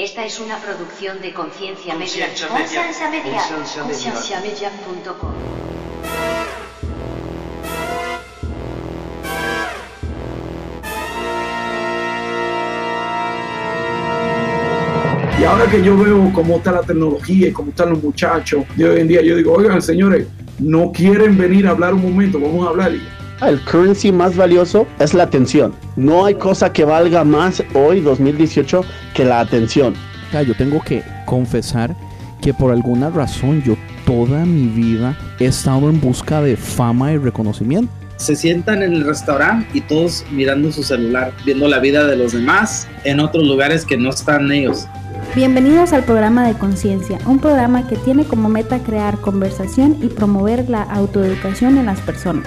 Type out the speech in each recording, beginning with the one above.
Esta es una producción de Conciencia Media. Conciencia Media. Conciencia Media. Y ahora que yo veo cómo está la tecnología y cómo están los muchachos de hoy en día, yo digo, oigan, señores, no quieren venir a hablar un momento, vamos a hablar. El currency más valioso es la atención. No hay cosa que valga más hoy, 2018, que la atención. Ya, yo tengo que confesar que por alguna razón yo toda mi vida he estado en busca de fama y reconocimiento. se sientan en el restaurante y todos mirando su celular, viendo la vida de los demás en otros lugares que no están ellos. Bienvenidos al programa de Conciencia, un programa que tiene como meta crear conversación y promover la autoeducación en las personas,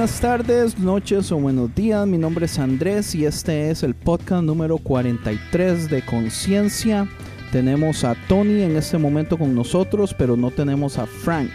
buenas tardes, noches o buenos días. Mi nombre es Andrés y este es el podcast número 43 de Conciencia. Tenemos a Tony en este momento con nosotros, pero no tenemos a Frank.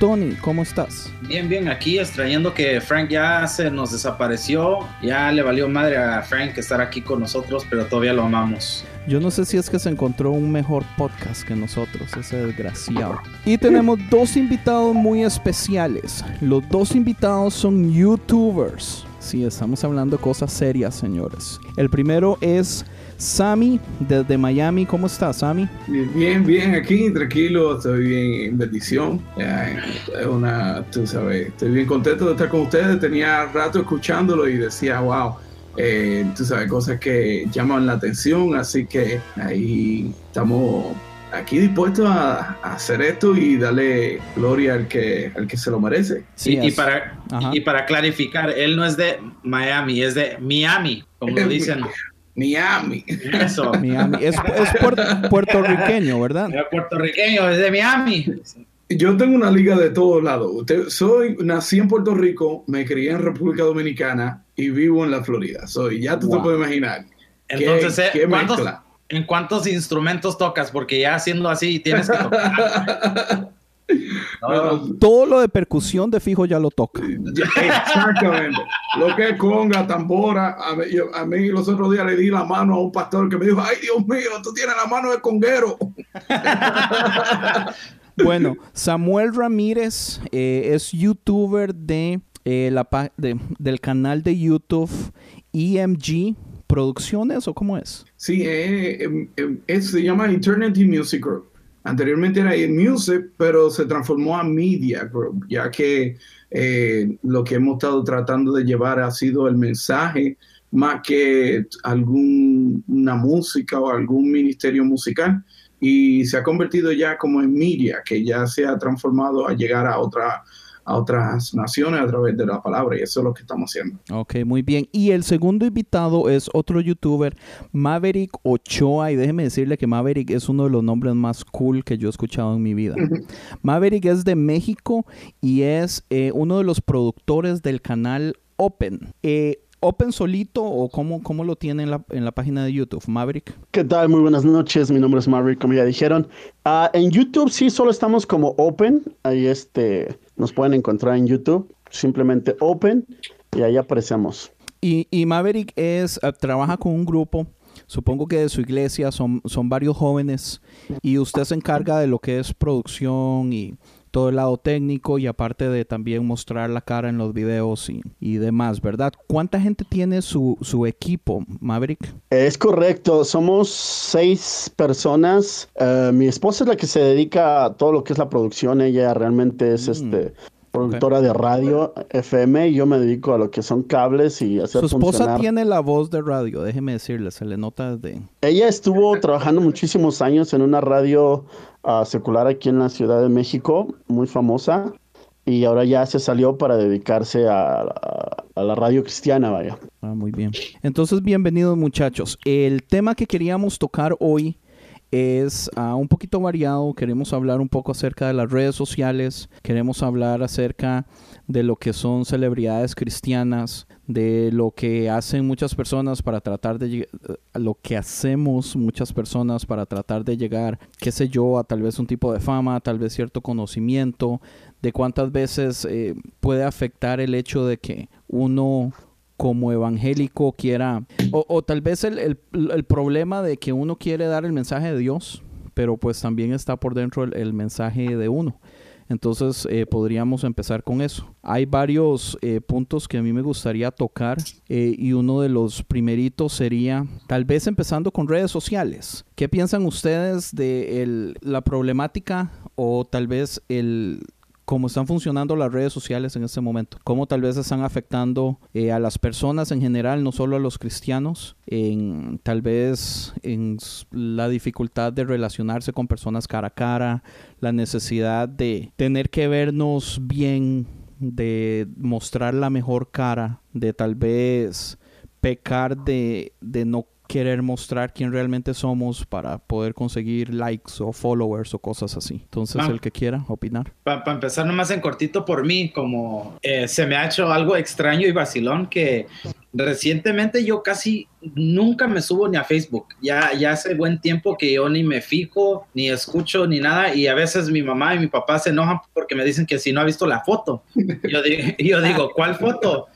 Tony, ¿cómo estás? Bien, bien, aquí extrañando que Frank ya se nos desapareció, ya le valió madre a Frank estar aquí con nosotros, pero todavía lo amamos. Yo no sé si es que se encontró un mejor podcast que nosotros, ese desgraciado. Y tenemos dos invitados muy especiales. Los dos invitados son YouTubers. Sí, estamos hablando cosas serias, señores. El primero es Sammy desde Miami. ¿Cómo estás, Sammy? Bien, bien, aquí, tranquilo, estoy bien, en bendición. Es una, tú sabes, estoy bien contento de estar con ustedes. Tenía rato escuchándolo y decía, wow, eh, tú sabes, cosas que llaman la atención, así que ahí estamos aquí dispuestos a, a hacer esto y darle gloria al que, al que se lo merece. Sí, y, y es- para, Ajá. y para clarificar, él no es de Miami, es de Miami, como lo dicen. Miami. Eso. Miami. Es, es puer- puertorriqueño, ¿verdad? Era puertorriqueño, es de Miami. Yo tengo una liga de todos lados. Usted, soy, nací en Puerto Rico, me crié en República Dominicana y vivo en la Florida. Soy, ya tú te puedes imaginar. ¿Qué- Entonces, eh, qué ¿cuántos- mezcla? ¿en cuántos instrumentos tocas? Porque ya haciendo así tienes que tocar. No, no. Todo lo de percusión de fijo ya lo toca. Exactamente. Lo que es conga, tambora. A mí, yo- a mí los otros días le di la mano a un pastor que me dijo, ay Dios mío, tú tienes la mano de conguero. Bueno, Samuel Ramírez eh, es youtuber de, eh, la, de- del canal de YouTube EMG Producciones o cómo es? Sí, eh, em, em, es- se llama Eternity Music Group. Anteriormente era Music, pero se transformó a Media Group, ya que eh, lo que hemos estado tratando de llevar ha sido el mensaje más que alguna música o algún ministerio musical y se ha convertido ya como en media, que ya se ha transformado a llegar a, otra, a otras naciones a través de la palabra y eso es lo que estamos haciendo. Ok, muy bien. Y el segundo invitado es otro youtuber, Maverick Ochoa. Y déjeme decirle que Maverick es uno de los nombres más cool que yo he escuchado en mi vida. Maverick es de México y es eh, uno de los productores del canal Open. Eh, ¿Open solito o cómo, cómo lo tiene en la, en la página de YouTube? Maverick. ¿Qué tal? Muy buenas noches. Mi nombre es Maverick, como ya dijeron. Ah, en YouTube sí solo estamos como Open. Ahí este nos pueden encontrar en YouTube. Simplemente Open y ahí aparecemos. Y, y Maverick es, eh, trabaja con un grupo, supongo que de su iglesia, son, son varios jóvenes, y usted se encarga de lo que es producción y, todo el lado técnico y aparte de también mostrar la cara en los videos y, y demás, ¿verdad? ¿Cuánta gente tiene su, su equipo, Maverick? Es correcto, somos seis personas. Uh, mi esposa es la que se dedica a todo lo que es la producción, ella realmente es mm. este productora okay. de radio FM y yo me dedico a lo que son cables y hacer Su esposa funcionar. tiene la voz de radio, déjeme decirle, se le nota de... Ella estuvo trabajando muchísimos años en una radio secular aquí en la Ciudad de México, muy famosa, y ahora ya se salió para dedicarse a, la radio cristiana, vaya. Ah, muy bien. Entonces, bienvenidos muchachos. El tema que queríamos tocar hoy es uh, un poquito variado. Queremos hablar un poco acerca de las redes sociales. Queremos hablar acerca de lo que son celebridades cristianas, de lo que hacen muchas personas para tratar de lo que hacemos muchas personas para tratar de llegar, qué sé yo, a tal vez un tipo de fama, tal vez cierto conocimiento, de cuántas veces eh, puede afectar el hecho de que uno como evangélico quiera, o, o tal vez el, el, el, problema de que uno quiere dar el mensaje de Dios, pero pues también está por dentro el mensaje de uno. Entonces eh, podríamos empezar con eso. Hay varios eh, puntos que a mí me gustaría tocar eh, y uno de los primeritos sería tal vez empezando con redes sociales. ¿Qué piensan ustedes de la problemática o tal vez el, cómo están funcionando las redes sociales en este momento, cómo tal vez están afectando eh, a las personas en general, no solo a los cristianos, en tal vez en la dificultad de relacionarse con personas cara a cara, la necesidad de tener que vernos bien, de mostrar la mejor cara, de tal vez pecar de, de no querer mostrar quién realmente somos para poder conseguir likes o followers o cosas así. Entonces, ah. el que quiera opinar. Para pa empezar nomás en cortito por mí, como eh, se me ha hecho algo extraño y vacilón que recientemente yo casi nunca me subo ni a Facebook. Ya, ya hace buen tiempo que yo ni me fijo, ni escucho, ni nada. Y a veces mi mamá y mi papá se enojan porque me dicen que si no ha visto la foto. Yo, digo, yo digo ¿cuál foto?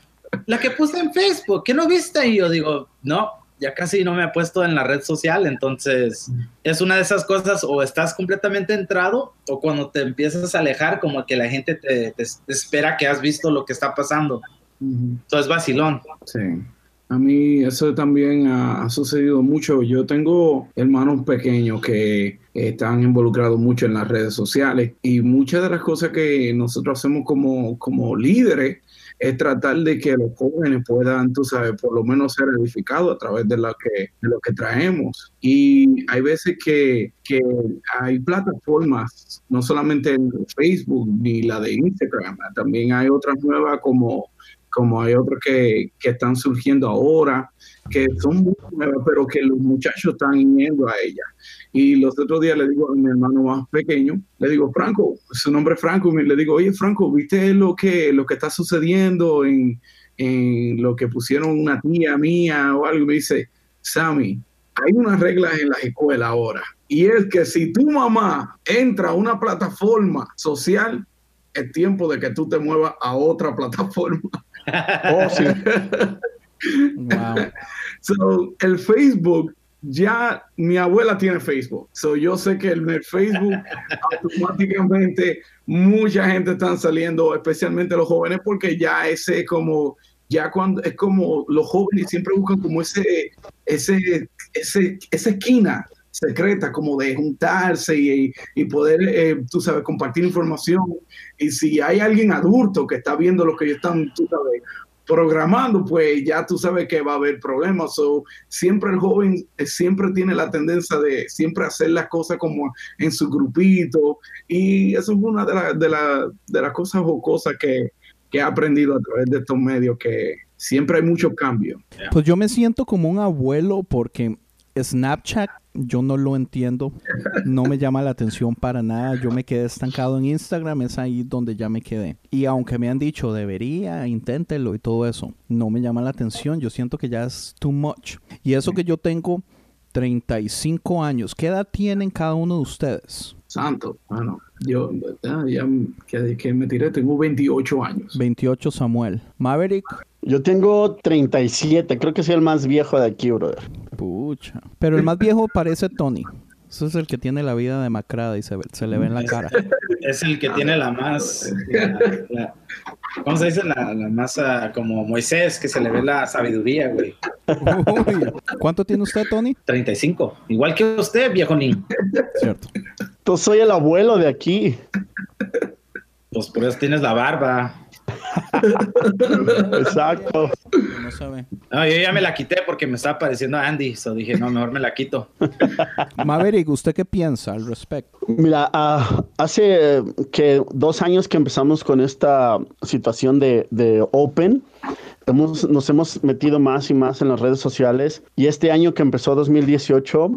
La que puse en Facebook, ¿qué no viste? Y yo digo, no, ya casi no me ha puesto en la red social, entonces es una de esas cosas, o estás completamente entrado, o cuando te empiezas a alejar, como que la gente te, te, te espera que has visto lo que está pasando. Uh -huh. Entonces, vacilón. Sí. A mí eso también ha, ha, sucedido mucho. Yo tengo hermanos pequeños que están involucrados mucho en las redes sociales y muchas de las cosas que nosotros hacemos como, como líderes es tratar de que los jóvenes puedan, tú sabes, por lo menos ser edificados a través de lo que, de lo que traemos. Y hay veces que, que hay plataformas, no solamente en Facebook ni la de Instagram, también hay otras nuevas como, como hay otras que, que están surgiendo ahora, que son muy nuevas, pero que los muchachos están yendo a ellas. Y los otros días le digo a mi hermano más pequeño, le digo, Franco, su nombre es Franco, y le digo, oye, Franco, ¿viste lo que, lo que está sucediendo en, en lo que pusieron una tía mía o algo? Y me dice, Sammy, hay unas reglas en las escuelas ahora. Y es que si tu mamá entra a una plataforma social, es tiempo de que tú te muevas a otra plataforma. Oh, sí. wow. So, el Facebook ya mi abuela tiene Facebook, so yo sé que en el Facebook automáticamente mucha gente están saliendo, especialmente los jóvenes, porque ya ese como ya cuando es como los jóvenes siempre buscan como ese ese ese esa esquina secreta como de juntarse y, y poder, eh, tú sabes, compartir información. Y si hay alguien adulto que está viendo lo que ellos están, tú sabes, programando, pues ya tú sabes que va a haber problemas. So, siempre el joven eh, siempre tiene la tendencia de siempre hacer las cosas como en su grupito. Y eso es una de, la, de, la, de las cosas jocosas que, que he aprendido a través de estos medios, que siempre hay muchos cambios. Pues yo me siento como un abuelo porque Snapchat yo no lo entiendo, no me llama la atención para nada, yo me quedé estancado en Instagram, es ahí donde ya me quedé. Y aunque me han dicho debería, inténtelo y todo eso, no me llama la atención, yo siento que ya es too much. Y eso que yo tengo 35 años, ¿qué edad tienen cada uno de ustedes? Santo, bueno, yo ya, ya que, que me tiré, tengo 28 años. 28 Samuel. Maverick. Yo tengo 37, creo que soy el más viejo de aquí, brother. Pucha. Pero el más viejo parece Tony. Ese es el que tiene la vida demacrada y se, le ve en la cara. Es el que tiene la más. la- la- ¿Cómo se dice? La, la más ah, como Moisés, que se le ve la sabiduría, güey. Uy, ¿Cuánto tiene usted, Tony? 35. Igual que usted, viejo niño. Cierto. Yo soy el abuelo de aquí. Pues por eso tienes la barba. Exacto. No se ve. No, yo ya me la quité porque me estaba pareciendo a Andy. So dije, no, mejor me la quito. Maverick, ¿usted qué piensa al respecto? Mira, ah, hace eh, que dos años que empezamos con esta situación de, de Open, hemos, nos hemos metido más y más en las redes sociales y este año que empezó 2018,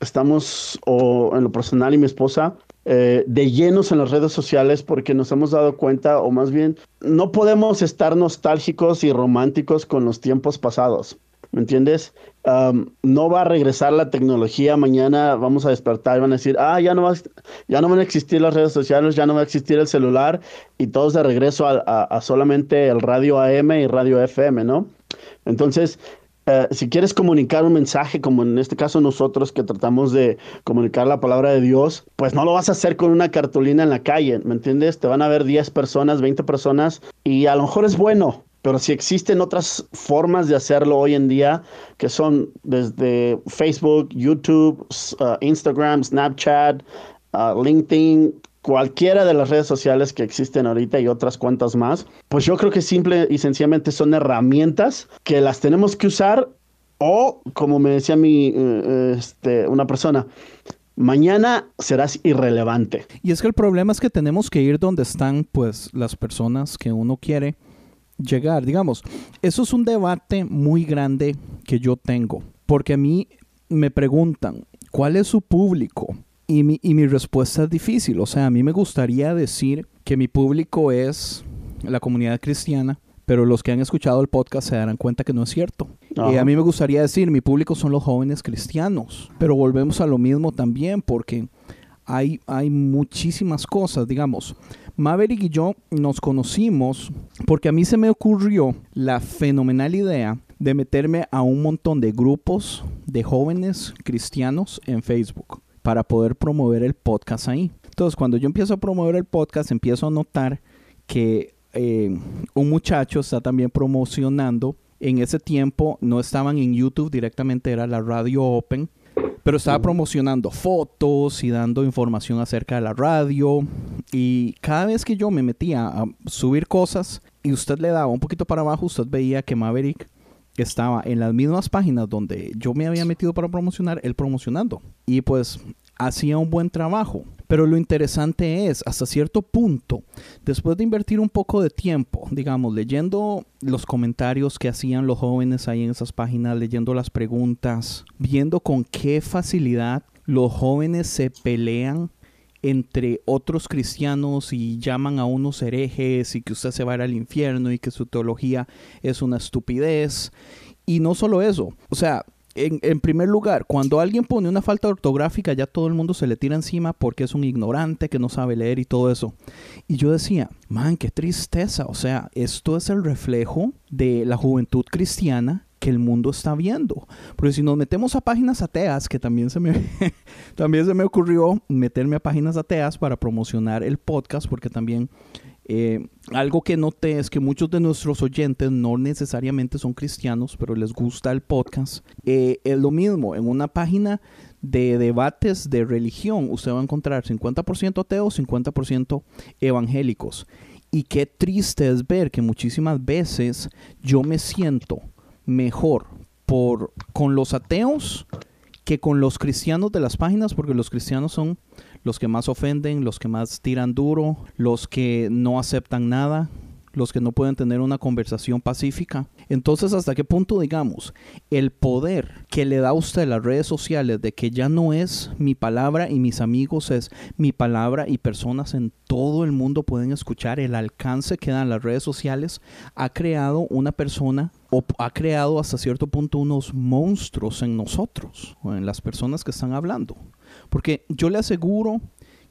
estamos, o en lo personal y mi esposa, eh, de llenos en las redes sociales porque nos hemos dado cuenta, o más bien, no podemos estar nostálgicos y románticos con los tiempos pasados. ¿Me entiendes? No va a regresar la tecnología. Mañana vamos a despertar y van a decir, ah, ya no, va, ya no van a existir las redes sociales, ya no va a existir el celular y todos de regreso a- a solamente el radio AM y radio FM, ¿no? Entonces, eh, si quieres comunicar un mensaje, como en este caso nosotros que tratamos de comunicar la palabra de Dios, pues no lo vas a hacer con una cartulina en la calle, ¿me entiendes? Te van a ver 10 personas, 20 personas y a lo mejor es bueno, pero si existen otras formas de hacerlo hoy en día, que son desde Facebook, YouTube, uh, Instagram, Snapchat, uh, LinkedIn, cualquiera de las redes sociales que existen ahorita y otras cuantas más, pues yo creo que simple y sencillamente son herramientas que las tenemos que usar o, como me decía mi, eh, este, una persona, mañana serás irrelevante. Y es que el problema es que tenemos que ir donde están, pues, las personas que uno quiere llegar. Digamos, eso es un debate muy grande que yo tengo, porque a mí me preguntan, ¿cuál es su público? Y mi, y mi respuesta es difícil. O sea, a mí me gustaría decir que mi público es la comunidad cristiana, pero los que han escuchado el podcast se darán cuenta que no es cierto. Ajá. Eh, a mí me gustaría decir, mi público son los jóvenes cristianos, pero volvemos a lo mismo también, porque hay, hay muchísimas cosas, digamos. Maverick y yo nos conocimos porque a mí se me ocurrió la fenomenal idea de meterme a un montón de grupos de jóvenes cristianos en Facebook para poder promover el podcast ahí. Entonces, cuando yo empiezo a promover el podcast, empiezo a notar que eh, un muchacho está también promocionando. En ese tiempo no estaban en YouTube directamente, era la radio Open, pero estaba promocionando fotos y dando información acerca de la radio. Y cada vez que yo me metía a subir cosas y usted le daba un poquito para abajo, usted veía que Maverick estaba en las mismas páginas donde yo me había metido para promocionar, él promocionando. Y pues hacía un buen trabajo. Pero lo interesante es, hasta cierto punto, después de invertir un poco de tiempo, digamos, leyendo los comentarios que hacían los jóvenes ahí en esas páginas, leyendo las preguntas, viendo con qué facilidad los jóvenes se pelean entre otros cristianos y llaman a unos herejes y que usted se va a ir al infierno y que su teología es una estupidez. Y no solo eso, o sea, en, en, primer lugar, cuando alguien pone una falta ortográfica, ya todo el mundo se le tira encima porque es un ignorante que no sabe leer y todo eso. Y yo decía, man, qué tristeza. O sea, esto es el reflejo de la juventud cristiana que el mundo está viendo. Porque si nos metemos a páginas ateas, que también se me, también se me ocurrió meterme a páginas ateas para promocionar el podcast, porque también eh, algo que noté es que muchos de nuestros oyentes no necesariamente son cristianos, pero les gusta el podcast. Eh, es lo mismo, en una página de debates de religión, usted va a encontrar 50% ateos, 50% evangélicos. Y qué triste es ver que muchísimas veces yo me siento mejor por, con los ateos que con los cristianos de las páginas, porque los cristianos son los que más ofenden, los que más tiran duro, los que no aceptan nada, los que no pueden tener una conversación pacífica. Entonces, ¿hasta qué punto, digamos, el poder que le da a usted las redes sociales de que ya no es mi palabra y mis amigos es mi palabra y personas en todo el mundo pueden escuchar el alcance que dan las redes sociales, ha creado una persona o ha creado hasta cierto punto unos monstruos en nosotros o en las personas que están hablando. Porque yo le aseguro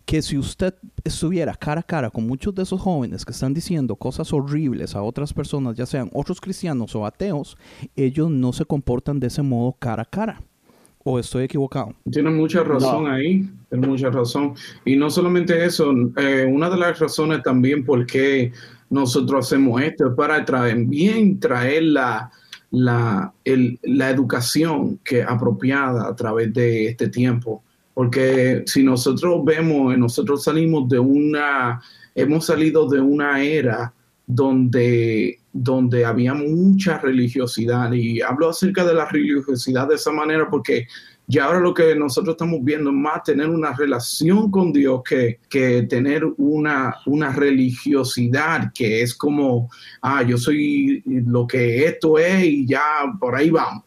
que si usted estuviera cara a cara con muchos de esos jóvenes que están diciendo cosas horribles a otras personas, ya sean otros cristianos o ateos, ellos no se comportan de ese modo cara a cara. ¿O estoy equivocado? Tiene mucha razón ahí, tiene mucha razón. Y no solamente eso, eh, una de las razones también por qué nosotros hacemos esto es para traer, bien traer la, la, la educación que apropiada a través de este tiempo. Porque si nosotros vemos, nosotros salimos de una, hemos salido de una era donde, donde había mucha religiosidad. Y hablo acerca de la religiosidad de esa manera porque ya ahora lo que nosotros estamos viendo es más tener una relación con Dios que, que tener una, una religiosidad que es como, ah, yo soy lo que esto es y ya por ahí vamos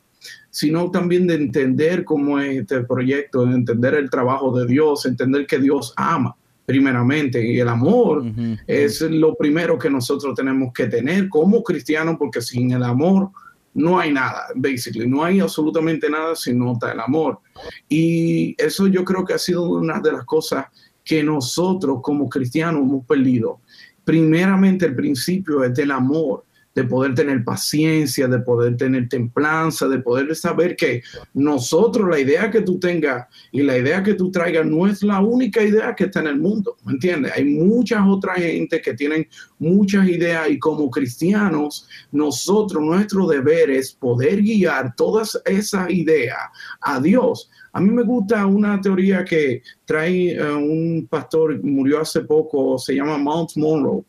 sino también de entender cómo es este proyecto, de entender el trabajo de Dios, entender que Dios ama primeramente. Y el amor es lo primero que nosotros tenemos que tener como cristianos, porque sin el amor no hay nada, basically, no hay absolutamente nada si no está el amor. Y eso yo creo que ha sido una de las cosas que nosotros como cristianos hemos perdido. Primeramente el principio es del amor de poder tener paciencia, de poder tener templanza, de poder saber que nosotros, la idea que tú tengas y la idea que tú traigas no es la única idea que está en el mundo, ¿me entiendes? Hay muchas otras gente que tienen muchas ideas y como cristianos, nosotros, nuestro deber es poder guiar todas esas ideas a Dios a mí me gusta una teoría que trae eh, un pastor, murió hace poco, se llama Mount Monroe.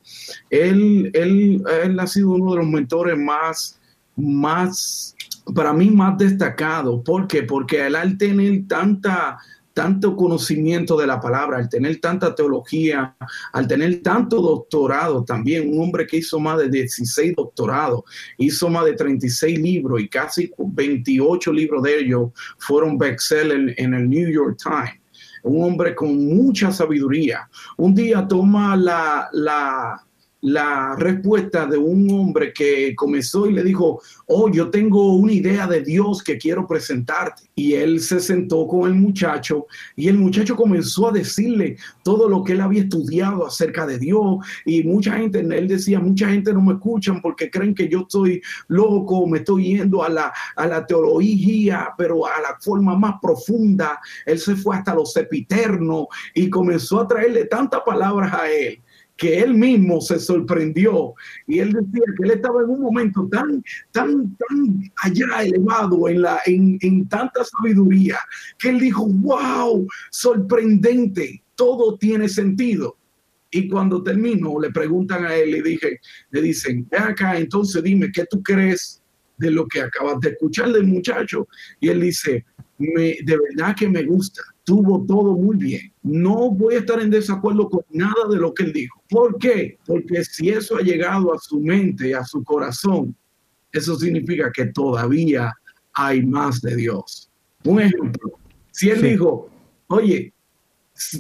Él, él, él ha sido uno de los mentores más, más, para mí más destacado. ¿Por qué? Porque él al tener tanta tanto conocimiento de la palabra, al tener tanta teología, al tener tanto doctorado también, un hombre que hizo más de 16 doctorados, hizo más de 36 libros y casi 28 libros de ellos fueron bestseller en el New York Times. Un hombre con mucha sabiduría. Un día toma la, la, la respuesta de un hombre que comenzó y le dijo, oh, yo tengo una idea de Dios que quiero presentarte. Y él se sentó con el muchacho y el muchacho comenzó a decirle todo lo que él había estudiado acerca de Dios. Y mucha gente, él decía, mucha gente no me escuchan porque creen que yo estoy loco, me estoy yendo a la, a la teología, pero a la forma más profunda. Él se fue hasta los sepiternos y comenzó a traerle tantas palabras a él que él mismo se sorprendió y él decía que él estaba en un momento tan, tan, tan allá elevado en, la, en, en tanta sabiduría que él dijo, wow, sorprendente, todo tiene sentido. Y cuando terminó, le preguntan a él, le, dije, le dicen, ve acá, entonces dime, ¿qué tú crees de lo que acabas de escuchar del muchacho? Y él dice, me, de verdad que me gusta tuvo todo muy bien. No voy a estar en desacuerdo con nada de lo que él dijo. ¿Por qué? Porque si eso ha llegado a su mente, a su corazón, eso significa que todavía hay más de Dios. Un ejemplo, si él dijo, oye,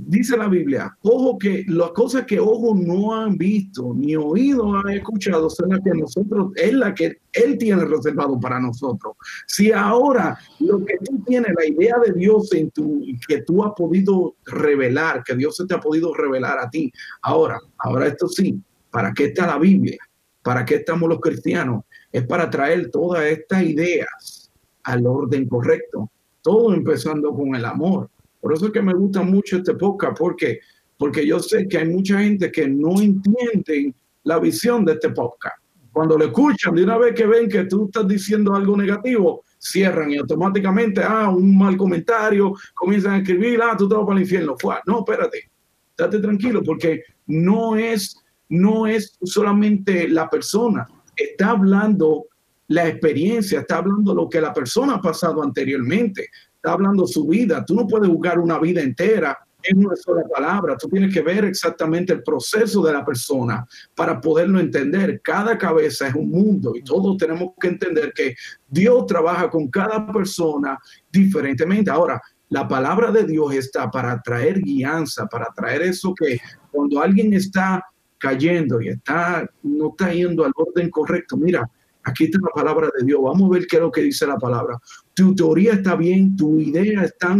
dice la Biblia, ojo que las cosas que ojo no han visto ni oído han escuchado son las que nosotros, es la que Él tiene reservado para nosotros. Si ahora lo que tú tienes, la idea de Dios en tu, que tú has podido revelar, que Dios se te ha podido revelar a ti, ahora, ahora esto sí, ¿para qué está la Biblia? ¿Para qué estamos los cristianos? Es para traer todas estas ideas al orden correcto, todo empezando con el amor por eso es que me gusta mucho este podcast, porque, porque yo sé que hay mucha gente que no entiende la visión de este podcast. Cuando lo escuchan, de una vez que ven que tú estás diciendo algo negativo, cierran y automáticamente, ah, un mal comentario, comienzan a escribir, ah, tú te vas para el infierno. No, espérate, date tranquilo, porque no es, no es solamente la persona, está hablando la experiencia, está hablando lo que la persona ha pasado anteriormente está hablando su vida. Tú no puedes jugar una vida entera en una sola palabra. Tú tienes que ver exactamente el proceso de la persona para poderlo entender. Cada cabeza es un mundo y todos tenemos que entender que Dios trabaja con cada persona diferentemente. Ahora, la palabra de Dios está para traer guianza, para traer eso que cuando alguien está cayendo y está no está yendo al orden correcto, mira, Aquí está la palabra de Dios. Vamos a ver qué es lo que dice la palabra. Tu teoría está bien, tu idea está,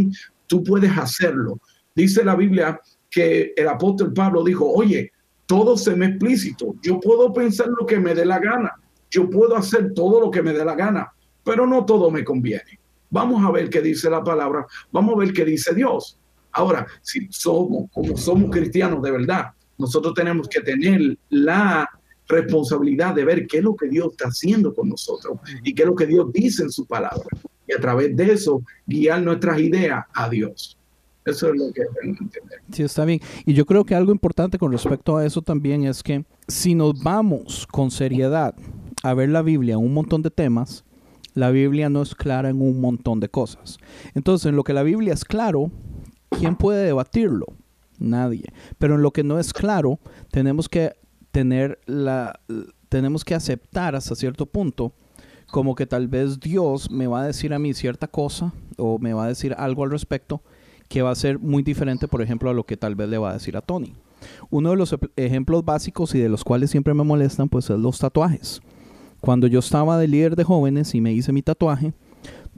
tú puedes hacerlo. Dice la Biblia que el apóstol Pablo dijo, oye, todo se me explícito. Yo puedo pensar lo que me dé la gana. Yo puedo hacer todo lo que me dé la gana, pero no todo me conviene. vamos a ver qué dice la palabra, vamos a ver qué dice Dios. Ahora, si somos, como somos cristianos de verdad, nosotros tenemos que tener la responsabilidad de ver qué es lo que Dios está haciendo con nosotros y qué es lo que Dios dice en su palabra. Y a través de eso, guiar nuestras ideas a Dios. Eso es lo que tengo que entender. Sí, está bien. Y yo creo que algo importante con respecto a eso también es que si nos vamos con seriedad a ver la Biblia en un montón de temas, la Biblia no es clara en un montón de cosas. Entonces, en lo que la Biblia es claro, ¿quién puede debatirlo? Nadie. Pero en lo que no es claro, tenemos que tener la tenemos que aceptar hasta cierto punto como que tal vez Dios me va a decir a mí cierta cosa o me va a decir algo al respecto que va a ser muy diferente, por ejemplo, a lo que tal vez le va a decir a Tony. Uno de los ejemplos básicos y de los cuales siempre me molestan, pues es los tatuajes. Cuando yo estaba de líder de jóvenes y me hice mi tatuaje,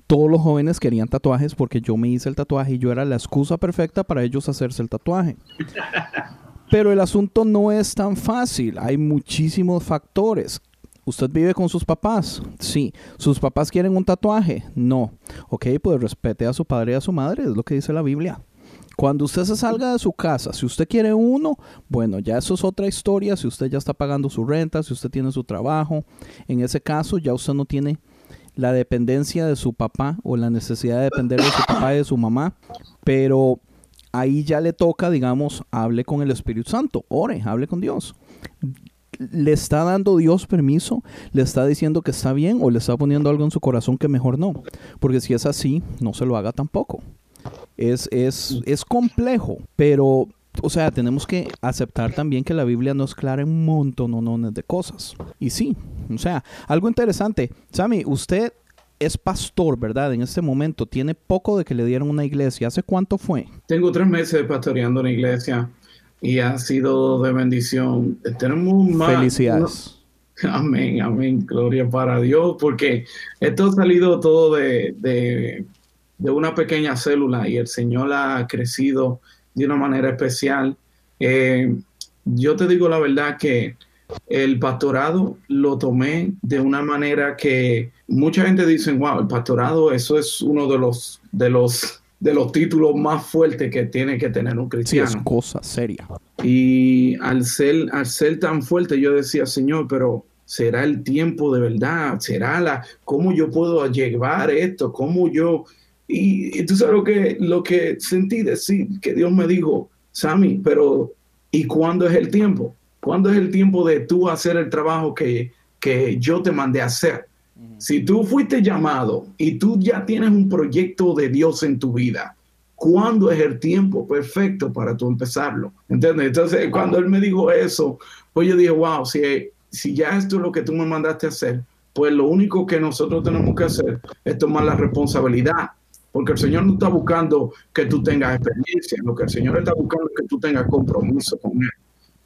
todos los jóvenes querían tatuajes porque yo me hice el tatuaje y yo era la excusa perfecta para ellos hacerse el tatuaje. Pero el asunto no es tan fácil, hay muchísimos factores. ¿Usted vive con sus papás? Sí. ¿Sus papás quieren un tatuaje? No. Ok, pues respete a su padre y a su madre, es lo que dice la Biblia. Cuando usted se salga de su casa, si usted quiere uno, bueno, ya eso es otra historia. Si usted ya está pagando su renta, si usted tiene su trabajo, en ese caso ya usted no tiene la dependencia de su papá o la necesidad de depender de su papá y de su mamá. Pero ahí ya le toca, digamos, hable con el Espíritu Santo, ore, hable con Dios le está dando Dios permiso, le está diciendo que está bien o le está poniendo algo en su corazón que mejor no. Porque si es así, no se lo haga tampoco. Es, es, es complejo, pero, o sea, tenemos que aceptar también que la Biblia no es clara un montón de cosas. Y sí, o sea, algo interesante. Sammy, usted es pastor, ¿verdad? En este momento tiene poco de que le dieron una iglesia. ¿Hace cuánto fue? Tengo tres meses pastoreando una iglesia y ha sido de bendición. Tenemos más. Felicidades. amén, amén. Gloria para Dios, porque esto ha salido todo de, de, una pequeña célula y el Señor ha crecido de una manera especial. Eh, yo te digo la verdad que el pastorado lo tomé de una manera que mucha gente dice, wow, el pastorado, eso es uno de los, de los de los títulos más fuertes que tiene que tener un cristiano. Sí, es cosa seria. Y al ser, al ser tan fuerte, yo decía, Señor, pero será el tiempo de verdad, será la, cómo yo puedo llevar esto, cómo yo, y, tú sabes lo que, lo que sentí decir, que Dios me dijo, Sammy, pero ¿y cuándo es el tiempo? ¿Cuándo es el tiempo de tú hacer el trabajo que, que yo te mandé a hacer? Si tú fuiste llamado y tú ya tienes un proyecto de Dios en tu vida, ¿cuándo es el tiempo perfecto para tú empezarlo? ¿Entiendes? Entonces, cuando él me dijo eso, pues yo dije, wow, si, si ya esto es lo que tú me mandaste a hacer, pues lo único que nosotros tenemos que hacer es tomar la responsabilidad. Porque el Señor no está buscando que tú tengas experiencia, lo que el Señor está buscando es que tú tengas compromiso con Él.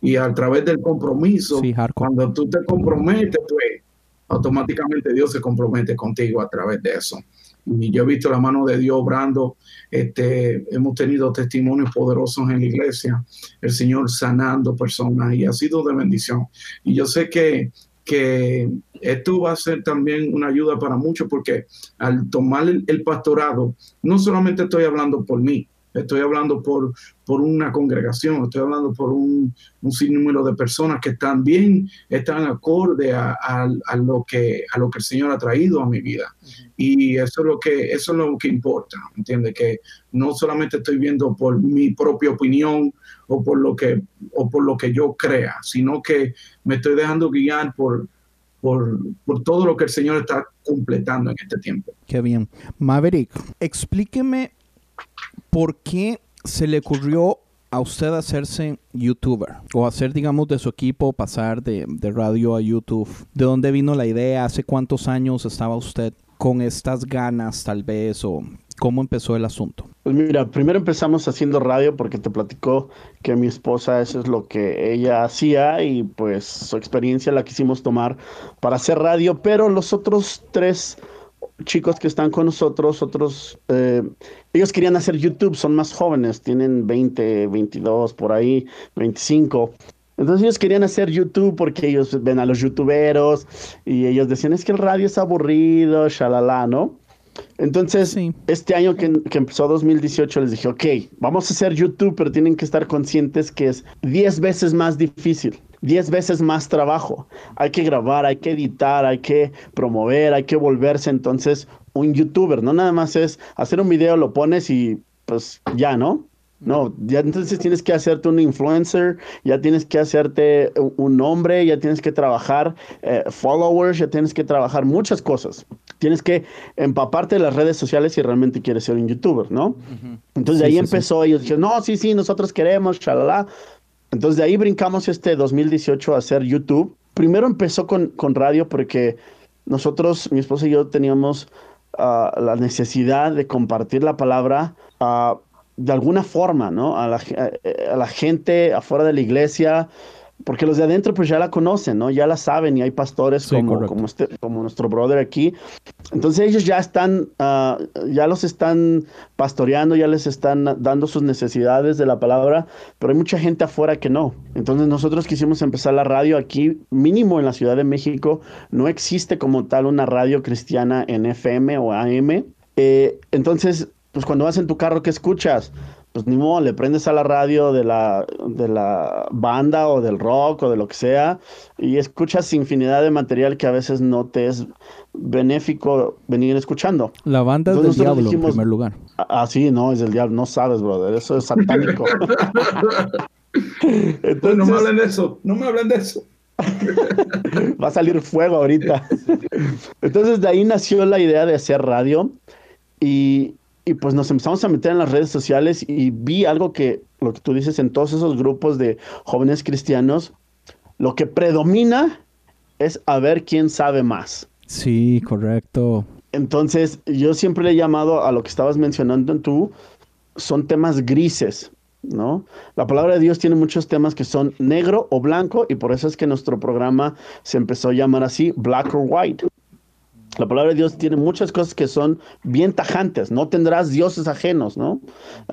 Y a través del compromiso, cuando tú te comprometes, pues automáticamente Dios se compromete contigo a través de eso. Y yo he visto la mano de Dios obrando, este, hemos tenido testimonios poderosos en la iglesia, el Señor sanando personas y ha sido de bendición. Y yo sé que, que esto va a ser también una ayuda para muchos porque al tomar el pastorado, no solamente estoy hablando por mí, estoy hablando por, por una congregación, estoy hablando por un, un sinnúmero de personas que también están acorde a, lo que, a lo que el Señor ha traído a mi vida. Y eso es lo que, eso es lo que importa, ¿entiendes? Que no solamente estoy viendo por mi propia opinión o por lo que, o por lo que yo crea, sino que me estoy dejando guiar por, por, por, todo lo que el Señor está completando en este tiempo. Qué bien. Maverick, explíqueme ¿por qué se le ocurrió a usted hacerse youtuber o hacer, digamos, de su equipo pasar de, radio a YouTube? ¿De dónde vino la idea? ¿Hace cuántos años estaba usted con estas ganas, tal vez? ¿O cómo empezó el asunto? Pues mira, primero empezamos haciendo radio porque te platicó que mi esposa eso es lo que ella hacía y pues su experiencia la quisimos tomar para hacer radio, pero los otros tres chicos que están con nosotros, otros, eh, ellos querían hacer YouTube, son más jóvenes, tienen 20, 22, por ahí, 25. Entonces ellos querían hacer YouTube porque ellos ven a los youtuberos y ellos decían, es que el radio es aburrido, shalala, ¿no? Entonces, Sí. este año que, que empezó 2018 les dije, ok, vamos a hacer YouTube, pero tienen que estar conscientes que es 10 veces más difícil. 10 veces más trabajo. Hay que grabar, hay que editar, hay que promover, hay que volverse entonces un youtuber. No nada más es hacer un video, lo pones y pues ya, ¿no? No, ya entonces tienes que hacerte un influencer, ya tienes que hacerte un- nombre, ya tienes que trabajar eh, followers, ya tienes que trabajar muchas cosas. Tienes que empaparte de las redes sociales si realmente quieres ser un youtuber, ¿no? Entonces de Sí, ahí sí, sí. empezó, ellos dijeron, no, sí, sí, nosotros queremos, chalala. Entonces de ahí brincamos este 2018 a hacer YouTube. Primero empezó con, con radio porque nosotros, mi esposa y yo, teníamos ah, la necesidad de compartir la palabra ah, de alguna forma, ¿no? A- a la gente afuera de la iglesia, porque los de adentro pues ya la conocen, ¿no? Ya la saben y hay pastores Sí, como, como, este, como nuestro brother aquí. Entonces ellos ya están, ah, ya los están pastoreando, ya les están dando sus necesidades de la palabra, pero hay mucha gente afuera que no. Entonces nosotros quisimos empezar la radio aquí, mínimo en la Ciudad de México, no existe como tal una radio cristiana en FM o AM. Eh, entonces, pues cuando vas en tu carro, ¿qué escuchas? Pues ni modo, le prendes a la radio de la, de la banda o del rock o de lo que sea y escuchas infinidad de material que a veces no te es benéfico venir escuchando. La banda es del Entonces diablo, dijimos- en primer lugar. Ah, sí, no, es del diablo, no sabes, brother, eso es satánico. Pues no me hablen de eso, no me hablen de eso. Va a salir fuego ahorita. Entonces de ahí nació la idea de hacer radio y, y pues nos empezamos a meter en las redes sociales y vi algo que, lo que tú dices, en todos esos grupos de jóvenes cristianos, lo que predomina es a ver quién sabe más. Sí, correcto. Entonces, yo siempre le he llamado a lo que estabas mencionando tú, son temas grises, ¿no? La palabra de Dios tiene muchos temas que son negro o blanco y por eso es que nuestro programa se empezó a llamar así, Black or White. La palabra de Dios tiene muchas cosas que son bien tajantes. No tendrás dioses ajenos, ¿no?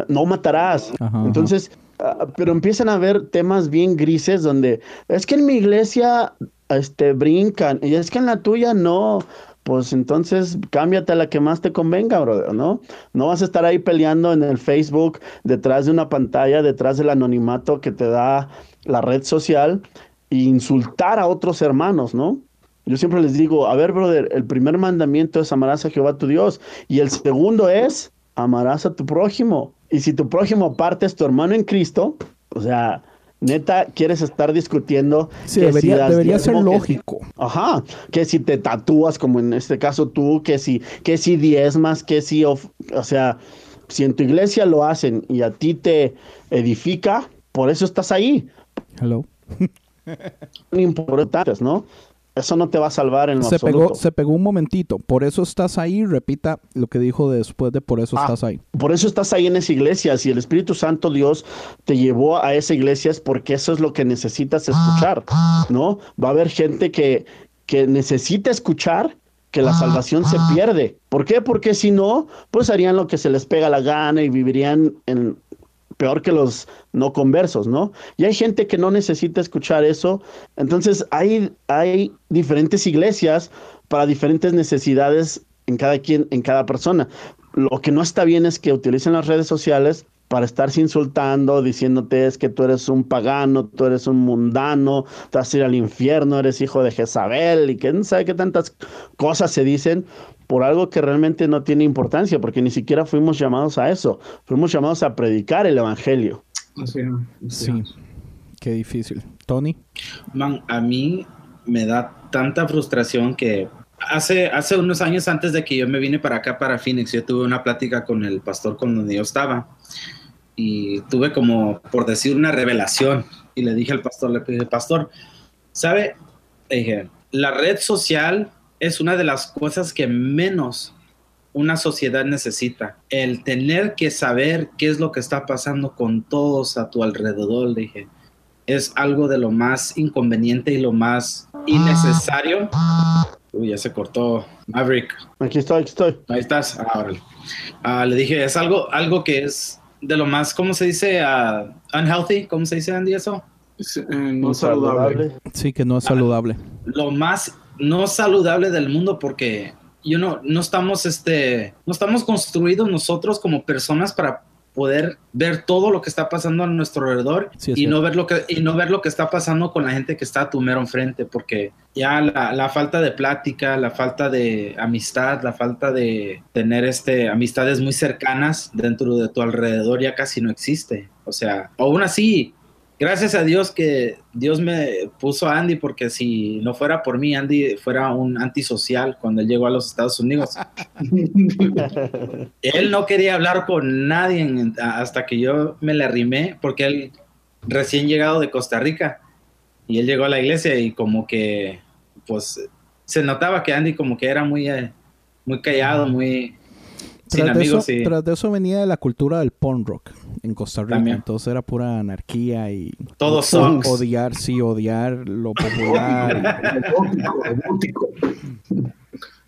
No matarás. Ajá, ajá. Entonces, ah, pero empiezan a haber temas bien grises donde es que en mi iglesia este, brincan y es que en la tuya no. Pues entonces cámbiate a la que más te convenga, brother, ¿no? No vas a estar ahí peleando en el Facebook, detrás de una pantalla, detrás del anonimato que te da la red social e insultar a otros hermanos, ¿no? Yo siempre les digo, a ver, brother, el primer mandamiento es amarás a Jehová tu Dios y el segundo es amarás a tu prójimo. Y si tu prójimo aparte es tu hermano en Cristo, o sea, neta, quieres estar discutiendo. Sí, que si debería, das debería ser que lógico. Ajá, que si te tatúas, como en este caso tú, que si, que si diezmas, que si, of- o sea, si en tu iglesia lo hacen y a ti te edifica, por eso estás ahí. Hello. Importantes, ¿no? Eso no te va a salvar en lo Se absoluto. pegó, se pegó un momentito. Por eso estás ahí. Repita lo que dijo después de por eso Ah, estás ahí. Por eso estás ahí en esa iglesia. Si el Espíritu Santo Dios te llevó a esa iglesia es porque eso es lo que necesitas escuchar, ¿no? Va a haber gente que, que necesita escuchar que la salvación se pierde. ¿Por qué? Porque si no, pues harían lo que se les pega la gana y vivirían en peor que los no conversos, ¿no? Y hay gente que no necesita escuchar eso. Entonces hay, hay diferentes iglesias para diferentes necesidades en cada quien, en cada persona. Lo que no está bien es que utilicen las redes sociales para estarse insultando, diciéndote es que tú eres un pagano, tú eres un mundano, te vas a ir al infierno, eres hijo de Jezabel y que no sabe qué tantas cosas se dicen por algo que realmente no tiene importancia, porque ni siquiera fuimos llamados a eso, fuimos llamados a predicar el evangelio. Así es, así Sí. Qué difícil. Tony. Man, a mí me da tanta frustración que hace, hace unos años antes de que yo me vine para acá, para Phoenix, yo tuve una plática con el pastor con donde yo estaba y tuve como, por decir, una revelación y le dije al pastor, le dije, pastor, ¿sabe? Le dije, la red social es una de las cosas que menos una sociedad necesita. El tener que saber qué es lo que está pasando con todos a tu alrededor, le dije, es algo de lo más inconveniente y lo más innecesario. Uy, ya se cortó Maverick. Aquí estoy, aquí estoy. Ahí estás. Ah, órale. Ah, le dije, es algo, algo que es de lo más, ¿cómo se dice? Ah, unhealthy, ¿cómo se dice, Andy, eso? Es, eh, no saludable. Sí, que no es saludable. Lo más no saludable del mundo porque you know, no estamos, este, no estamos construidos nosotros como personas para poder ver todo lo que está pasando a nuestro alrededor Sí, y no ver lo que y no ver lo que está pasando con la gente que está a tu mero enfrente porque ya la, la falta de plática la falta de amistad la falta de tener este amistades muy cercanas dentro de tu alrededor ya casi no existe. O sea aún así gracias a Dios que Dios me puso a Andy porque si no fuera por mí Andy fuera un antisocial cuando él llegó a los Estados Unidos. Él no quería hablar con nadie hasta que yo me le arrimé, porque él recién llegado de Costa Rica y él llegó a la iglesia y como que, pues, se notaba que Andy como que era muy, eh, muy callado, muy sin Tras de, eso, amigos y tras de eso venía de la cultura del punk rock en Costa Rica. También. Entonces era pura anarquía y todo o- sucks. odiar, sí, odiar lo popular.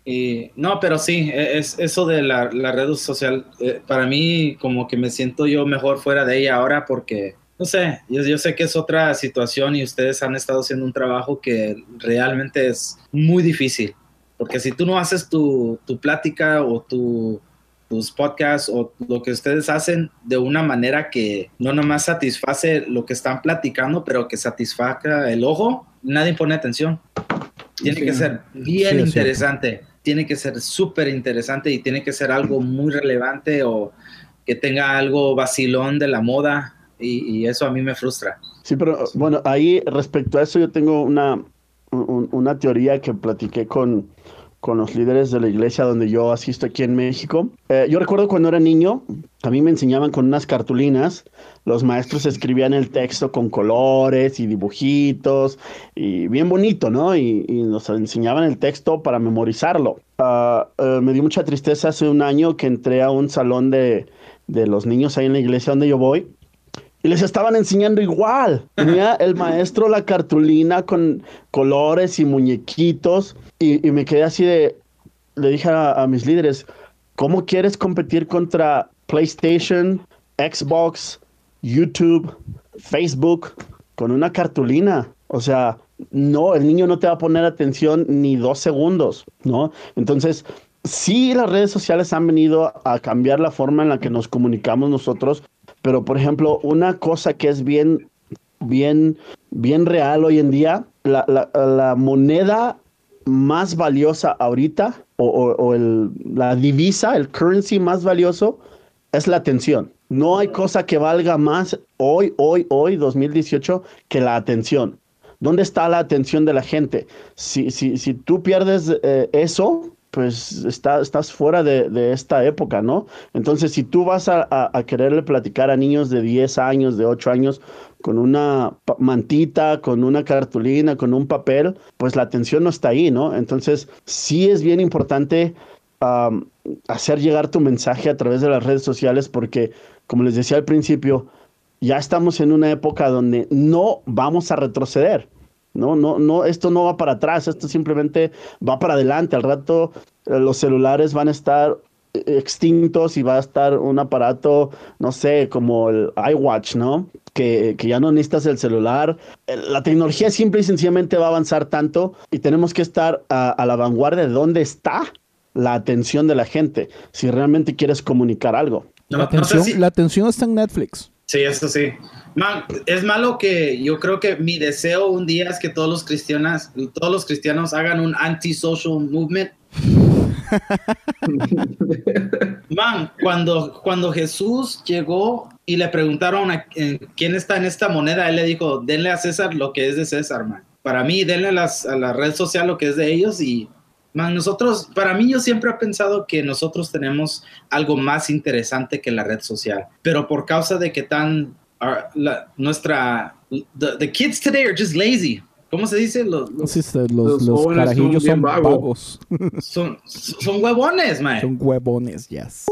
Y, no, pero sí, e- es eso de la, la red social, eh, para mí como que me siento yo mejor fuera de ella ahora porque, no sé, yo, yo sé que es otra situación y ustedes han estado haciendo un trabajo que realmente es muy difícil, porque si tú no haces tu, tu plática o tu, tus podcasts o lo que ustedes hacen de una manera que no nomás satisface lo que están platicando, pero que satisfaga el ojo, nadie pone atención. Tiene Sí. que ser bien Sí, interesante, tiene que ser súper interesante y tiene que ser algo muy relevante o que tenga algo vacilón de la moda y, y eso a mí me frustra. Sí, pero bueno, ahí respecto a eso yo tengo una, un- una teoría que platiqué con, con los líderes de la iglesia donde yo asisto aquí en México. Eh, yo recuerdo cuando era niño, a mí me enseñaban con unas cartulinas, los maestros escribían el texto con colores y dibujitos, y bien bonito, ¿no? Y, y nos enseñaban el texto para memorizarlo. Ah, eh, me dio mucha tristeza hace un año que entré a un salón de, de los niños ahí en la iglesia donde yo voy. Y les estaban enseñando igual. Tenía el maestro la cartulina con colores y muñequitos. Y, y me quedé así de. Le dije a, a mis líderes: ¿Cómo quieres competir contra PlayStation, Xbox, YouTube, Facebook con una cartulina? O sea, no, el niño no te va a poner atención ni dos segundos, ¿no? Entonces, sí, las redes sociales han venido a cambiar la forma en la que nos comunicamos nosotros, pero por ejemplo, una cosa que es bien, bien, bien real hoy en día, la, la- moneda más valiosa ahorita, o, o- o el- la divisa, el currency más valioso, es la atención. No hay cosa que valga más hoy, hoy, hoy, 2018, que la atención. ¿Dónde está la atención de la gente? Si, si, si tú pierdes eh, eso, pues está- estás fuera de, esta época, ¿no? Entonces, si tú vas a, quererle platicar a niños de 10 años, de 8 años, con una mantita, con una cartulina, con un papel, pues la atención no está ahí, ¿no? Entonces, sí es bien importante hacer llegar tu mensaje a través de las redes sociales porque, como les decía al principio, ya estamos en una época donde no vamos a retroceder. No, no, no, esto no va para atrás, esto simplemente va para adelante. Al rato eh, los celulares van a estar eh, extintos y va a estar un aparato, no sé, como el iWatch, ¿no? Que, que ya no necesitas el celular. Eh, La tecnología simple y sencillamente va a avanzar tanto y tenemos que estar a, a la vanguardia de dónde está la atención de la gente, si realmente quieres comunicar algo. La, no sé atención, si- la atención está en Netflix. Sí, eso sí. Man, es malo que yo creo que mi deseo un día es que todos los cristianos, todos los cristianos hagan un anti-social movement. Man, cuando, cuando Jesús llegó y le preguntaron a eh, quién está en esta moneda, él le dijo, denle a César lo que es de César, man. Para mí, denle las- a la red social lo que es de ellos y, man, nosotros, para mí yo siempre he pensado que nosotros tenemos algo más interesante que la red social, pero por causa de que tan, our- la- nuestra, the, the kids today are just lazy. ¿Cómo se dice? Los, los- Sí, sí, los, los los jóvenes carajillos son son vagos. son, son huevones, man. son huevones, yes.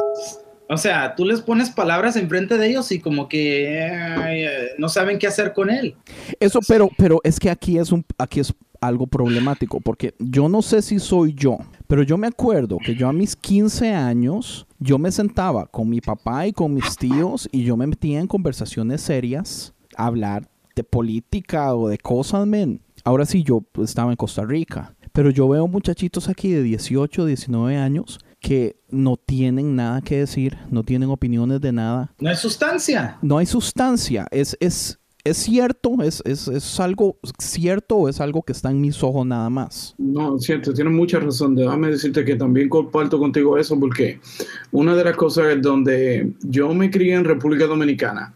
O sea, tú les pones palabras enfrente de ellos y como que eh, no saben qué hacer con él. Eso, pero, pero es que aquí es un, aquí es algo problemático, porque yo no sé si soy yo, pero yo me acuerdo que yo a mis 15 años, yo me sentaba con mi papá y con mis tíos y yo me metía en conversaciones serias, a hablar de política o de cosas, men. Ahora sí, yo estaba en Costa Rica. Pero yo veo muchachitos aquí de 18, 19 años que no tienen nada que decir, no tienen opiniones de nada. No hay sustancia. No hay sustancia. Es, es, es cierto, es, es, es algo cierto o es algo que está en mis ojos nada más. No, es cierto, tienes mucha razón. Déjame decirte que también comparto contigo eso porque una de las cosas es donde yo me crié en República Dominicana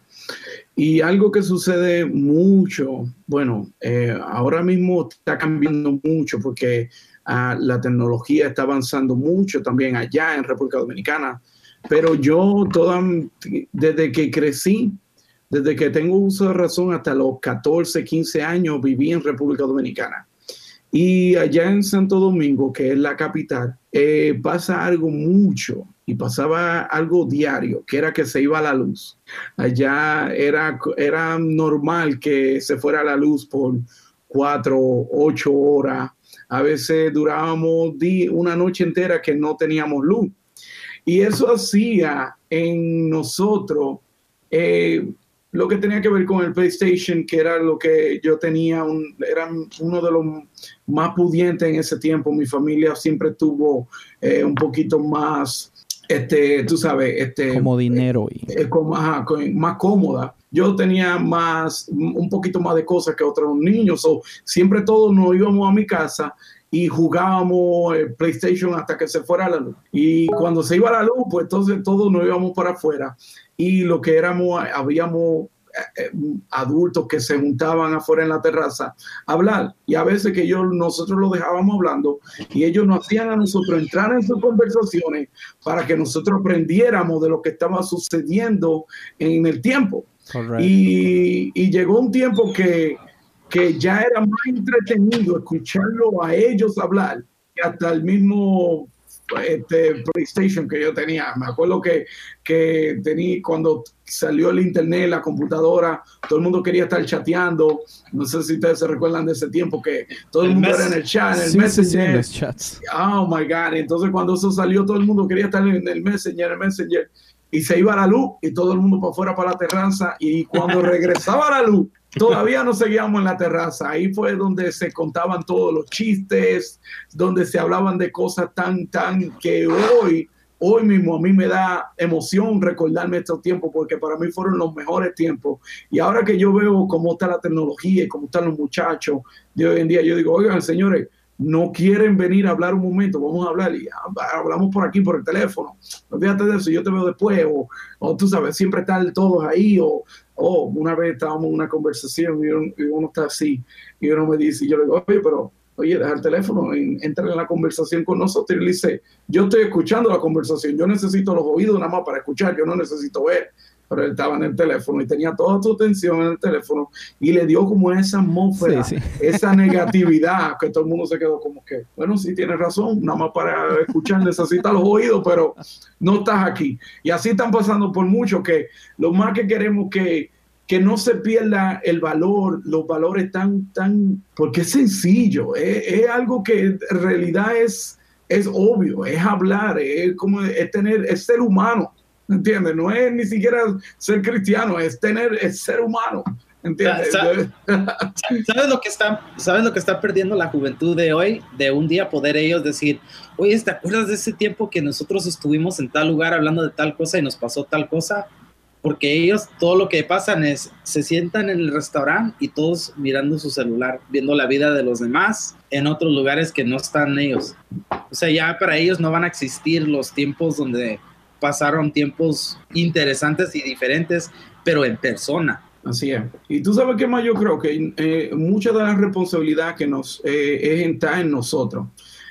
y algo que sucede mucho, bueno, eh, ahora mismo está cambiando mucho porque ah, la tecnología está avanzando mucho también allá en República Dominicana, pero yo toda, desde que crecí, desde que tengo uso de razón hasta los 14, 15 años viví en República Dominicana. Y allá en Santo Domingo, que es la capital, eh, pasa algo mucho y pasaba algo diario, que era que se iba la luz. Allá era, era normal que se fuera la luz por cuatro, ocho horas. A veces durábamos una noche entera que no teníamos luz. Y eso hacía en nosotros eh, lo que tenía que ver con el PlayStation, que era lo que yo tenía, un, era uno de los más pudientes en ese tiempo. Mi familia siempre tuvo eh, un poquito más, este, tú sabes, este, como dinero y eh, más cómoda. Yo tenía más, un poquito más de cosas que otros niños. o siempre todos nos íbamos a mi casa y jugábamos el PlayStation hasta que se fuera la luz. Y cuando se iba la luz, pues entonces todos nos íbamos para afuera y lo que éramos, habíamos eh, eh, adultos que se juntaban afuera en la terraza a hablar. Y a veces que ellos nosotros lo dejábamos hablando y ellos nos hacían a nosotros entrar en sus conversaciones para que nosotros aprendiéramos de lo que estaba sucediendo en el tiempo. Y, y, llegó un tiempo que, que ya era más entretenido escucharlo a ellos hablar que hasta el mismo este PlayStation que yo tenía. Me acuerdo que, que tenía cuando salió el internet, la computadora, todo el mundo quería estar chateando. No sé si ustedes se recuerdan de ese tiempo que todo el, mundo era en el chat, en el Messenger. oh my God. Entonces, cuando eso salió, todo el mundo quería estar en el Messenger, en el Messenger. Y se iba la luz y todo el mundo para afuera para la terraza. Y cuando regresaba la luz, Todavía no seguíamos en la terraza, ahí fue donde se contaban todos los chistes, donde se hablaban de cosas tan, tan que hoy, hoy mismo a mí me da emoción recordarme estos tiempos porque para mí fueron los mejores tiempos. Y ahora que yo veo cómo está la tecnología y cómo están los muchachos de hoy en día, yo digo, oigan, señores, no quieren venir a hablar un momento, vamos a hablar y hablamos por aquí por el teléfono. Olvídate de eso, yo te veo después, o, o tú sabes, siempre están todos ahí, o, oh, una vez estábamos en una conversación y uno, está así y uno me dice, y yo le digo, oye, pero, oye, deja el teléfono, entra en la conversación con nosotros y le dice, yo estoy escuchando la conversación, yo necesito los oídos nada más para escuchar, yo no necesito ver. Pero él estaba en el teléfono y tenía toda su atención en el teléfono y le dio como esa atmósfera, esa negatividad, que todo el mundo se quedó como que, bueno, sí tiene razón, nada más para escuchar necesita los oídos, pero no estás aquí. Y así están pasando por mucho que lo más que queremos que que no se pierda el valor, los valores tan, tan, porque es sencillo, es, algo que en realidad es, es obvio, es hablar, es como es tener, es ser humano, ¿entiendes? No es ni siquiera ser cristiano, es tener, es ser humano. ¿Entiendes? ¿Sabes lo que está, sabes lo que está perdiendo la juventud de hoy? De un día poder ellos decir, oye, ¿te acuerdas de ese tiempo que nosotros estuvimos en tal lugar hablando de tal cosa y nos pasó tal cosa? porque ellos todo lo que pasan es, se sientan en el restaurante y todos mirando su celular, viendo la vida de los demás en otros lugares que no están ellos. O sea, ya para ellos no van a existir los tiempos donde pasaron tiempos interesantes y diferentes, pero en persona. Así es. Y tú sabes qué más yo creo que eh, mucha de la responsabilidad que nos eh, está en nosotros.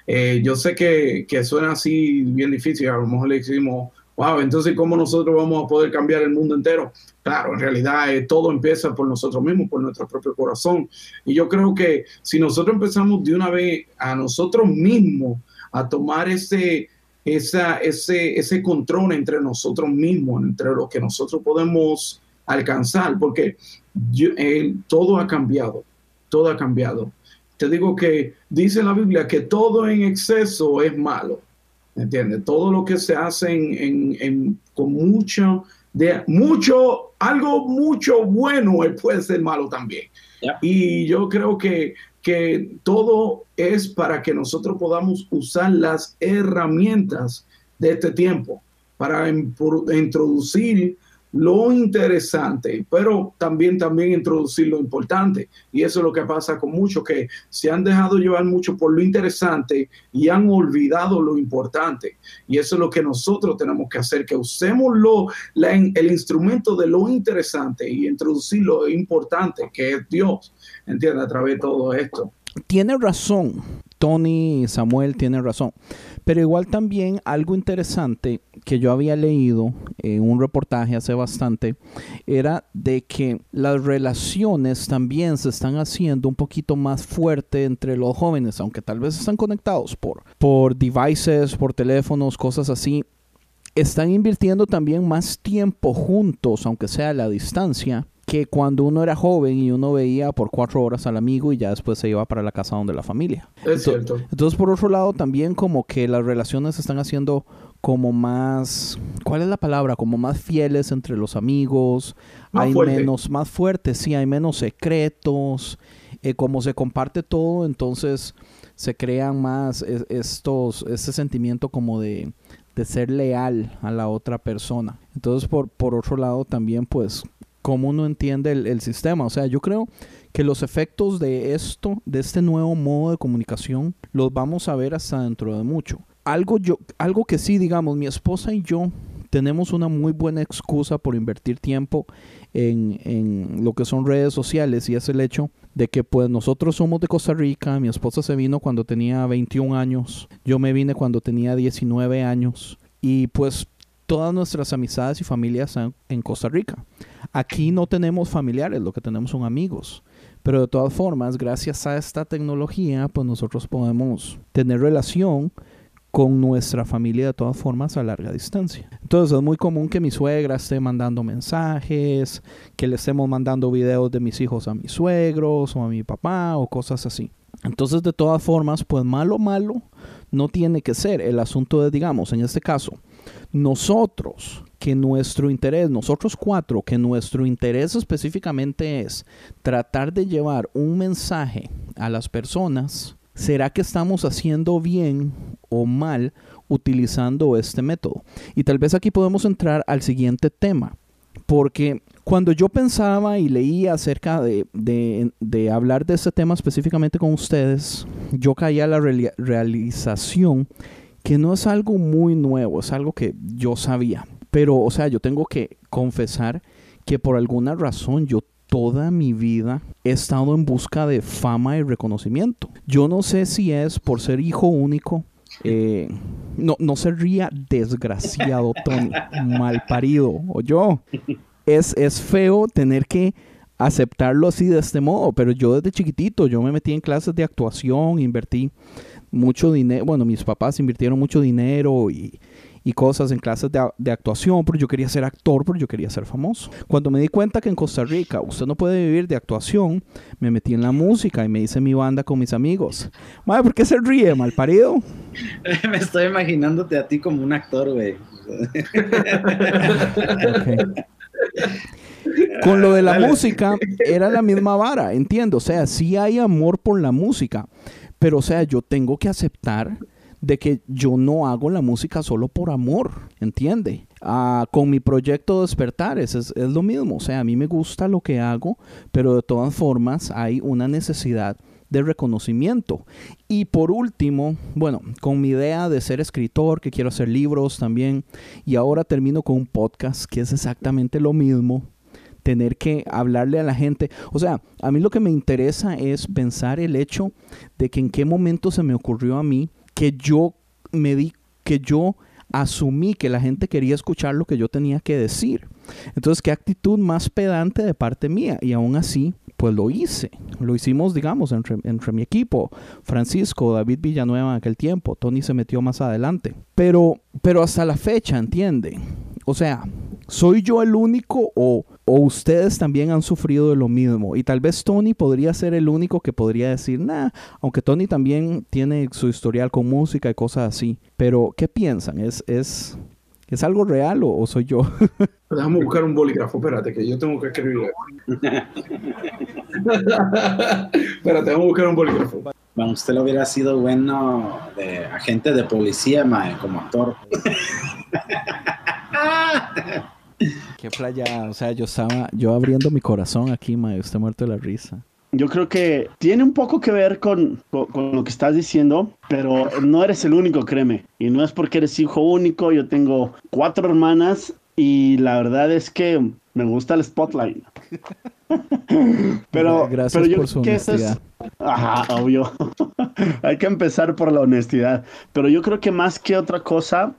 Eh, yo sé que, que, suena así bien difícil, a lo mejor le decimos wow, entonces ¿cómo nosotros vamos a poder cambiar el mundo entero? Claro, en realidad eh, todo empieza por nosotros mismos, por nuestro propio corazón. Y yo creo que si nosotros empezamos de una vez a nosotros mismos a tomar ese, esa, ese, ese control entre nosotros mismos, entre lo que nosotros podemos alcanzar, porque eh, todo ha cambiado, todo ha cambiado. Te digo que dice la Biblia que todo en exceso es malo ¿entiendes? Todo lo que se hace en, con mucho, de, mucho, algo mucho bueno puede ser malo también. Y yo creo que, que todo es para que nosotros podamos usar las herramientas de este tiempo para introducir lo interesante, pero también, también introducir lo importante. Y eso es lo que pasa con muchos que se han dejado llevar mucho por lo interesante y han olvidado lo importante. Y eso es lo que nosotros tenemos que hacer, que usemos lo, el instrumento de lo interesante y introducir lo importante, que es Dios, entiende, a través de todo esto. Tiene razón, Tony Samuel tiene razón. Pero igual también algo interesante que yo había leído en un reportaje hace bastante era de que las relaciones también se están haciendo un poquito más fuerte entre los jóvenes, aunque tal vez están conectados por, por devices, por teléfonos, cosas así. Están invirtiendo también más tiempo juntos, aunque sea a la distancia, que cuando uno era joven y uno veía por cuatro horas al amigo y ya después se iba para la casa donde la familia. Es cierto. Entonces, por otro lado, también como que las relaciones se están haciendo como más, ¿cuál es la palabra? Como más fieles entre los amigos, hay menos, más fuertes, sí, hay menos secretos, eh, como se comparte todo, entonces se crean más estos, este sentimiento como de, de ser leal a la otra persona. Entonces, por, por otro lado, también pues cómo uno entiende el, sistema. O sea, yo creo que los efectos de esto, de este nuevo modo de comunicación, los vamos a ver hasta dentro de mucho. Algo, yo, algo que sí, digamos, mi esposa y yo tenemos una muy buena excusa por invertir tiempo en, en, lo que son redes sociales y es el hecho de que pues nosotros somos de Costa Rica, mi esposa se vino cuando tenía 21 años, yo me vine cuando tenía 19 años y pues todas nuestras amistades y familias en Costa Rica. Aquí no tenemos familiares, lo que tenemos son amigos. Pero de todas formas, gracias a esta tecnología, pues nosotros podemos tener relación con nuestra familia de todas formas a larga distancia. Entonces es muy común que mi suegra esté mandando mensajes, que le estemos mandando videos de mis hijos a mis suegros o a mi papá o cosas así. Entonces de todas formas, pues malo, malo no tiene que ser. El asunto de, digamos, en este caso, nosotros que nuestro interés, nosotros cuatro, que nuestro interés específicamente es tratar de llevar un mensaje a las personas, ¿será que estamos haciendo bien o mal utilizando este método? Y tal vez aquí podemos entrar al siguiente tema, porque cuando yo pensaba y leía acerca de, de, hablar de este tema específicamente con ustedes, yo caía a la realización que no es algo muy nuevo, es algo que yo sabía. Pero, o sea, yo tengo que confesar que por alguna razón yo toda mi vida he estado en busca de fama y reconocimiento. Yo no sé si es por ser hijo único. Eh, no, no se ría desgraciado, Tony. Mal parido. O yo. Es, es feo tener que aceptarlo así de este modo, pero yo desde chiquitito, yo me metí en clases de actuación, invertí mucho dinero, bueno, mis papás invirtieron mucho dinero y, y cosas en clases de, actuación, pero yo quería ser actor, pero yo quería ser famoso. Cuando me di cuenta que en Costa Rica usted no puede vivir de actuación, me metí en la música y me hice mi banda con mis amigos. Madre, ¿por qué se ríe, mal parido? me estoy imaginándote a ti como un actor, güey. Con lo de la música era la misma vara, entiendo. O sea, sí hay amor por la música, pero o sea, yo tengo que aceptar de que yo no hago la música solo por amor, ¿entiende? Ah, con mi proyecto Despertar es, es, lo mismo, o sea, a mí me gusta lo que hago, pero de todas formas hay una necesidad de reconocimiento. Y por último, bueno, con mi idea de ser escritor, que quiero hacer libros también, y ahora termino con un podcast que es exactamente lo mismo, tener que hablarle a la gente. O sea, a mí lo que me interesa es pensar el hecho de que en qué momento se me ocurrió a mí que yo me di, que yo asumí que la gente quería escuchar lo que yo tenía que decir. Entonces, qué actitud más pedante de parte mía. Y aún así, pues lo hice. Lo hicimos, digamos, entre, entre, mi equipo. Francisco, David Villanueva en aquel tiempo. Tony se metió más adelante. Pero, pero hasta la fecha, ¿entiende? O sea, ¿soy yo el único o o ustedes también han sufrido de lo mismo. Y tal vez Tony podría ser el único que podría decir, nah, aunque Tony también tiene su historial con música y cosas así. Pero, ¿qué piensan? ¿Es, es, ¿es algo real o, soy yo? Déjame buscar un bolígrafo, espérate, que yo tengo que escribir. Espera, tengo que buscar un bolígrafo. Bueno, usted lo hubiera sido bueno de agente de policía, mae, como actor. Qué playa, o sea, yo estaba, yo abriendo mi corazón aquí, mae, usted muerto de la risa. Yo creo que tiene un poco que ver con, con, con lo que estás diciendo, pero no eres el único, créeme. Y no es porque eres hijo único, yo tengo cuatro hermanas y la verdad es que me gusta el spotlight. pero, Gracias pero yo por creo su que eso es- honestidad. Ajá, obvio. Hay que empezar por la honestidad. Pero yo creo que más que otra cosa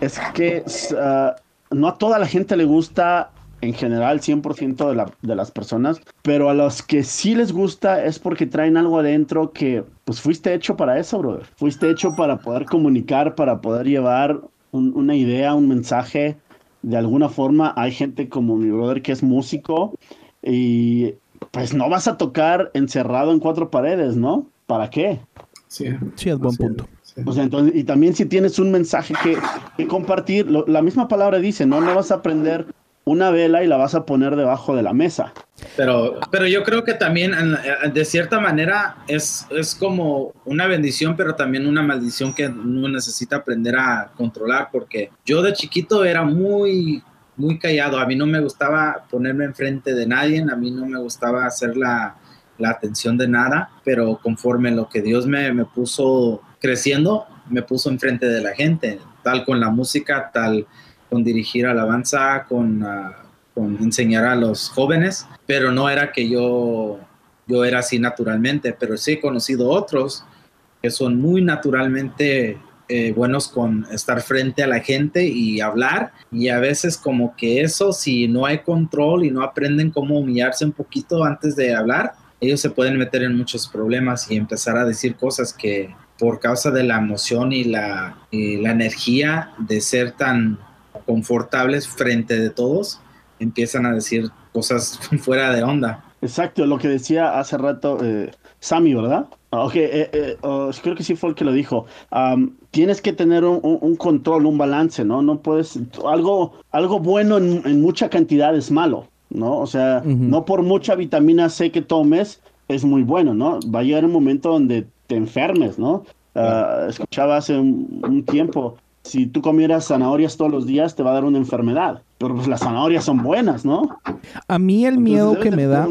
es que ah, no a toda la gente le gusta en general 100% de, la- de las personas, pero a los que sí les gusta es porque traen algo adentro que pues fuiste hecho para eso, brother. Fuiste hecho para poder comunicar, para poder llevar un- una idea, un mensaje. De alguna forma hay gente como mi brother que es músico y pues no vas a tocar encerrado en cuatro paredes, ¿no? ¿Para qué? Sí, Sí, es buen punto. Sí. O sea, entonces, y también si tienes un mensaje que, que compartir, lo- la misma palabra dice, ¿no? No vas a prender una vela y la vas a poner debajo de la mesa. Pero, pero yo creo que también, eh, de cierta manera, es, es como una bendición, pero también una maldición que uno necesita aprender a controlar, porque yo de chiquito era muy, muy callado. A mí no me gustaba ponerme enfrente de nadie, a mí no me gustaba hacer la, la atención de nada, pero conforme lo que Dios me, me puso creciendo, me puso enfrente de la gente, tal con la música, tal con dirigir alabanza, con... ah, con enseñar a los jóvenes, pero no era que yo, yo era así naturalmente, pero sí he conocido otros que son muy naturalmente eh, buenos con estar frente a la gente y hablar, y a veces como que eso, si no hay control y no aprenden cómo humillarse un poquito antes de hablar, ellos se pueden meter en muchos problemas y empezar a decir cosas que por causa de la emoción y la, y la energía de ser tan confortables frente de todos, empiezan a decir cosas fuera de onda. Exacto, lo que decía hace rato eh, Sammy, ¿verdad? Ah, Ok, eh, eh, oh, creo que sí fue el que lo dijo. Tienes que tener un, un- un control, un balance, ¿no? No puedes, algo, algo bueno en, en mucha cantidad es malo, ¿no? O sea, no por mucha vitamina C que tomes es muy bueno, ¿no? Va a llegar un momento donde te enfermes, ¿no? Ah, escuchaba hace un, un tiempo, si tú comieras zanahorias todos los días te va a dar una enfermedad, pero pues las zanahorias son buenas, ¿no? A mí el Entonces miedo que me da,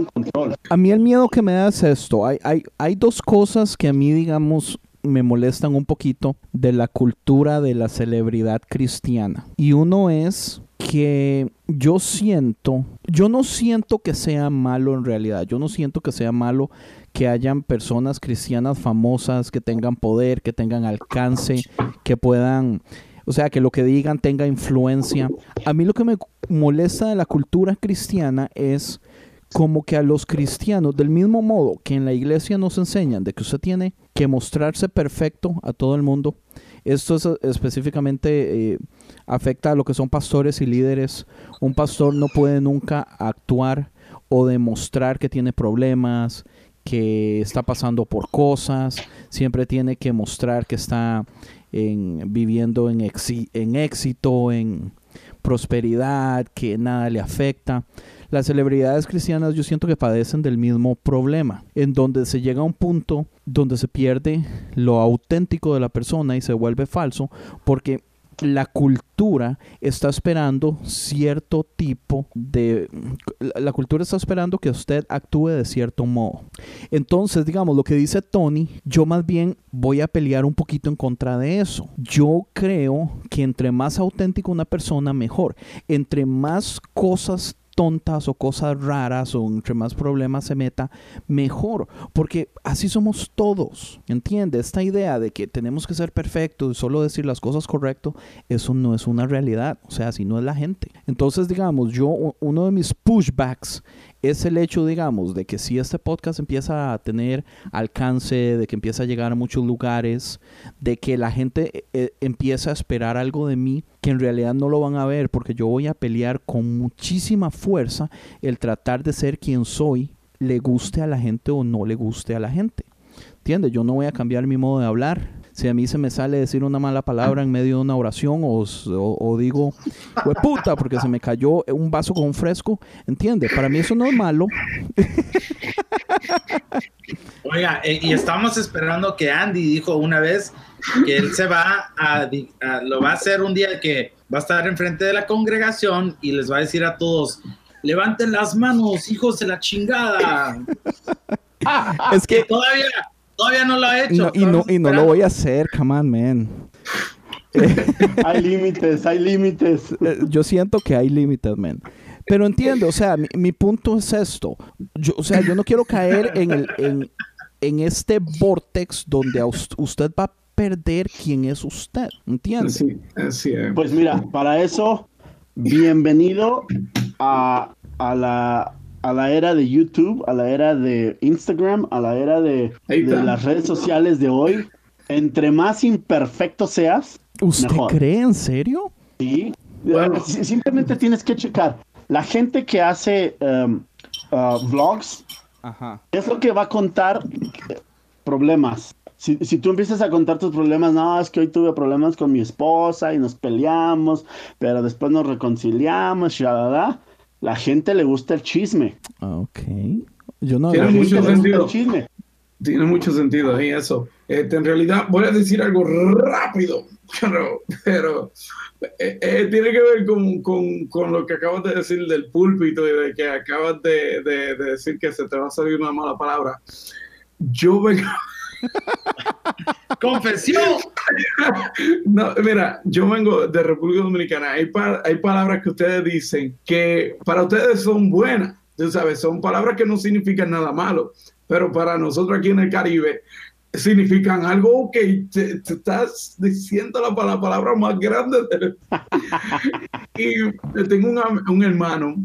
a mí el miedo que me da es esto. Hay, hay, hay dos cosas que a mí, digamos, me molestan un poquito de la cultura de la celebridad cristiana. Y uno es que yo siento, yo no siento que sea malo en realidad, yo no siento que sea malo que hayan personas cristianas famosas, que tengan poder, que tengan alcance, que puedan, o sea, que lo que digan tenga influencia. A mí lo que me molesta de la cultura cristiana es como que a los cristianos, del mismo modo que en la iglesia nos enseñan de que usted tiene que mostrarse perfecto a todo el mundo, esto es, específicamente eh, afecta a lo que son pastores y líderes. Un pastor no puede nunca actuar o demostrar que tiene problemas, que está pasando por cosas, siempre tiene que mostrar que está en, viviendo en, en éxito, en prosperidad, que nada le afecta. Las celebridades cristianas yo siento que padecen del mismo problema, en donde se llega a un punto donde se pierde lo auténtico de la persona y se vuelve falso, porque la cultura está esperando cierto tipo de... La cultura está esperando que usted actúe de cierto modo. Entonces, digamos, lo que dice Tony, yo más bien voy a pelear un poquito en contra de eso. Yo creo que entre más auténtico una persona, mejor. Entre más cosas tontas o cosas raras o entre más problemas se meta, mejor. Porque así somos todos. ¿Entiende? Esta idea de que tenemos que ser perfectos y solo decir las cosas correctas, eso no es una realidad. O sea, así no es la gente. Entonces, digamos, yo, uno de mis pushbacks es el hecho, digamos, de que si este podcast empieza a tener alcance, de que empieza a llegar a muchos lugares, de que la gente eh, empieza a esperar algo de mí que en realidad no lo van a ver, porque yo voy a pelear con muchísima fuerza el tratar de ser quien soy, le guste a la gente o no le guste a la gente. ¿Entiendes? Yo no voy a cambiar mi modo de hablar. Si a mí se me sale decir una mala palabra en medio de una oración o, o- o digo, "Hue puta, porque se me cayó un vaso con un fresco, ¿entiendes? Para mí eso no es malo. Oiga, eh, y estamos esperando que Andy dijo una vez que él se va a, a, lo va a hacer un día que va a estar enfrente de la congregación y les va a decir a todos, levanten las manos, hijos de la chingada. es que todavía, todavía no lo ha hecho. y no, y no lo voy a hacer, come on, man. hay límites, hay límites. Eh, yo siento que hay límites, man. Pero entiendo, o sea, mi, punto es esto. Yo, o sea, yo no quiero caer en, el, en, en este vortex donde usted va a perder quién es usted. ¿Entiende? Sí, así es. Pues mira, para eso, bienvenido a, a, la, a la era de YouTube, a la era de Instagram, a la era de, de las redes sociales de hoy. Entre más imperfecto seas, ¿Usted cree en serio? Sí. Simplemente tienes que checar. La gente que hace um, uh, vlogs es lo que va a contar problemas. Si, tú empiezas a contar tus problemas, no, es que hoy tuve problemas con mi esposa y nos peleamos, pero después nos reconciliamos, ya, la gente le gusta el chisme. Ok. Yo no Tiene mucho sentido. Chisme. Tiene mucho sentido ahí eso. Este, en realidad, voy a decir algo rápido, pero, pero eh, eh, tiene que ver con, con, con, lo que acabas de decir del púlpito y de que acabas de, de, decir que se te va a salir una mala palabra. Yo vengo... Confesión. no, mira, yo vengo de República Dominicana. Hay, hay palabras que ustedes dicen que para ustedes son buenas. Tú sabes, son palabras que no significan nada malo, pero para nosotros aquí en el Caribe significan algo que te, estás diciendo la, palabra más grande. y tengo un hermano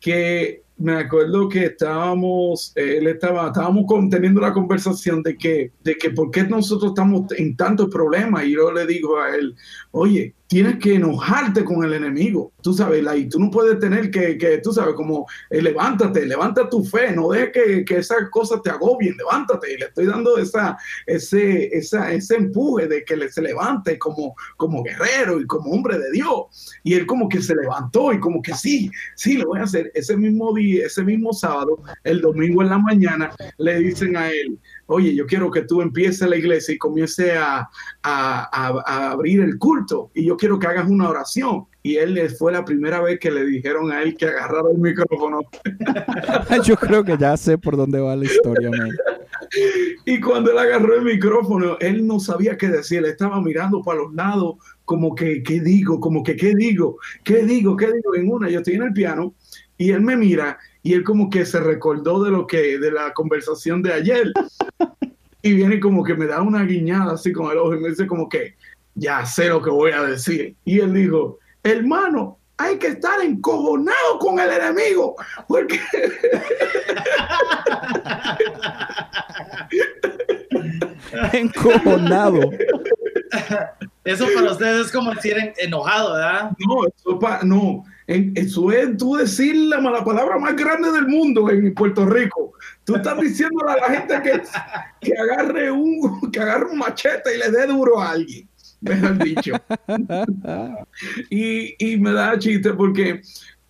que me acuerdo que estábamos, él estaba, estábamos teniendo la conversación de que, de que por qué nosotros estamos en tantos problemas y yo le digo a él, oye, tienes que enojarte con el enemigo, tú sabes, y tú no puedes tener que, que tú sabes, como eh, levántate, levanta tu fe, no dejes que, que, esas cosas te agobien, levántate, y le estoy dando esa, ese, esa, ese empuje de que se levante como, como guerrero y como hombre de Dios, y él como que se levantó y como que sí, sí, lo voy a hacer, ese mismo día, ese mismo sábado, el domingo en la mañana, le dicen a él, oye, yo quiero que tú empieces la iglesia y comience a, a, abrir el culto y yo quiero que hagas una oración. Y él fue la primera vez que le dijeron a él que agarrara el micrófono. yo creo que ya sé por dónde va la historia, man. Y cuando él agarró el micrófono, él no sabía qué decir, él estaba mirando para los lados, como que, ¿qué digo? Como que, ¿qué digo? ¿Qué digo? ¿Qué digo? En una, yo estoy en el piano y él me mira y él como que se recordó de lo que, de la conversación de ayer. Y viene como que me da una guiñada así con el ojo y me dice como que, ya sé lo que voy a decir. Y él dijo, hermano, hay que estar encojonado con el enemigo, porque... encojonado. Eso para ustedes es como decir enojado, ¿verdad? No, eso no. Eso es tú decir la mala palabra más grande del mundo en Puerto Rico. Tú estás diciendo a la gente que, que, agarre un, que agarre un machete y le dé duro a alguien. Mejor dicho. y, y me da chiste porque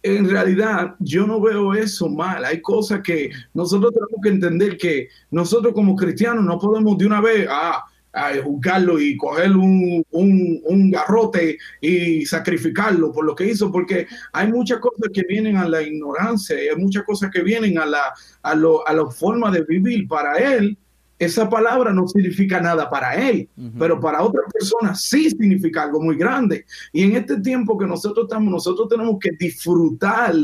en realidad yo no veo eso mal. Hay cosas que nosotros tenemos que entender que nosotros como cristianos no podemos de una vez, ah, a juzgarlo y coger un, un, garrote y sacrificarlo por lo que hizo, porque hay muchas cosas que vienen a la ignorancia, hay muchas cosas que vienen a la, a, lo, a la forma de vivir para él esa palabra no significa nada para él, pero para otra persona sí significa algo muy grande. Y en este tiempo que nosotros estamos, nosotros tenemos que disfrutar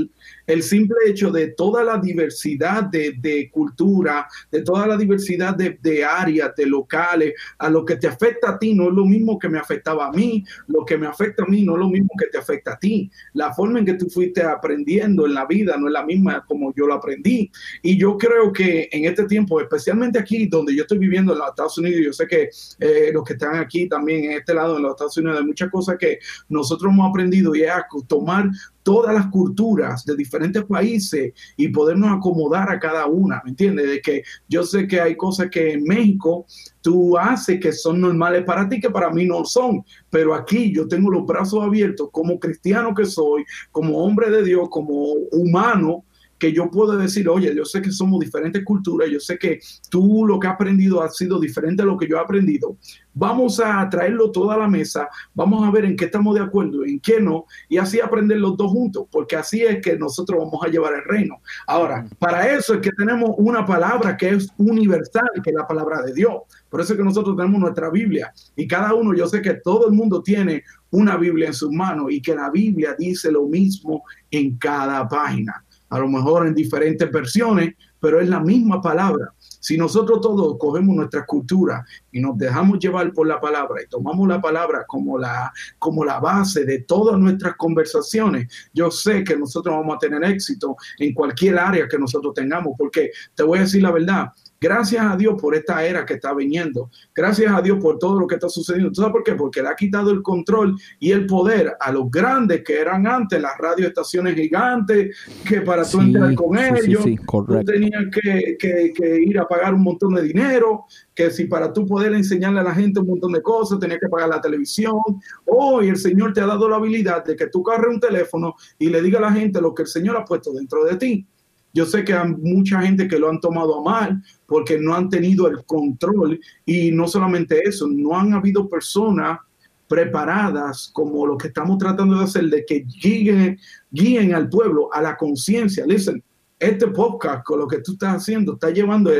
el simple hecho de toda la diversidad de, cultura, de toda la diversidad de, áreas, de locales, a lo que te afecta a ti no es lo mismo que me afectaba a mí, lo que me afecta a mí no es lo mismo que te afecta a ti. La forma en que tú fuiste aprendiendo en la vida no es la misma como yo lo aprendí. Y yo creo que en este tiempo, especialmente aquí donde yo estoy viviendo en los Estados Unidos, yo sé que eh, los que están aquí también en este lado, en los Estados Unidos, hay muchas cosas que nosotros hemos aprendido y es a tomar todas las culturas de diferentes países y podernos acomodar a cada una, ¿me entiendes? De que yo sé que hay cosas que en México tú haces que son normales para ti, que para mí no son, pero aquí yo tengo los brazos abiertos como cristiano que soy, como hombre de Dios, como humano, que yo puedo decir, oye, yo sé que somos diferentes culturas, yo sé que tú lo que has aprendido ha sido diferente a lo que yo he aprendido. Vamos a traerlo todo a la mesa, vamos a ver en qué estamos de acuerdo, en qué no, y así aprender los dos juntos, porque así es que nosotros vamos a llevar el reino. Ahora, para eso es que tenemos una palabra que es universal, que es la palabra de Dios. Por eso es que nosotros tenemos nuestra Biblia y cada uno, yo sé que todo el mundo tiene una Biblia en sus manos y que la Biblia dice lo mismo en cada página. A lo mejor en diferentes versiones, pero es la misma palabra. Si nosotros todos cogemos nuestra cultura y nos dejamos llevar por la palabra y tomamos la palabra como la, como la base de todas nuestras conversaciones, yo sé que nosotros vamos a tener éxito en cualquier área que nosotros tengamos, porque te voy a decir la verdad, Gracias a Dios por esta era que está viniendo. Gracias a Dios por todo lo que está sucediendo. ¿Tú sabes por qué? Porque le ha quitado el control y el poder a los grandes que eran antes, las radioestaciones gigantes, que para tú entrar con ellos, tú tenías que, que, ir a pagar un montón de dinero, que si para tú poder enseñarle a la gente un montón de cosas, tenías que pagar la televisión. Hoy el Señor te ha dado la habilidad de que tú carres un teléfono y le diga a la gente lo que el Señor ha puesto dentro de ti. Yo sé que hay mucha gente que lo han tomado a mal porque no han tenido el control y no solamente eso, no han habido personas preparadas como lo que estamos tratando de hacer, de que guíen, guíen al pueblo a la conciencia. Listen, este podcast con lo que tú estás haciendo está llevando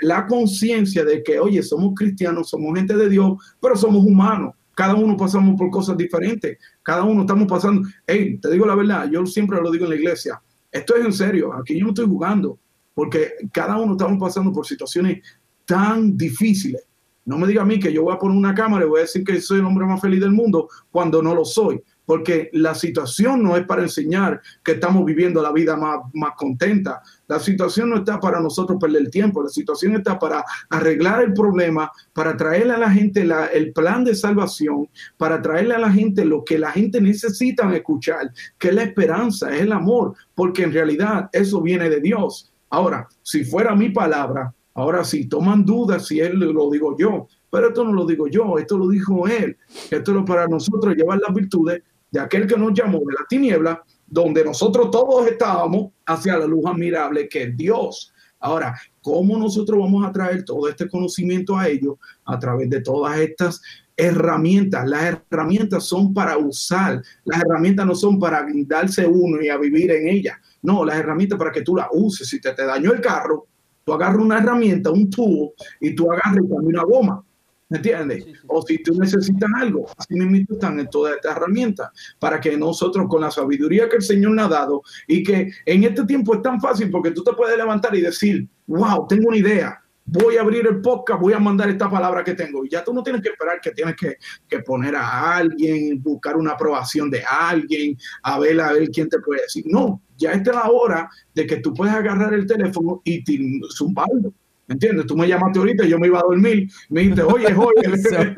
la conciencia de que, oye, somos cristianos, somos gente de Dios, pero somos humanos. Cada uno pasamos por cosas diferentes. Cada uno estamos pasando. Hey, te digo la verdad, yo siempre lo digo en la iglesia. Esto es en serio, aquí yo no estoy jugando, porque cada uno estamos pasando por situaciones tan difíciles. No me diga a mí que yo voy a poner una cámara y voy a decir que soy el hombre más feliz del mundo cuando no lo soy porque la situación no es para enseñar que estamos viviendo la vida más, más contenta. La situación no está para nosotros perder el tiempo, la situación está para arreglar el problema, para traerle a la gente el plan de salvación, para traerle a la gente lo que la gente necesita escuchar, que es la esperanza, es el amor, porque en realidad eso viene de Dios. Ahora, si fuera mi palabra, ahora sí, toman dudas si él lo digo yo, pero esto no lo digo yo, esto lo dijo él. Esto es para nosotros llevar las virtudes de aquel que nos llamó de la tiniebla, donde nosotros todos estábamos, hacia la luz admirable que es Dios. Ahora, ¿cómo nosotros vamos a traer todo este conocimiento a ellos? A través de todas estas herramientas. Las herramientas son para usar, las herramientas no son para darse uno y a vivir en ellas. No, las herramientas para que tú las uses. Si te, te dañó el carro, tú agarras una herramienta, un tubo, y tú agarras y una goma. ¿Me entiendes? O si tú necesitas algo, así mismo están en todas estas herramientas para que nosotros con la sabiduría que el Señor nos ha dado y que en este tiempo es tan fácil porque tú te puedes levantar y decir, wow, tengo una idea, voy a abrir el podcast, voy a mandar esta palabra que tengo. Y ya tú no tienes que esperar que tienes que, que poner a alguien, buscar una aprobación de alguien, a ver, a ver quién te puede decir. No, ya esta es la hora de que tú puedes agarrar el teléfono y zumbarlo. ¿Me entiendes? Tú me llamaste ahorita y yo me iba a dormir. Me dijiste, oye, es hoy. El,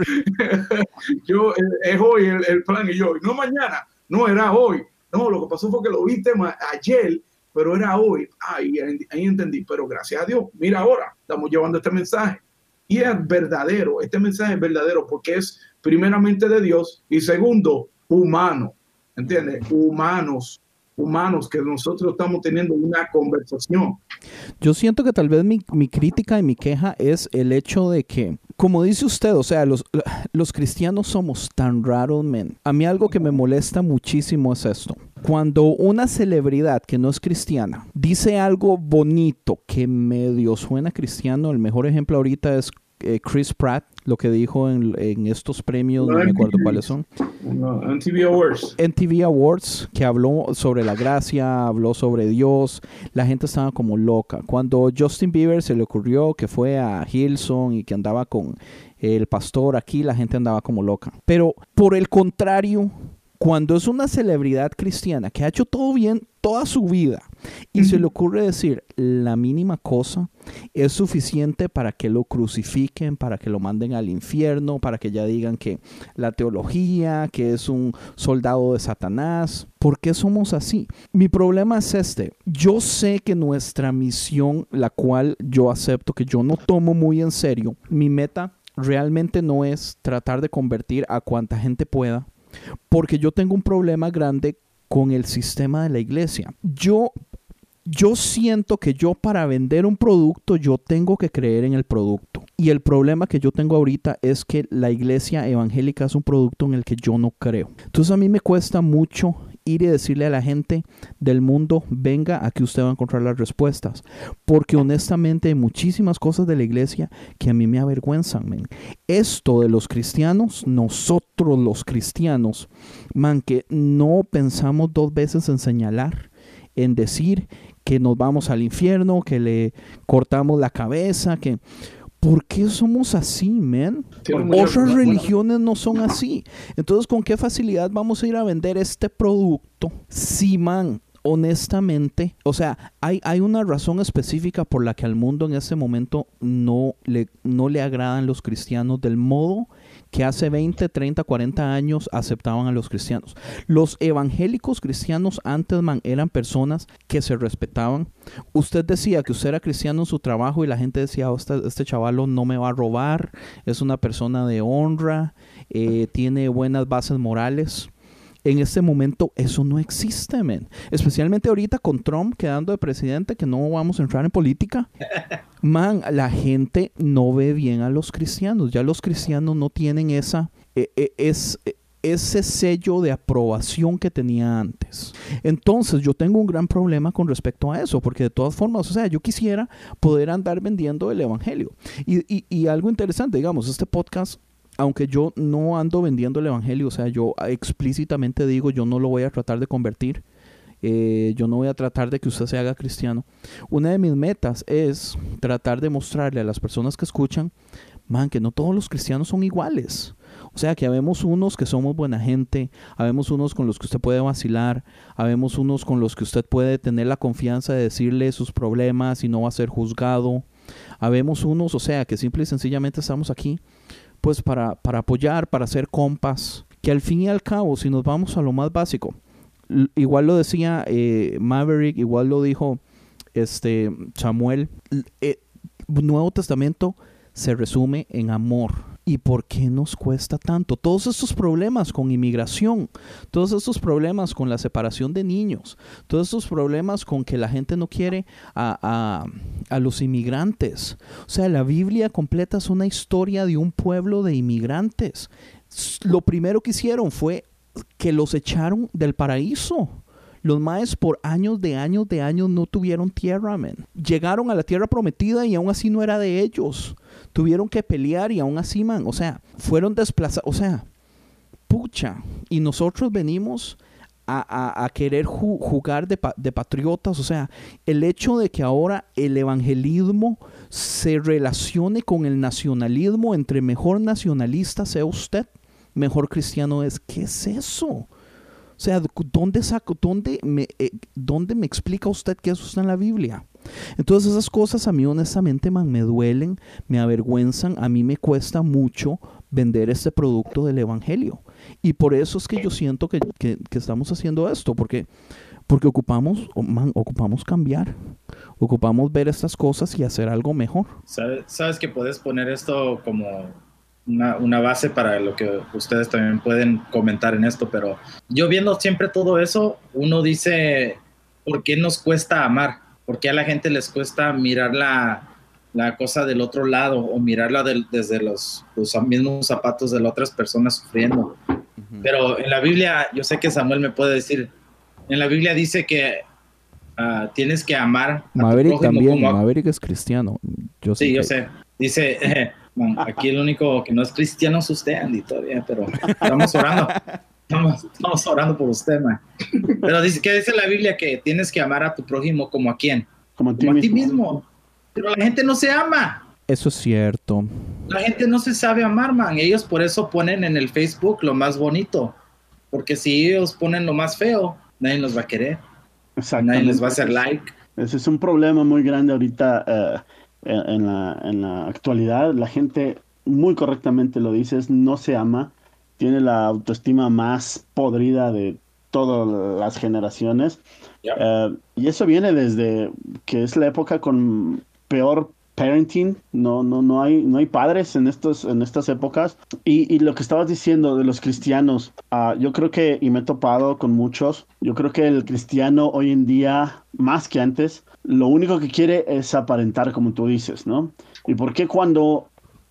yo, es hoy el, plan. Y yo, no mañana. No, era hoy. No, lo que pasó fue que lo viste ayer, pero era hoy. Ahí, ahí entendí. Pero gracias a Dios, mira ahora, estamos llevando este mensaje. Y es verdadero. Este mensaje es verdadero porque es primeramente de Dios y segundo, humano. ¿Entiendes? Humanos humanos que nosotros estamos teniendo una conversación. Yo siento que tal vez mi, mi, crítica y mi queja es el hecho de que, como dice usted, o sea, los, los cristianos somos tan raros, men. A mí algo que me molesta muchísimo es esto. Cuando una celebridad que no es cristiana dice algo bonito que medio suena cristiano, el mejor ejemplo ahorita es eh, Chris Pratt, lo que dijo en, estos premios, no, me acuerdo cuáles son. No, MTV Awards. MTV Awards, que habló sobre la gracia, habló sobre Dios, la gente estaba como loca. Cuando Justin Bieber se le ocurrió que fue a Hilson y que andaba con el pastor aquí, la gente andaba como loca. Pero por el contrario, cuando es una celebridad cristiana que ha hecho todo bien toda su vida y se le ocurre decir la mínima cosa, es suficiente para que lo crucifiquen, para que lo manden al infierno, para que ya digan que la teología, que es un soldado de Satanás. ¿Por qué somos así? Mi problema es este. Yo sé que nuestra misión, la cual yo acepto, que yo no tomo muy en serio, mi meta realmente no es tratar de convertir a cuanta gente pueda porque yo tengo un problema grande con el sistema de la iglesia. Yo, yo siento que yo para vender un producto, yo tengo que creer en el producto. Y el problema que yo tengo ahorita es que la iglesia evangélica es un producto en el que yo no creo. Entonces a mí me cuesta mucho ir y decirle a la gente del mundo, venga, aquí usted va a encontrar las respuestas. Porque honestamente hay muchísimas cosas de la iglesia que a mí me avergüenzan. Esto de los cristianos, nosotros los cristianos, man, que no pensamos dos veces en señalar, en decir que nos vamos al infierno, que le cortamos la cabeza, que... ¿Por qué somos así, man? Otras religiones no son así. Entonces, ¿con qué facilidad vamos a ir a vender este producto? Sí, man, honestamente, o sea, hay, hay una razón específica por la que al mundo en este momento no le, no le agradan los cristianos del modo que hace 20, 30, 40 años aceptaban a los cristianos. Los evangélicos cristianos antes, eran personas que se respetaban. Usted decía que usted era cristiano en su trabajo y la gente decía, oh, este, este chavalo no me va a robar, es una persona de honra, eh, tiene buenas bases morales. En este momento eso no existe, men. Especialmente ahorita con Trump quedando de presidente, que no vamos a entrar en política. Man, la gente no ve bien a los cristianos. Ya los cristianos no tienen esa... E, e, es, e, ese sello de aprobación que tenía antes. Entonces yo tengo un gran problema con respecto a eso, porque de todas formas, o sea, yo quisiera poder andar vendiendo el Evangelio. Y, y, y algo interesante, digamos, este podcast aunque yo no ando vendiendo el Evangelio, o sea, yo explícitamente digo, yo no lo voy a tratar de convertir, eh, yo no voy a tratar de que usted se haga cristiano. Una de mis metas es tratar de mostrarle a las personas que escuchan, man, que no todos los cristianos son iguales. O sea, que habemos unos que somos buena gente, habemos unos con los que usted puede vacilar, habemos unos con los que usted puede tener la confianza de decirle sus problemas y no va a ser juzgado. Habemos unos, o sea, que simple y sencillamente estamos aquí pues para, para apoyar, para hacer compas, que al fin y al cabo, si nos vamos a lo más básico, igual lo decía eh, Maverick, igual lo dijo este Samuel, el eh, Nuevo Testamento se resume en amor. ¿Y por qué nos cuesta tanto? Todos estos problemas con inmigración, todos estos problemas con la separación de niños, todos estos problemas con que la gente no quiere a, a, los inmigrantes. O sea, la Biblia completa es una historia de un pueblo de inmigrantes. Lo primero que hicieron fue que los echaron del paraíso. Los maes por años de años de años no tuvieron tierra, men. Llegaron a la tierra prometida y aún así no era de ellos tuvieron que pelear y aún así, man, o sea, fueron desplazados, o sea, pucha, y nosotros venimos a, querer jugar de, de, patriotas, o sea, el hecho de que ahora el evangelismo se relacione con el nacionalismo, entre mejor nacionalista sea usted, mejor cristiano es, ¿qué es eso? O sea, ¿dónde, saco, dónde, me, eh, ¿dónde me explica usted que eso está en la Biblia? Entonces esas cosas a mí honestamente me duelen, me avergüenzan, a mí me cuesta mucho vender este producto del Evangelio. Y por eso es que yo siento que, estamos haciendo esto, porque, porque ocupamos, ocupamos cambiar, ocupamos ver estas cosas y hacer algo mejor. Sabes, que puedes poner esto como una, una, base para lo que ustedes también pueden comentar en esto, pero yo viendo siempre todo eso, uno dice, ¿por qué nos cuesta amar? porque a la gente les cuesta mirar la, cosa del otro lado o mirarla desde los, mismos zapatos de las otras personas sufriendo. Pero en la Biblia, yo sé que Samuel me puede decir, en la Biblia dice que ah, tienes que amar. A Maverick también, Maverick es cristiano. Yo sí, yo sé. Dice, aquí el único que no es cristiano es usted, Andy, todavía, pero estamos orando. Estamos, orando por usted, man. Pero dice, ¿qué dice la Biblia? Que tienes que amar a tu prójimo como a quién? Como a ti, mismo. Pero la gente no se ama. Eso es cierto. La gente no se sabe amar, man. Ellos por eso ponen en el Facebook lo más bonito. Porque si ellos ponen lo más feo, nadie los va a querer. Nadie les va a hacer like. Ese es un problema muy grande ahorita eh, en, la, en la actualidad. La gente, muy correctamente lo dices, no se ama tiene la autoestima más podrida de todas las generaciones. Eh, y eso viene desde que es la época con peor parenting, no, no, no hay, no hay padres en estos, en estas épocas. Y, y lo que estabas diciendo de los cristianos, ah, yo creo que, y me he topado con muchos, yo creo que el cristiano hoy en día, más que antes, lo único que quiere es aparentar, como tú dices, ¿no? ¿Y por qué cuando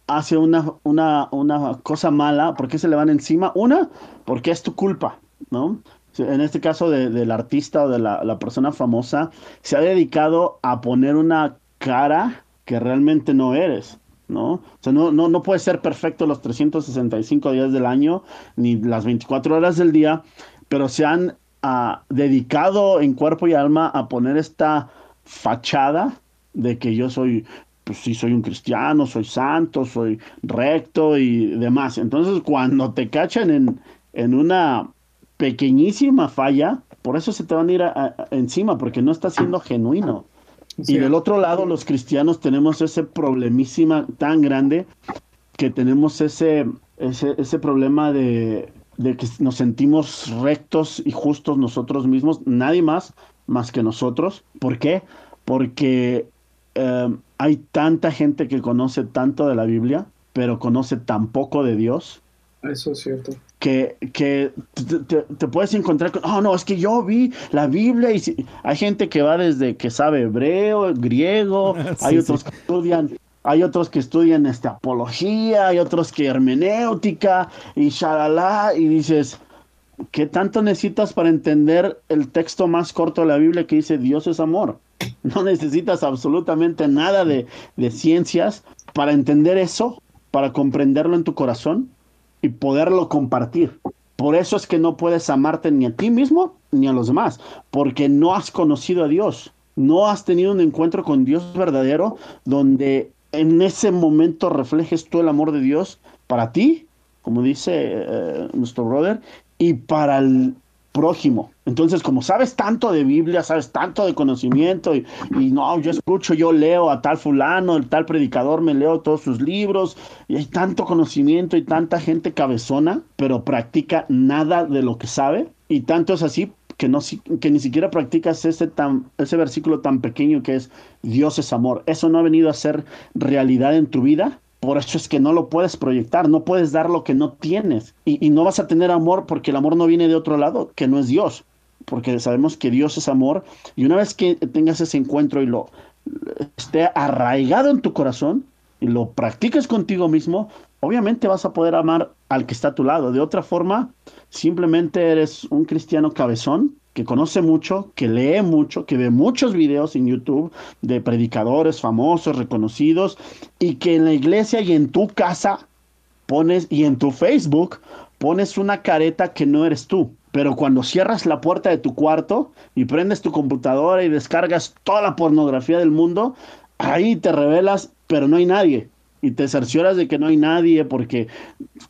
hace una, una, una cosa mala, por qué se le van encima? Una, porque es tu culpa, ¿no? En este caso de- del artista o de la, la persona famosa, se ha dedicado a poner una cara que realmente no eres, ¿no? O sea, no, no, no puedes ser perfecto los 365 días del año, ni las 24 horas del día, pero se han ah, dedicado en cuerpo y alma a poner esta fachada de que yo soy, pues sí, soy un cristiano, soy santo, soy recto y demás. Entonces, cuando te cachan en, en una pequeñísima falla, por eso se te van a ir a- a- encima, porque no está siendo genuino. Sí. Y del otro lado, los cristianos tenemos ese problemísima tan grande que tenemos ese, ese, ese problema de, de que nos sentimos rectos y justos nosotros mismos, nadie más más que nosotros. ¿Por qué? Porque eh, hay tanta gente que conoce tanto de la Biblia, pero conoce tan poco de Dios Eso es cierto. que, que te, te- te puedes encontrar con, oh no, es que yo vi la Biblia y si-". hay gente que va desde que sabe hebreo, griego, hay otros sí. que estudian, hay otros que estudian este, apología, hay otros que hermenéutica y shalala, y dices, ¿qué tanto necesitas para entender el texto más corto de la Biblia que dice Dios es amor? No necesitas absolutamente nada de, de ciencias para entender eso, para comprenderlo en tu corazón y poderlo compartir. Por eso es que no puedes amarte ni a ti mismo ni a los demás, porque no has conocido a Dios, no has tenido un encuentro con Dios verdadero donde en ese momento reflejes tú el amor de Dios para ti, como dice eh, nuestro brother, y para el prójimo. Entonces, como sabes tanto de Biblia, sabes tanto de conocimiento, y, y no, yo escucho, yo leo a tal fulano, el tal predicador, me leo todos sus libros, y hay tanto conocimiento y tanta gente cabezona, pero practica nada de lo que sabe, y tanto es así que, no, que ni siquiera practicas ese, tan, ese versículo tan pequeño que es Dios es amor. Eso no ha venido a ser realidad en tu vida. Por eso es que no lo puedes proyectar, no puedes dar lo que no tienes. Y, y no vas a tener amor porque el amor no viene de otro lado, que no es Dios. Porque sabemos que Dios es amor. Y una vez que tengas ese encuentro y lo esté arraigado en tu corazón y lo practiques contigo mismo, obviamente vas a poder amar al que está a tu lado. De otra forma, simplemente eres un cristiano cabezón que conoce mucho, que lee mucho, que ve muchos videos en YouTube de predicadores famosos, reconocidos, y que en la iglesia y en tu casa pones, y en tu Facebook pones una careta que no eres tú. Pero cuando cierras la puerta de tu cuarto y prendes tu computadora y descargas toda la pornografía del mundo, ahí te revelas, pero no hay nadie. Y te cercioras de que no hay nadie porque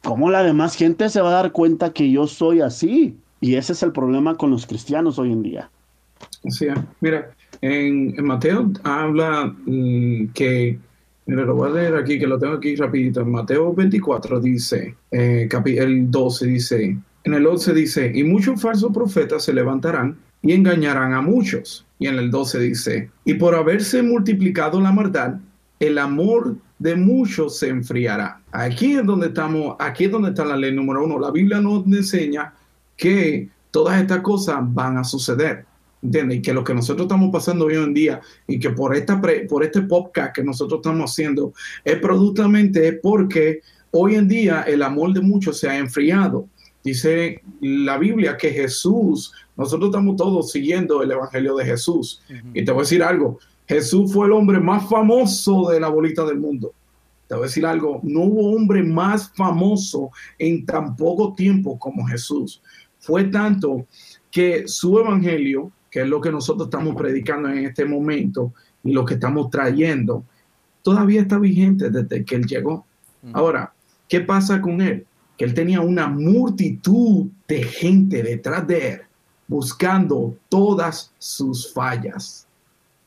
¿cómo la demás gente se va a dar cuenta que yo soy así? Y ese es el problema con los cristianos hoy en día. Es. Mira, en, en Mateo habla mm, que, mira, lo voy a leer aquí, que lo tengo aquí rapidito. En Mateo 24 dice, eh, el 12 dice, en el 11 dice, y muchos falsos profetas se levantarán y engañarán a muchos. Y en el 12 dice, y por haberse multiplicado la maldad, el amor de muchos se enfriará. Aquí es donde estamos, aquí es donde está la ley número uno. La Biblia nos enseña que todas estas cosas van a suceder. ¿Entiendes? Y que lo que nosotros estamos pasando hoy en día y que por, esta pre- por este podcast que nosotros estamos haciendo es productamente porque hoy en día el amor de muchos se ha enfriado. Dice la Biblia que Jesús, nosotros estamos todos siguiendo el Evangelio de Jesús. Y te voy a decir algo, Jesús fue el hombre más famoso de la bolita del mundo. Te voy a decir algo, no hubo hombre más famoso en tan poco tiempo como Jesús. Fue tanto que su evangelio, que es lo que nosotros estamos predicando en este momento y lo que estamos trayendo, todavía está vigente desde que él llegó. Ahora, ¿qué pasa con él? Que él tenía una multitud de gente detrás de él buscando todas sus fallas.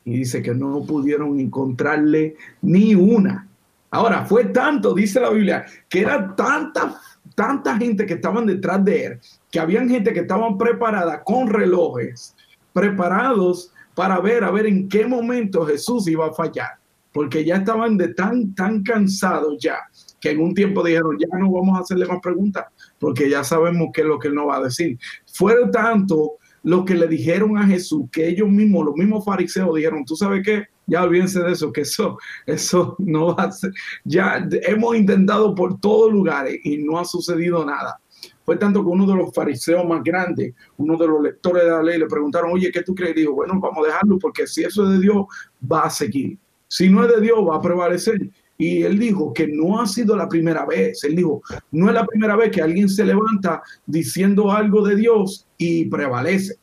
Y dice que no pudieron encontrarle ni una. Ahora, fue tanto, dice la Biblia, que era tanta, tanta gente que estaban detrás de él, que habían gente que estaban preparada con relojes, preparados para ver, a ver en qué momento Jesús iba a fallar. porque ya estaban de tan, tan cansados ya, que en un tiempo dijeron, ya no vamos a hacerle más preguntas, porque ya sabemos qué es lo que él nos va a decir. Fue tanto lo que le dijeron a Jesús, que ellos mismos, los mismos fariseos dijeron, tú sabes qué, ya olvídense de eso, que eso, eso no va a ser, ya hemos intentado por todos lugares y no ha sucedido nada. Fue tanto que uno de los fariseos más grandes, uno de los lectores de la ley, le preguntaron, oye, ¿qué tú crees? Y dijo, bueno, vamos a dejarlo porque si eso es de Dios, va a seguir. Si no es de Dios, va a prevalecer. Y él dijo que no ha sido la primera vez. Él dijo, no es la primera vez que alguien se levanta diciendo algo de Dios y prevalece.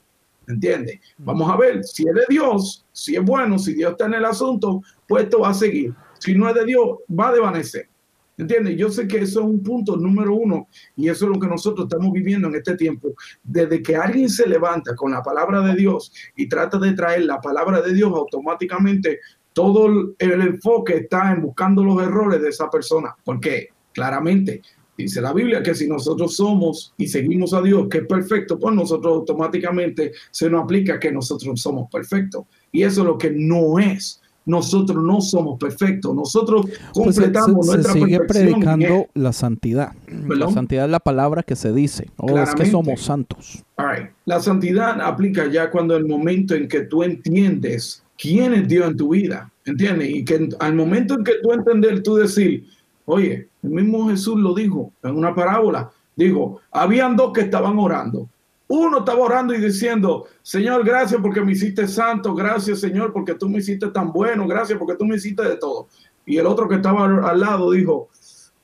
¿Entiendes? Vamos a ver, si es de Dios, si es bueno, si Dios está en el asunto, pues esto va a seguir. Si no es de Dios, va a desvanecer. ¿Entiendes? Yo sé que eso es un punto número uno y eso es lo que nosotros estamos viviendo en este tiempo. Desde que alguien se levanta con la palabra de Dios y trata de traer la palabra de Dios, automáticamente todo el enfoque está en buscando los errores de esa persona. Porque claramente dice la Biblia que si nosotros somos y seguimos a Dios, que es perfecto, pues nosotros automáticamente se nos aplica que nosotros somos perfectos. Y eso es lo que no es nosotros no somos perfectos, nosotros Pues se- completamos se, nuestra se sigue perfección. predicando la santidad. La santidad es la palabra que se dice. Oh, es que somos santos. All right. La santidad aplica ya cuando el momento en que tú entiendes quién es Dios en tu vida, ¿entiendes? Y que al momento en que tú entender, tú decir, oye, el mismo Jesús lo dijo en una parábola, dijo, habían dos que estaban orando. Uno estaba orando y diciendo, Señor, gracias porque me hiciste santo, gracias Señor porque tú me hiciste tan bueno, gracias porque tú me hiciste de todo. Y el otro que estaba al lado dijo,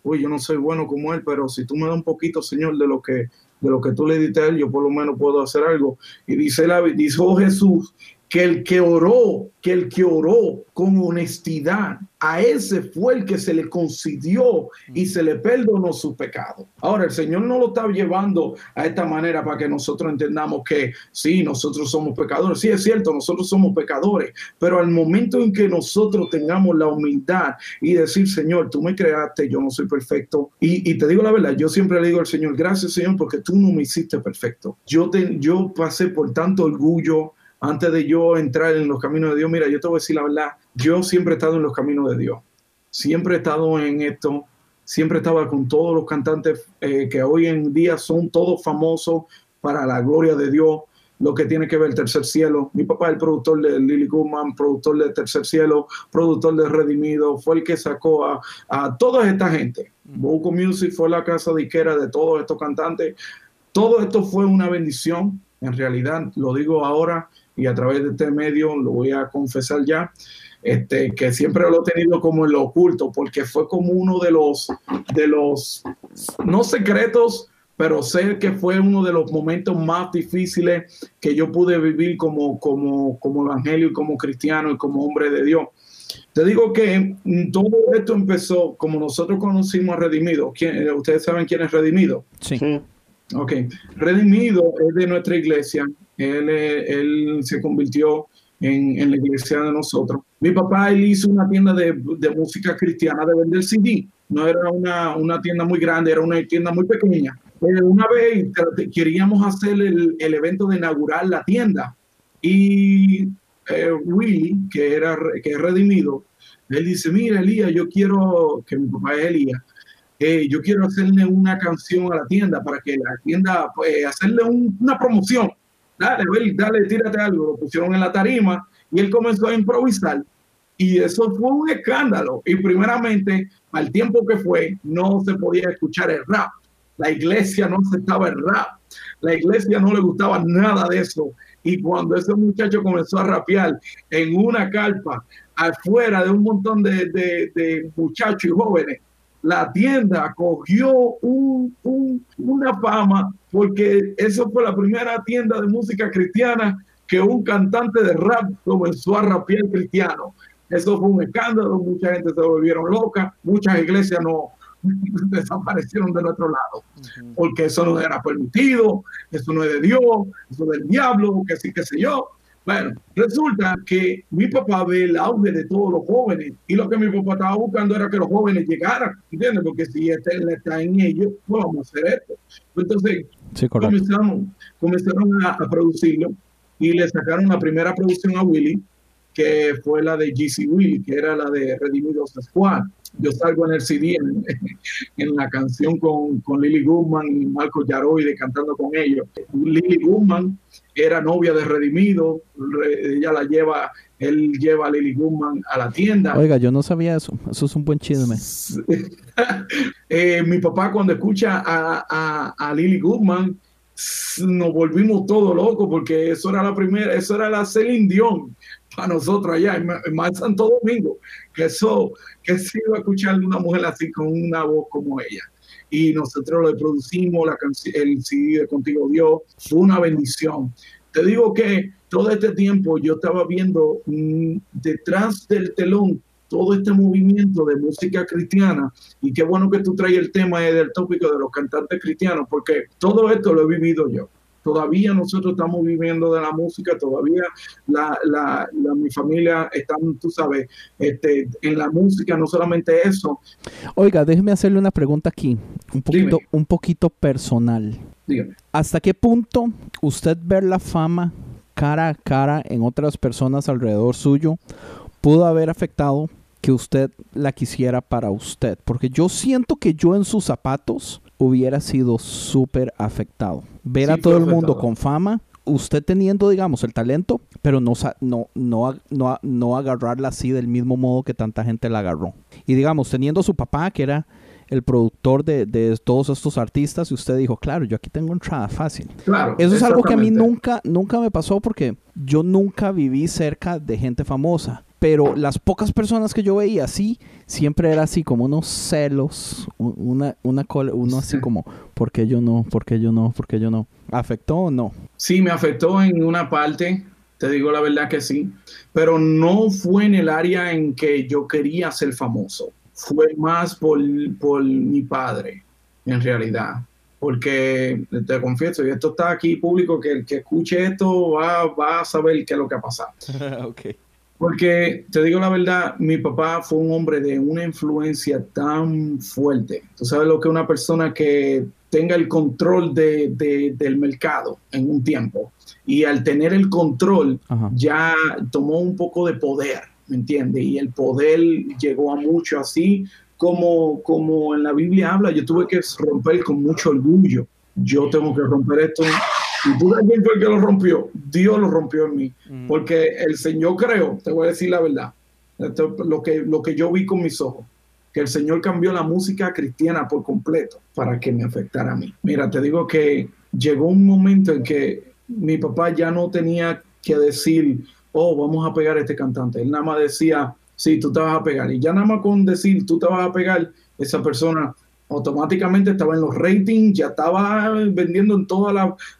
uy, yo no soy bueno como él, pero si tú me das un poquito, Señor, de lo que, de lo que tú le diste a él, yo por lo menos puedo hacer algo. Y dice la, dijo Jesús que el que oró, que el que oró con honestidad, a ese fue el que se le concedió y se le perdonó su pecado. Ahora, el Señor no lo está llevando a esta manera para que nosotros entendamos que sí, nosotros somos pecadores. Sí, es cierto, nosotros somos pecadores, pero al momento en que nosotros tengamos la humildad y decir, Señor, tú me creaste, yo no soy perfecto. Y, y te digo la verdad, yo siempre le digo al Señor, gracias Señor, porque tú no me hiciste perfecto. Yo, te, yo pasé por tanto orgullo antes de yo entrar en los caminos de Dios. Mira, yo te voy a decir la verdad, yo siempre he estado en los caminos de Dios. Siempre he estado en esto. Siempre estaba con todos los cantantes eh, que hoy en día son todos famosos para la gloria de Dios lo que tiene que ver el Tercer Cielo. Mi papá es el productor de Lily Goodman, productor de Tercer Cielo, productor de Redimido, fue el que sacó a, a toda esta gente. Boco Music fue la casa disquera de todos estos cantantes. Todo esto fue una bendición, en realidad, lo digo ahora y a través de este medio lo voy a confesar ya, este, que siempre lo he tenido como en lo oculto, porque fue como uno de los, de los, no secretos, pero sé que fue uno de los momentos más difíciles que yo pude vivir como, como, como evangelio y como cristiano y como hombre de Dios. Te digo que todo esto empezó como nosotros conocimos a Redimido. ¿Quién- ¿Ustedes saben quién es Redimido? Sí. Sí. Ok. Redimido es de nuestra iglesia. Él, eh, él se convirtió en, en la iglesia de nosotros. Mi papá, él hizo una tienda de, de música cristiana de vender CD. No era una, una tienda muy grande, era una tienda muy pequeña. Pero una vez queríamos hacer el, el evento de inaugurar la tienda. Y eh, Willy, que, era, que es redimido, él dice, mira, Elías, yo quiero, que mi papá es Elías, eh, yo quiero hacerle una canción a la tienda para que la tienda, pues, hacerle un- una promoción. Dale, dale, tírate algo. Lo pusieron en la tarima y él comenzó a improvisar. Y eso fue un escándalo. Y primeramente, al tiempo que fue, no se podía escuchar el rap. La iglesia no aceptaba el rap. La iglesia no le gustaba nada de eso. Y cuando ese muchacho comenzó a rapear en una carpa, afuera de un montón de, de- de muchachos y jóvenes, la tienda cogió un- un- una fama porque eso fue la primera tienda de música cristiana que un cantante de rap comenzó a rapear cristiano. Eso fue un escándalo, mucha gente se volvieron loca, muchas iglesias no desaparecieron de nuestro lado, porque eso no era permitido, eso no es de Dios, eso es del diablo, que sí, que sé yo. Bueno, resulta que mi papá ve el auge de todos los jóvenes y lo que mi papá estaba buscando era que los jóvenes llegaran, ¿entiendes? Porque si este está en ellos, pues vamos a hacer esto. Entonces, Sí, comenzaron, comenzaron a, a producirlo y le sacaron la primera producción a Willy que fue la de GC Will, que era la de Redimidos Squad. Yo salgo en el CD, en, la canción con, con, Lily Goodman y Marco Yaroide cantando con ellos. Lily Goodman era novia de Redimido, ella la lleva, él lleva a Lily Goodman a la tienda. Oiga, yo no sabía eso, eso es un buen chisme. eh, mi papá cuando escucha a, a, a Lily Goodman, nos volvimos todos locos porque eso era la primera, eso era la Celine Dion para nosotros allá en, en Santo Domingo, que eso, que se iba a escuchar una mujer así con una voz como ella. Y nosotros le producimos la el CD de Contigo Dios, fue una bendición. Te digo que todo este tiempo yo estaba viendo mm, detrás del telón todo este movimiento de música cristiana y qué bueno que tú traes el tema del tópico de los cantantes cristianos porque todo esto lo he vivido yo. Todavía nosotros estamos viviendo de la música, todavía la, la, mi familia está, tú sabes, este, en la música, no solamente eso. Oiga, déjeme hacerle una pregunta aquí, un poquito, un poquito personal. Dígame. ¿Hasta qué punto usted ver la fama cara a cara en otras personas alrededor suyo pudo haber afectado que usted la quisiera para usted? Porque yo siento que yo en sus zapatos hubiera sido súper afectado. Ver a todo el mundo con fama, usted teniendo, digamos, el talento, pero no, no, no, no, no agarrarla así del mismo modo que tanta gente la agarró. Y digamos, teniendo a su papá, que era el productor de, de, todos estos artistas y usted dijo, claro, yo aquí tengo entrada fácil. Claro, Eso es algo que a mí nunca, nunca me pasó porque yo nunca viví cerca de gente famosa pero las pocas personas que yo veía así, siempre era así como unos celos, una, una uno así como, ¿por qué yo no? ¿Por qué yo no? ¿Por qué yo no? ¿Afectó o no? Sí, me afectó en una parte, te digo la verdad que sí, pero no fue en el área en que yo quería ser famoso, fue más por, por mi padre, en realidad porque te confieso, y esto está aquí público, que el que escuche esto va, va a saber qué es lo que ha pasado. okay. Porque te digo la verdad, mi papá fue un hombre de una influencia tan fuerte. Tú sabes lo que una persona que tenga el control de, del mercado en un tiempo y al tener el control ya tomó un poco de poder, ¿me entiendes? Y el poder llegó a mucho así como, como en la Biblia habla, yo tuve que romper con mucho orgullo. Yo tengo que romper esto y tú también fue el que lo rompió. Dios lo rompió en mí. Mm. Porque el Señor creo, te voy a decir la verdad, lo, que, lo que yo vi con mis ojos, que el Señor cambió la música cristiana por completo para que me afectara a mí. Mira, te digo que llegó un momento en que mi papá ya no tenía que decir, oh, vamos a pegar a este cantante. Él nada más decía, sí, tú te vas a pegar. Y ya nada más con decir, tú te vas a pegar, esa persona automáticamente estaba en los ratings, ya estaba vendiendo en todos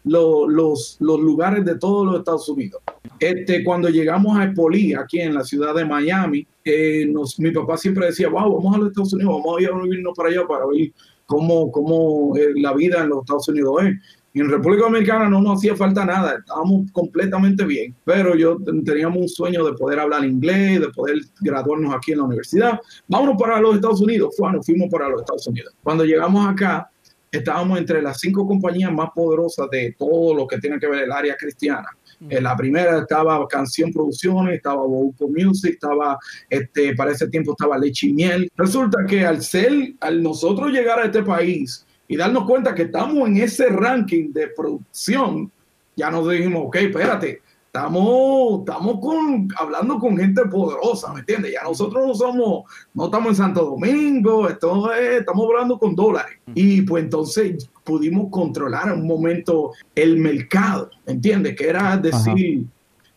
los, los, lugares de todos los Estados Unidos. Este, cuando llegamos a Espolí, aquí en la ciudad de Miami, eh, mi papá siempre decía, wow, vamos a los Estados Unidos, vamos a ir a vivirnos para allá para ver cómo, cómo eh, la vida en los Estados Unidos es en República Dominicana no nos hacía falta nada, estábamos completamente bien, pero yo teníamos un sueño de poder hablar inglés, de poder graduarnos aquí en la universidad. Vámonos para los Estados Unidos, bueno, fuimos para los Estados Unidos. Cuando llegamos acá, estábamos entre las cinco compañías más poderosas de todo lo que tiene que ver el área cristiana. En la primera estaba Canción Producciones, estaba Boco Music, estaba, este, para ese tiempo estaba Leche y Miel. Resulta que al ser, al nosotros llegar a este país, y darnos cuenta que estamos en ese ranking de producción, ya nos dijimos, ok, espérate, estamos, estamos con, hablando con gente poderosa, ¿me entiendes? Ya nosotros no somos, no estamos en Santo Domingo, esto estamos hablando con dólares. Y pues entonces pudimos controlar en un momento el mercado, ¿me entiendes? Que era decir,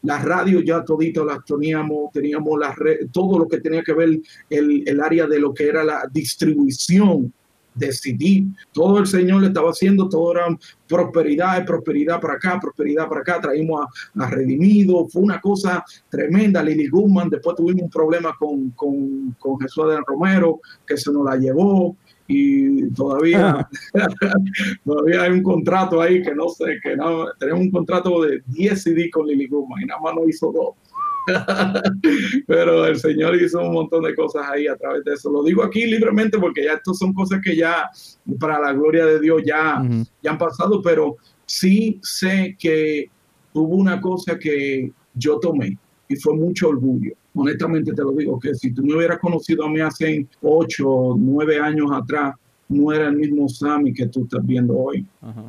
las radios ya todito las teníamos, teníamos las todo lo que tenía que ver el, el área de lo que era la distribución decidir. Todo el Señor le estaba haciendo, todo era prosperidad, prosperidad para acá, prosperidad para acá. Traímos a, Redimido, fue una cosa tremenda. Lily Guzmán, después tuvimos un problema con, con, con Jesús de Romero, que se nos la llevó y todavía, todavía hay un contrato ahí que no sé, que no, tenemos un contrato de 10 CD con Lily Guzmán y nada más no hizo dos. Pero el Señor hizo un montón de cosas ahí a través de eso. Lo digo aquí libremente porque ya estas son cosas que ya, para la gloria de Dios, ya, ya han pasado, pero sí sé que hubo una cosa que yo tomé y fue mucho orgullo. Honestamente te lo digo, que si tú me hubieras conocido a mí hace ocho o nueve años atrás, no era el mismo Sammy que tú estás viendo hoy.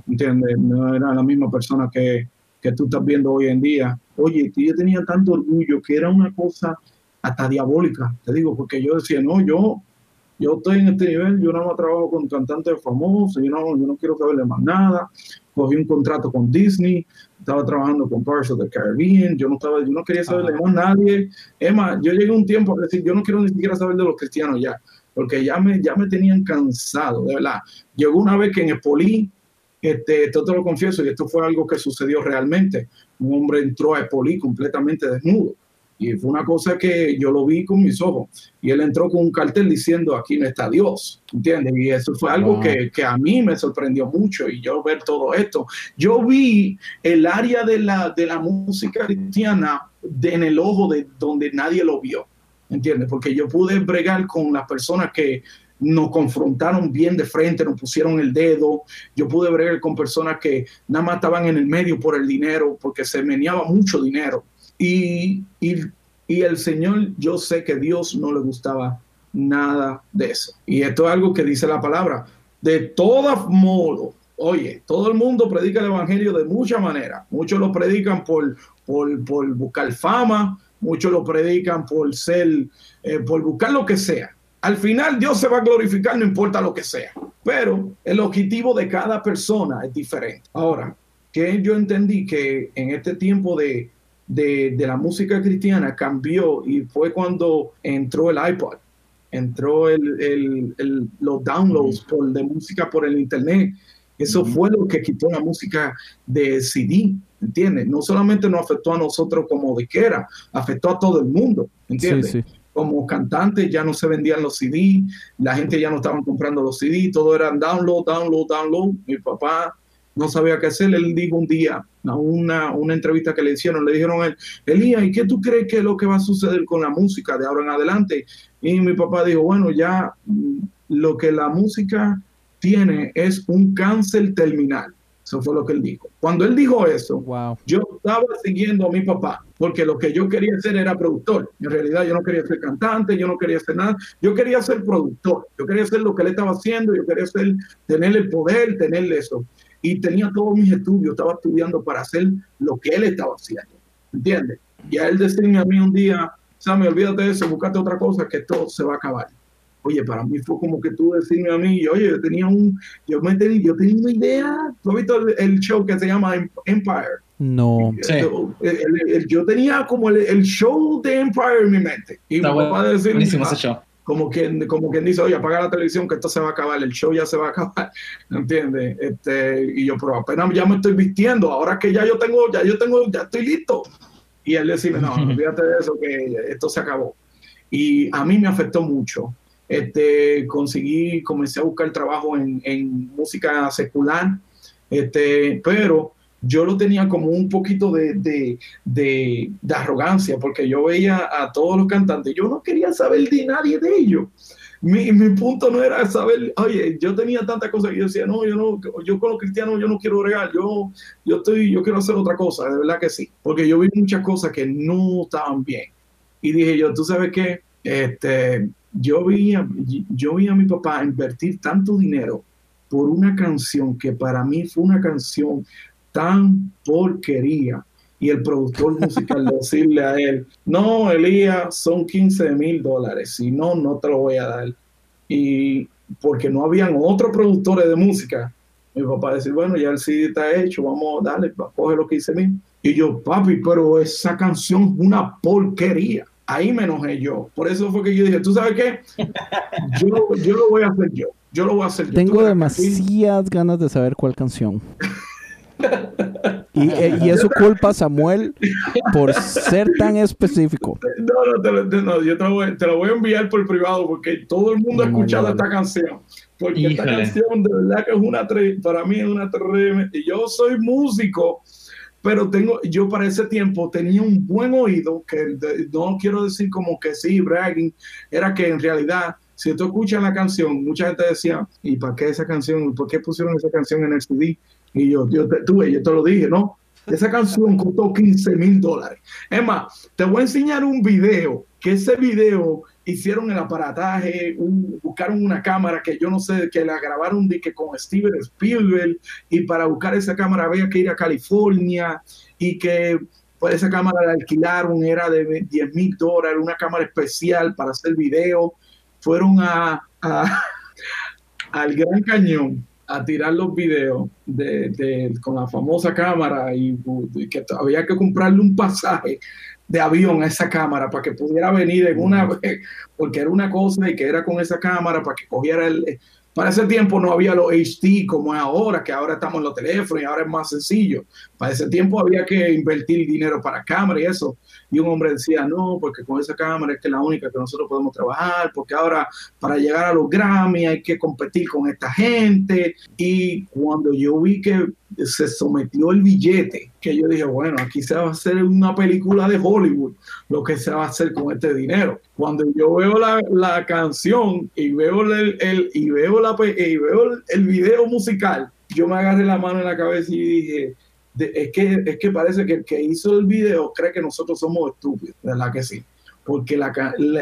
¿Entiendes? No era la misma persona que, que tú estás viendo hoy en día. Oye, yo tenía tanto orgullo que era una cosa hasta diabólica, te digo, porque yo decía, no, yo, yo estoy en este nivel, yo no más trabajo con cantantes famosos, yo no, yo no quiero saber de más nada. Cogí un contrato con Disney, estaba trabajando con Pirates of the Caribbean, yo no, estaba, yo no quería saber de más nadie. Emma, yo llegué un tiempo a decir, yo no quiero ni siquiera saber de los cristianos ya, porque ya me, ya me tenían cansado, de verdad. Llegó una vez que en Espolí, este, esto te lo confieso, y esto fue algo que sucedió realmente, un hombre entró a Espolí completamente desnudo y fue una cosa que yo lo vi con mis ojos. Y él entró con un cartel diciendo, aquí no está Dios, ¿entiendes? Y eso fue algo que, que, a mí me sorprendió mucho y yo ver todo esto. Yo vi el área de la, de la música cristiana en el ojo de donde nadie lo vio, ¿entiendes? Porque yo pude bregar con las personas que nos confrontaron bien de frente, nos pusieron el dedo. Yo pude bregar con personas que nada más estaban en el medio por el dinero, porque se meneaba mucho dinero. Y, y, el Señor, yo sé que Dios no le gustaba nada de eso. Y esto es algo que dice la palabra. De todos modos, oye, todo el mundo predica el Evangelio de muchas maneras. Muchos lo predican por, por, por buscar fama, muchos lo predican por ser, eh, por buscar lo que sea. Al final Dios se va a glorificar, no importa lo que sea. Pero el objetivo de cada persona es diferente. Ahora, que yo entendí que en este tiempo de, de, la música cristiana cambió y fue cuando entró el iPod, entró el, los downloads por, de música por el Internet. Eso fue lo que quitó la música de CD, ¿entiendes? No solamente nos afectó a nosotros como de que era, afectó a todo el mundo, ¿entiendes? Como cantantes ya no se vendían los CD, la gente ya no estaban comprando los CD, todo era download, download, download. Mi papá no sabía qué hacer. Él dijo un día, a una, una entrevista que le hicieron, le dijeron a él, Elías, ¿y qué tú crees que es lo que va a suceder con la música de ahora en adelante? Y mi papá dijo, bueno, ya mm, lo que la música tiene es un cáncer terminal. Eso fue lo que él dijo. Cuando él dijo eso, yo estaba siguiendo a mi papá, porque lo que yo quería hacer era productor. En realidad yo no quería ser cantante, yo no quería hacer nada, yo quería ser productor, yo quería hacer lo que él estaba haciendo, yo quería hacer, tener el poder, tener eso y tenía todos mis estudios, estaba estudiando para hacer lo que él estaba haciendo, ¿entiendes? Y a él decirme a mí un día, Sammy, olvídate de eso, buscate otra cosa, que esto se va a acabar. Oye, para mí fue como que tú decirme a mí, oye, yo tenía un, yo me tenía, yo tenía una idea, ¿tú has visto el, show que se llama Empire? No. yo tenía como el, show de Empire en mi mente. Y Está mi papá decirme, buenísimo ese show como quien, como quien dice, oye, apaga la televisión que esto se va a acabar, el show ya se va a acabar, ¿entiendes? Este, y yo, pero apenas ya me estoy vistiendo, ahora que ya yo tengo, ya yo tengo, ya estoy listo. Y él decía, no, olvídate de eso, que esto se acabó. Y a mí me afectó mucho. Este, conseguí, comencé a buscar trabajo en, en música secular, este, pero yo lo tenía como un poquito de, de, de, arrogancia, porque yo veía a todos los cantantes, yo no quería saber de nadie de ellos. Mi, mi, punto no era saber, oye, yo tenía tantas cosas que yo decía, no, yo no, yo con los cristianos yo no quiero regar, yo, yo estoy, yo quiero hacer otra cosa, de verdad que sí, porque yo vi muchas cosas que no estaban bien. Y dije yo, tú sabes qué, este, yo vi, yo vi a mi papá invertir tanto dinero por una canción que para mí fue una canción tan porquería. Y el productor musical decirle a él, no, Elías, son 15 mil dólares, si no, no te lo voy a dar. Y porque no habían otros productores de música, mi papá decir, bueno, ya el CD está hecho, vamos a darle, coge los 15 mil. Y yo, papi, pero esa canción es una porquería. Ahí me enojé yo. Por eso fue que yo dije, ¿tú sabes qué? Yo, yo lo voy a hacer yo. Yo lo voy a hacer yo. Tengo demasiadas ganas de saber cuál canción. Eh, y, eso culpa a Samuel por ser tan específico. No, no, te, no yo te lo, voy, te lo, voy, a enviar por privado porque todo el mundo ha escuchado esta canción. Porque esta canción de verdad que es una, para mí es una y Yo soy músico, pero tengo, yo para ese tiempo tenía un buen oído, que no quiero decir como que sí, bragging, era que en realidad si tú escuchas la canción, mucha gente decía, ¿y para qué esa canción? ¿Por qué pusieron esa canción en el CD? Y yo, yo te, tuve, yo te lo dije, ¿no? Esa canción costó 15 mil dólares. Es más, te voy a enseñar un video, que ese video hicieron el aparataje, buscaron una cámara que yo no sé, que la grabaron de que con Steven Spielberg y para buscar esa cámara había que ir a California y que pues esa cámara la alquilaron, era de 10 mil dólares, una cámara especial para hacer video. Fueron a, al Gran Cañón a tirar los videos de, con la famosa cámara y, que había que comprarle un pasaje de avión a esa cámara para que pudiera venir en una vez, porque era una cosa y que era con esa cámara para que cogiera el... Para ese tiempo no había los HD como es ahora, que ahora estamos en los teléfonos y ahora es más sencillo. Para ese tiempo había que invertir dinero para cámara y eso. Y un hombre decía, no, porque con esa cámara es que es la única que nosotros podemos trabajar, porque ahora para llegar a los Grammy hay que competir con esta gente. Y cuando yo vi que se sometió el billete, que yo dije, bueno, aquí se va a hacer una película de Hollywood, lo que se va a hacer con este dinero. Cuando yo veo la, la canción y veo el, el, y veo la y veo el, el video musical, yo me agarré la mano en la cabeza y dije, es, que, es que parece que el que hizo el video cree que nosotros somos estúpidos, ¿verdad que sí? Porque la,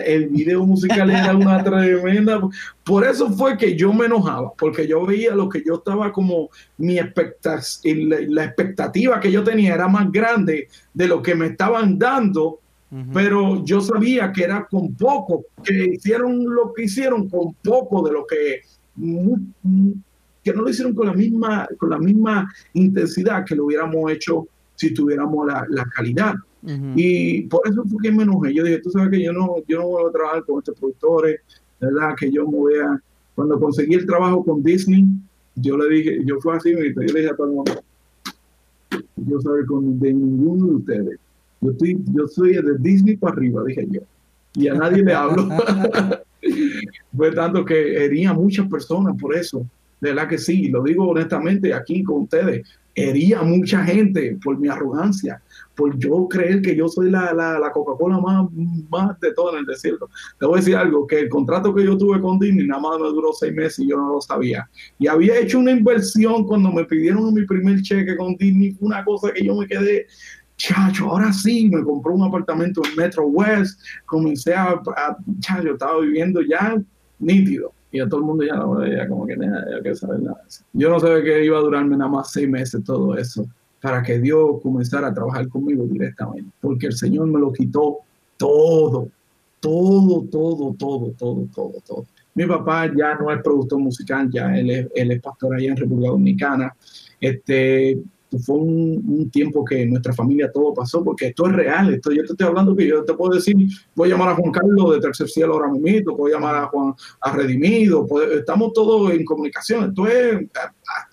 el video musical era una tremenda... Por eso fue que yo me enojaba, porque yo veía lo que yo estaba como... Mi expectativa, la expectativa que yo tenía era más grande de lo que me estaban dando, pero yo sabía que era con poco, que hicieron lo que hicieron con poco de lo que que no lo hicieron con la misma, con la misma intensidad que lo hubiéramos hecho si tuviéramos la, la calidad. Y por eso fue que me enojé. Yo dije, tú sabes que yo no, yo no voy a trabajar con estos productores, ¿verdad? Que yo me voy a... Cuando conseguí el trabajo con Disney, yo le dije, yo fui así, yo le dije a todo el mundo, yo soy con de ninguno de ustedes. Yo, estoy, yo soy de Disney para arriba, dije yo. Y a nadie le hablo. fue tanto que hería a muchas personas por eso. De verdad que sí, lo digo honestamente aquí con ustedes. Hería mucha gente por mi arrogancia, por yo creer que yo soy la, la, la Coca-Cola más, más de todo en el desierto. Te voy a decir algo, que el contrato que yo tuve con Disney nada más me duró seis meses y yo no lo sabía. Y había hecho una inversión cuando me pidieron mi primer cheque con Disney, una cosa que yo me quedé, chacho, ahora sí, me compró un apartamento en Metro West, comencé a, a chacho, estaba viviendo ya nítido y a todo el mundo ya no veía como que nada, que saber nada. Yo no sabía que iba a durarme nada más seis meses todo eso para que Dios comenzara a trabajar conmigo directamente, porque el Señor me lo quitó todo, todo, todo, todo, todo, todo, todo. Mi papá ya no es productor musical, ya él es, él es pastor allá en República Dominicana. Este, fue un, tiempo que nuestra familia todo pasó, porque esto es real, esto yo te estoy hablando que yo te puedo decir, voy a llamar a Juan Carlos de Tercer Cielo ahora mismo, voy a llamar a Juan a Redimido, estamos todos en comunicación, esto es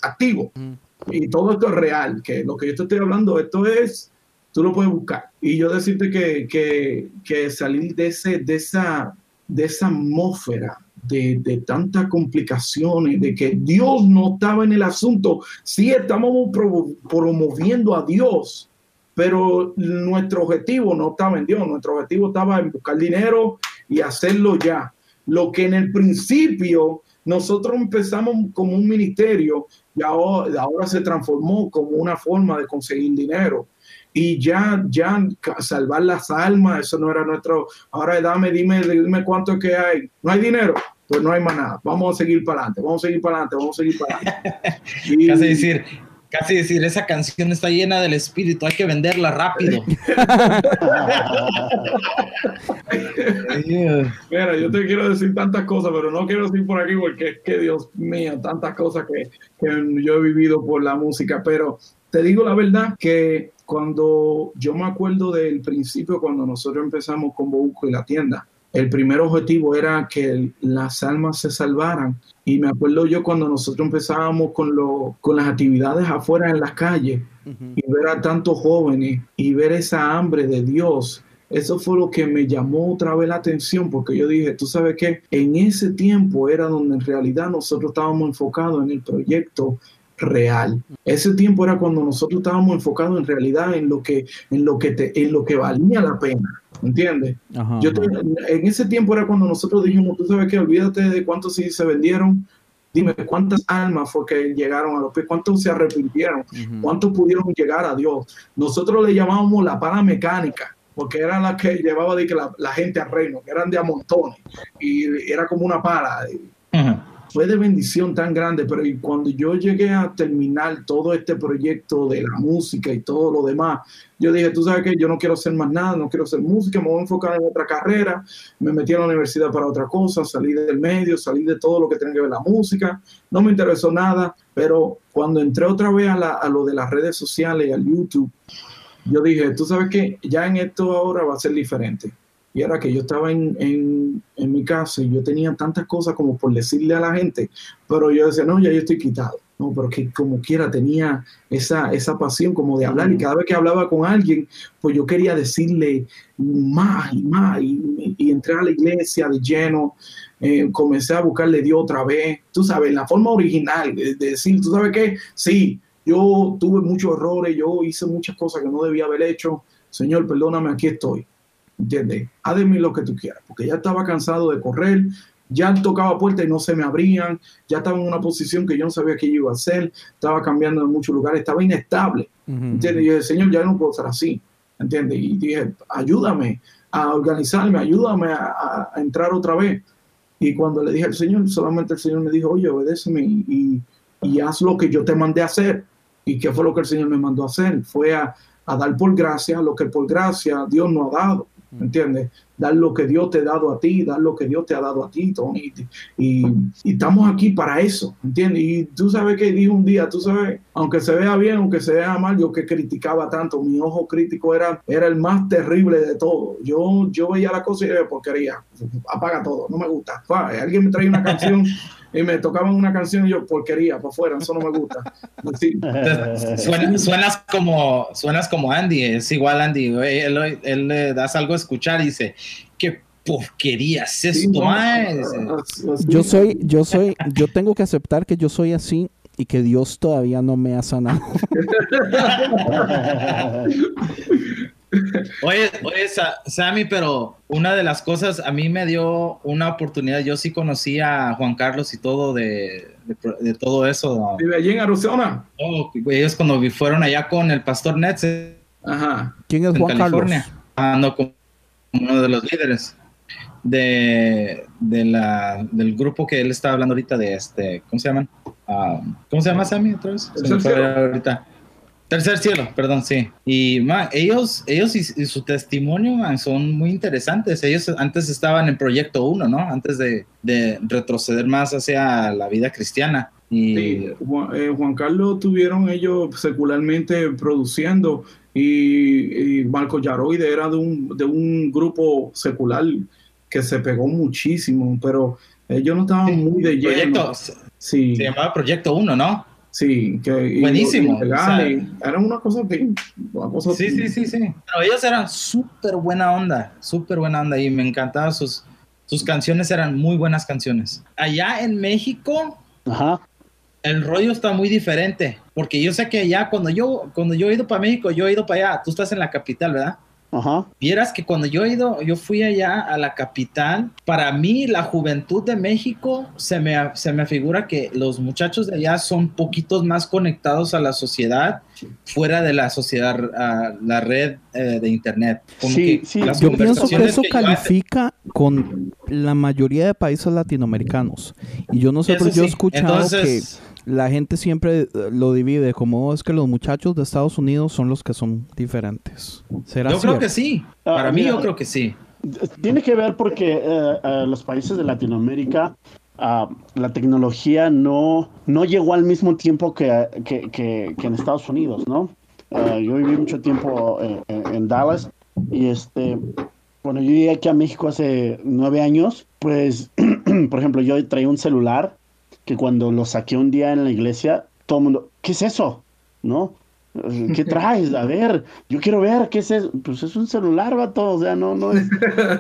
activo y todo esto es real, que lo que yo te estoy hablando, esto es, tú lo puedes buscar. Y yo decirte que, que, que salir de, ese, de, esa, de esa atmósfera de, tantas complicaciones, de que Dios no estaba en el asunto. Sí estamos promoviendo a Dios, pero nuestro objetivo no estaba en Dios, nuestro objetivo estaba en buscar dinero y hacerlo ya. Lo que en el principio nosotros empezamos como un ministerio y ahora, ahora se transformó como una forma de conseguir dinero. Y ya, ya salvar las almas, eso no era nuestro, ahora dame, dime, dime cuánto que hay, no hay dinero, pues no hay más nada. Vamos a seguir para adelante, vamos a seguir para adelante, vamos a seguir para adelante. casi decir, casi decir, esa canción está llena del espíritu, hay que venderla rápido. Mira, yo te quiero decir tantas cosas, pero no quiero decir por aquí porque es que Dios mío, tantas cosas que, que yo he vivido por la música, pero te digo la verdad que cuando yo me acuerdo del principio, cuando nosotros empezamos con Bouco y la tienda, el primer objetivo era que las almas se salvaran. Y me acuerdo yo cuando nosotros empezábamos con, lo, con las actividades afuera en las calles y ver a tantos jóvenes y ver esa hambre de Dios. Eso fue lo que me llamó otra vez la atención porque yo dije, tú sabes que en ese tiempo era donde en realidad nosotros estábamos enfocados en el proyecto real. Ese tiempo era cuando nosotros estábamos enfocados en realidad en lo que, en lo que, te, en lo que valía la pena. ¿Entiendes? Yo en ese tiempo era cuando nosotros dijimos, tú sabes que olvídate de cuántos sí se vendieron, Dime, ¿cuántas almas fue que llegaron a los pies? ¿Cuántos se arrepintieron? ¿Cuántos pudieron llegar a Dios? Nosotros le llamábamos la pala mecánica, porque era la que llevaba de que la, la gente al reino, que eran de a montones, y era como una pala. Fue de bendición tan grande, pero cuando yo llegué a terminar todo este proyecto de la música y todo lo demás, yo dije, tú sabes que yo no quiero hacer más nada, no quiero hacer música, me voy a enfocar en otra carrera, me metí a la universidad para otra cosa, salí del medio, salí de todo lo que tiene que ver la música, no me interesó nada, pero cuando entré otra vez a, a lo de las redes sociales y al YouTube, yo dije, tú sabes que ya en esto ahora va a ser diferente y era que yo estaba en, en, en, mi casa y yo tenía tantas cosas como por decirle a la gente, pero yo decía, no, ya yo estoy quitado. No, pero que como quiera tenía esa, esa pasión como de hablar y cada vez que hablaba con alguien, pues yo quería decirle más y más y, y entré a la iglesia de lleno, eh, comencé a buscarle Dios otra vez, tú sabes, la forma original de, de decir, tú sabes que sí, yo tuve muchos errores, yo hice muchas cosas que no debía haber hecho, Señor, perdóname, aquí estoy. ¿Entiendes? Haz de mí lo que tú quieras, porque ya estaba cansado de correr, ya tocaba puertas y no se me abrían, ya estaba en una posición que yo no sabía qué iba a hacer, estaba cambiando en muchos lugares, estaba inestable, ¿entiendes? Y dije, Señor, ya no puedo estar así, ¿entiendes? Y dije, ayúdame a organizarme, ayúdame a, a, entrar otra vez. Y cuando le dije al Señor, solamente el Señor me dijo, oye, obedéceme y, y, y haz lo que yo te mandé a hacer. ¿Y qué fue lo que el Señor me mandó a hacer? Fue a, a dar por gracia lo que por gracia Dios nos ha dado. ¿Entiendes? Dar lo que Dios te ha dado a ti, dar lo que Dios te ha dado a ti, Tony. Y, y estamos aquí para eso, ¿entiendes? Y tú sabes que dijo un día, tú sabes, aunque se vea bien, aunque se vea mal, yo que criticaba tanto, mi ojo crítico era, era el más terrible de todo. Yo, yo veía la cosa y era porquería, apaga todo, no me gusta. Alguien me trae una canción y me tocaban una canción y yo, porquería, por fuera, eso no me gusta. Sí. Suenas, suenas, como, suenas como Andy, es igual Andy, él, él, le das algo a escuchar y dice, qué porquería es esto, sí, no, Yo soy, yo soy, yo tengo que aceptar que yo soy así y que Dios todavía no me ha sanado. Oye, oye, Sammy, pero una de las cosas a mí me dio una oportunidad. Yo sí conocí a Juan Carlos y todo de, de, de todo eso. ¿Vive allí en Arizona? Oh, ellos cuando fueron allá con el pastor Netz. Ajá. ¿Quién es Juan California, Carlos? Ando como uno de los líderes de, de la, del grupo que él está hablando ahorita de este, ¿cómo se llaman? Uh, ¿Cómo se llama Sammy otra vez? Se me fue ahorita. Tercer cielo, perdón, sí. Y man, ellos, ellos y, y su testimonio man, son muy interesantes. Ellos antes estaban en Proyecto 1, ¿no? Antes de, de, retroceder más hacia la vida cristiana. Y... Sí, Juan, eh, Juan, Carlos tuvieron ellos secularmente produciendo y, y Marco Yaroide era de un, de un grupo secular que se pegó muchísimo, pero ellos no estaban muy de lleno. Proyecto, sí. Se llamaba Proyecto 1, ¿no? Sí, que buenísimo. Y, o sea, era una cosa que. Una cosa sí, sí, sí, sí. Pero ellos eran súper buena onda, súper buena onda y me encantaban sus, sus canciones, eran muy buenas canciones. Allá en México, Ajá. el rollo está muy diferente, porque yo sé que allá cuando yo, cuando yo he ido para México, yo he ido para allá, tú estás en la capital, ¿verdad? Ajá. Vieras que cuando yo he ido, yo fui allá a la capital, para mí la juventud de México se me, se me figura que los muchachos de allá son poquitos más conectados a la sociedad fuera de la sociedad, uh, la red uh, de internet. Como sí, sí. Yo pienso que eso que califica con la mayoría de países latinoamericanos. Y yo no sé, pero sí. yo he escuchado Entonces, que la gente siempre lo divide como oh, es que los muchachos de Estados Unidos son los que son diferentes. ¿Será yo cierto? creo que sí. Para uh, mí, mira, yo creo que sí. Tiene que ver porque uh, uh, los países de Latinoamérica la tecnología no, no llegó al mismo tiempo que, que, que, que en Estados Unidos, ¿no? yo viví mucho tiempo en, en Dallas y este bueno, yo llegué aquí a México hace nueve años, pues, por ejemplo, yo traía un celular que cuando lo saqué un día en la iglesia, todo el mundo, ¿qué es eso? ¿No? ¿Qué traes? A ver, yo quiero ver, ¿qué es eso? Pues es un celular, vato, o sea, no, no es...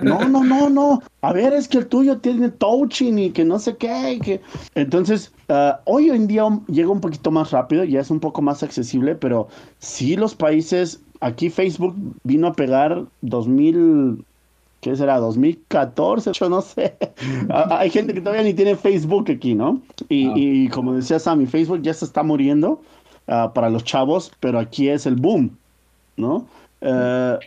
No, no, no, no. A ver, es que el tuyo tiene touching y que no sé qué. Y que... Entonces, uh, hoy en día llega un poquito más rápido, ya es un poco más accesible, pero sí los países, aquí Facebook vino a pegar 2000 ¿qué será? 2014, yo no sé. Hay gente que todavía ni tiene Facebook aquí, ¿no? Y, Ah. y como decía Sammy, Facebook ya se está muriendo ah, para los chavos, pero aquí es el boom, ¿no? Eh,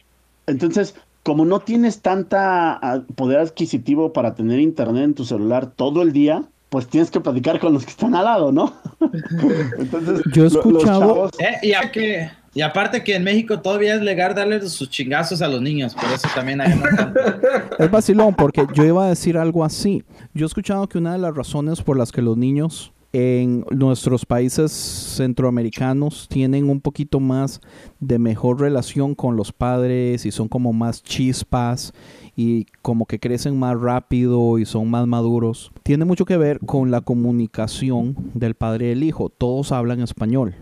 entonces, como no tienes tanta ah, poder adquisitivo para tener internet en tu celular todo el día, pues tienes que platicar con los que están al lado, ¿no? Entonces, Yo he escuchado- chavos- Eh, y, a- que- y aparte que en México todavía es legal darle sus chingazos a los niños, por eso también hay. Es vacilón porque yo iba a decir algo así. Yo he escuchado que una de las razones por las que los niños en nuestros países centroamericanos tienen un poquito más de mejor relación con los padres y son como más chispas y como que crecen más rápido y son más maduros. Tiene mucho que ver con la comunicación del padre y el hijo. Todos hablan español.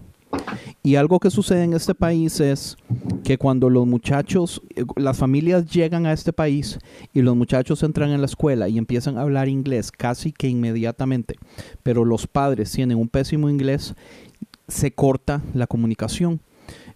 Y algo que sucede en este país es que cuando los muchachos, eh, las familias llegan a este país y los muchachos entran en la escuela y empiezan a hablar inglés casi que inmediatamente, pero los padres tienen un pésimo inglés, se corta la comunicación.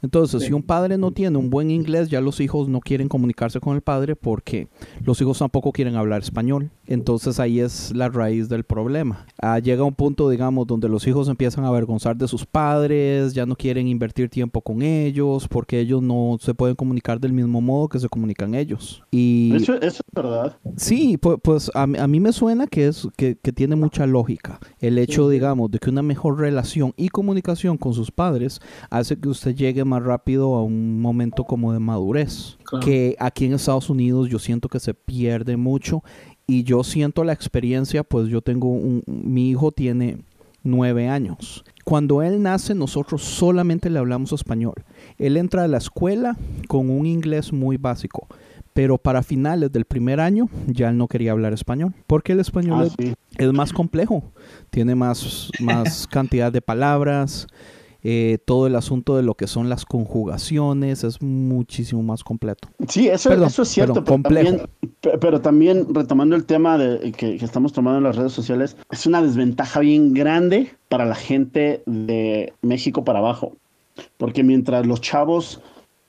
Entonces, si un padre no tiene un buen inglés, ya los hijos no quieren comunicarse con el padre porque los hijos tampoco quieren hablar español. Entonces ahí es la raíz del problema. Ah, llega un punto, digamos, donde los hijos empiezan a avergonzar de sus padres, ya no quieren invertir tiempo con ellos porque ellos no se pueden comunicar del mismo modo que se comunican ellos. Y Eso, eso es verdad. Sí, pu- pues, a, mí- a mí me suena que es que, que tiene mucha lógica. El hecho, digamos, de que una mejor relación y comunicación con sus padres hace que usted llegue más rápido a un momento como de madurez. Claro. Que aquí en Estados Unidos yo siento que se pierde mucho y yo siento la experiencia, pues yo tengo un, mi hijo tiene nueve años. Cuando él nace, nosotros solamente le hablamos español. Él entra a la escuela con un inglés muy básico, pero para finales del primer año ya él no quería hablar español, porque el español Ah, es, sí. es más complejo, tiene más, más cantidad de palabras, eh, todo el asunto de lo que son las conjugaciones es muchísimo más completo. Sí, eso, Perdón, eso es cierto, perdón, pero, complejo. también, pe- pero también retomando el tema de, que, que estamos tomando en las redes sociales, es una desventaja bien grande para la gente de México para abajo, porque mientras los chavos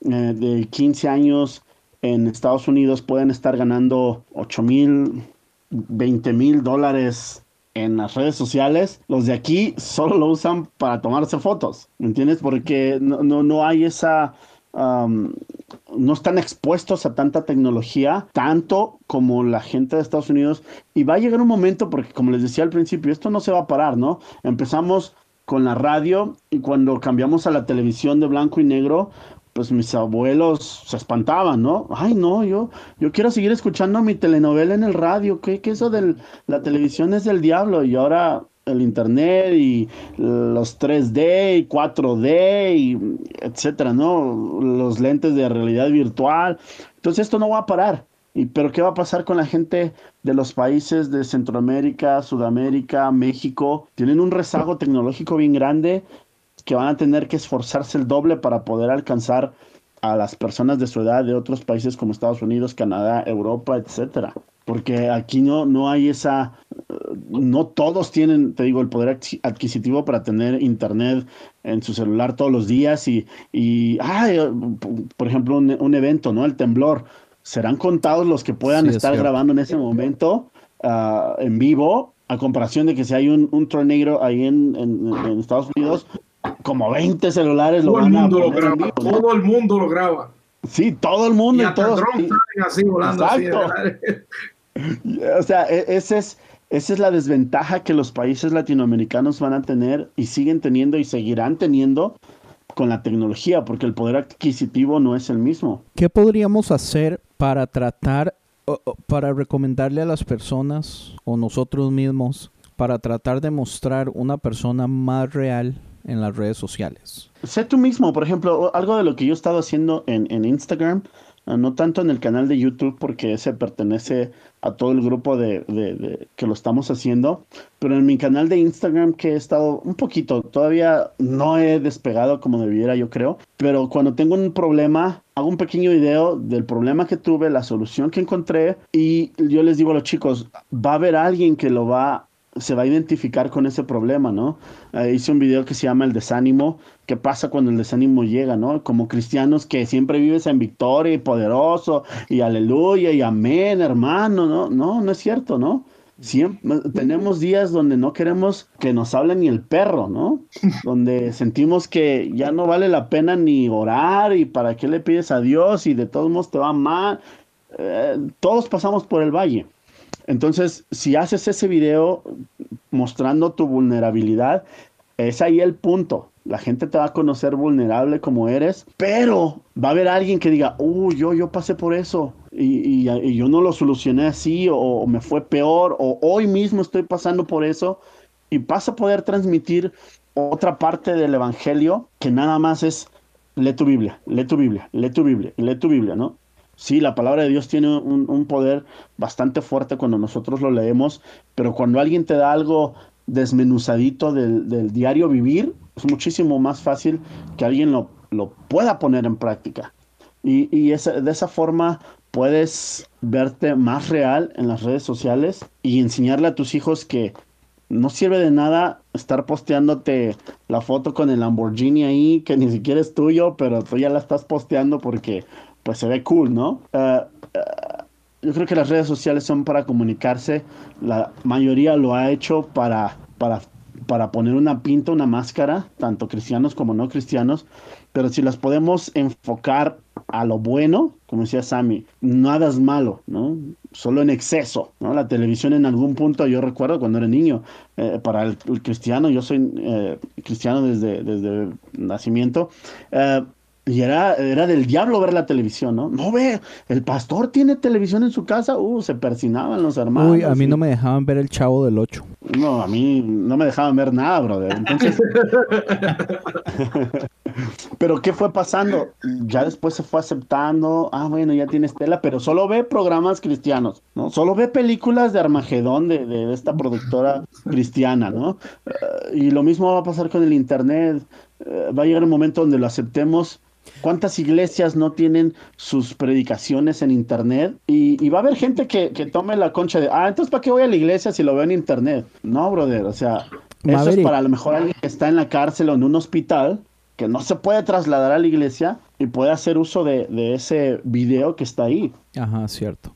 eh, de 15 años en Estados Unidos pueden estar ganando 8 mil, 20 mil dólares en las redes sociales, los de aquí solo lo usan para tomarse fotos, ¿me entiendes? Porque no, no, no hay esa... no están expuestos a tanta tecnología, tanto como la gente de Estados Unidos. Y va a llegar un momento, porque como les decía al principio, esto no se va a parar, ¿no? Empezamos con la radio y cuando cambiamos a la televisión de blanco y negro, pues mis abuelos se espantaban, ¿no? Ay, no, yo, yo quiero seguir escuchando mi telenovela en el radio. ¿Qué, qué eso de la televisión es del diablo? Y ahora el internet y los 3D y 4D y etcétera, ¿no? Los lentes de realidad virtual. Entonces esto no va a parar. Y, pero ¿qué va a pasar con la gente de los países de Centroamérica, Sudamérica, México? Tienen un rezago tecnológico bien grande que van a tener que esforzarse el doble para poder alcanzar a las personas de su edad de otros países como Estados Unidos, Canadá, Europa, etcétera. Porque aquí no, no hay esa, eh, no todos tienen, te digo, el poder adqui- adquisitivo para tener internet en su celular todos los días y, y ay, eh, por ejemplo, un, un evento, ¿no? El temblor. Serán contados los que puedan Sí, estar grabando en ese momento ah, en vivo, a comparación de que si hay un, un tornado ahí en, en- en Estados Unidos, como 20 celulares lo Todo el van a mundo lo poner en graba, vivo, ¿no? todo el mundo lo graba. Sí, todo el mundo Y y, hasta todos. y- así volando así. Exacto. ¿verdad? o sea, e- ese es, esa es la desventaja que los países latinoamericanos van a tener y siguen teniendo y seguirán teniendo con la tecnología, porque el poder adquisitivo no es el mismo. ¿Qué podríamos hacer para tratar, para recomendarle a las personas o nosotros mismos para tratar de mostrar una persona más real en las redes sociales? Sé tú mismo, por ejemplo, algo de lo que yo he estado haciendo en, en Instagram, eh, no tanto en el canal de YouTube porque ese pertenece a todo el grupo de, de- de- que lo estamos haciendo, pero en mi canal de Instagram que he estado un poquito, todavía no he despegado como debiera yo creo, pero cuando tengo un problema, hago un pequeño video del problema que tuve, la solución que encontré y yo les digo a los chicos, va a haber alguien que lo va se va a identificar con ese problema, ¿no? Eh, hice un video que se llama El desánimo, ¿qué pasa cuando el desánimo llega, ¿no? Como cristianos que siempre vives en victoria y poderoso y aleluya y amén, hermano, ¿no? No, no es cierto, ¿no? Siempre, tenemos días donde no queremos que nos hable ni el perro, ¿no? Donde sentimos que ya no vale la pena ni orar y para qué le pides a Dios y de todos modos te va mal. Eh, todos pasamos por el valle. Entonces, si haces ese video mostrando tu vulnerabilidad, es ahí el punto. La gente te va a conocer vulnerable como eres, pero va a haber alguien que diga, uh, yo, yo pasé por eso y, yo no lo solucioné así o, me fue peor o hoy mismo estoy pasando por eso y vas a poder transmitir otra parte del Evangelio que nada más es lee tu Biblia, lee tu Biblia, lee tu Biblia, lee tu Biblia, ¿no? Sí, la palabra de Dios tiene un, poder bastante fuerte cuando nosotros lo leemos, pero cuando alguien te da algo desmenuzadito del, diario vivir, es muchísimo más fácil que alguien lo, pueda poner en práctica. Y, y de esa forma puedes verte más real en las redes sociales y enseñarle a tus hijos que no sirve de nada estar posteándote la foto con el Lamborghini ahí, que ni siquiera es tuyo, pero tú ya la estás posteando porque pues se ve cool, ¿no? Eh, eh, yo creo que las redes sociales son para comunicarse, la mayoría lo ha hecho para, para, para poner una pinta, una máscara, tanto cristianos como no cristianos, pero si las podemos enfocar a lo bueno, como decía Sammy, nada es malo, ¿no? Solo en exceso, ¿no? La televisión en algún punto, yo recuerdo cuando era niño, eh, para el, cristiano, yo soy cristiano desde, desde nacimiento, y era, era del diablo ver la televisión, ¿no? No ve, el pastor tiene televisión en su casa, uh, se persinaban los hermanos. Uy, a mí no me dejaban ver el chavo del 8. No, a mí no me dejaban ver nada, brother. Entonces. pero ¿qué fue pasando? Ya después se fue aceptando, ah, bueno, ya tienes tela, pero solo ve programas cristianos, ¿no? Solo ve películas de Armagedón de, de esta productora cristiana, ¿no? Eh, y lo mismo va a pasar con el Internet. Eh, va a llegar un momento donde lo aceptemos ¿Cuántas iglesias no tienen sus predicaciones en internet? Y, va a haber gente que, tome la concha de, ah, entonces ¿para qué voy a la iglesia si lo veo en internet? No, brother, o sea, eso es para a lo mejor alguien que está en la cárcel o en un hospital, que no se puede trasladar a la iglesia y puede hacer uso de, ese video que está ahí. Ajá, cierto.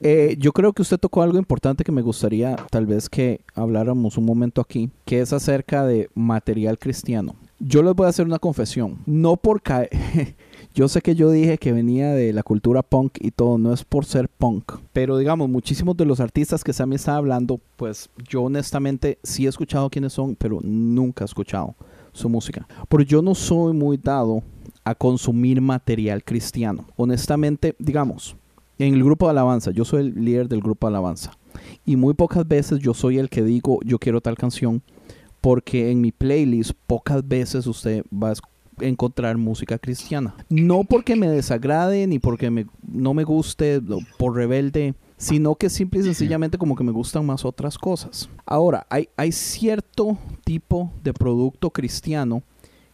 Eh, yo creo que usted tocó algo importante que me gustaría tal vez que habláramos un momento aquí, que es acerca de material cristiano. Yo les voy a hacer una confesión. No por caer. yo sé que yo dije que venía de la cultura punk y todo, no es por ser punk. Pero digamos, muchísimos de los artistas que Sammy está hablando, pues yo honestamente sí he escuchado quiénes son, pero nunca he escuchado su música. Porque yo no soy muy dado a consumir material cristiano. Honestamente, digamos, en el grupo de alabanza, yo soy el líder del grupo de alabanza. Y muy pocas veces yo soy el que digo, yo quiero tal canción porque en mi playlist pocas veces usted va a encontrar música cristiana. No porque me desagrade ni porque no me guste por rebelde, sino que simple y sencillamente como que me gustan más otras cosas. Ahora, hay cierto tipo de producto cristiano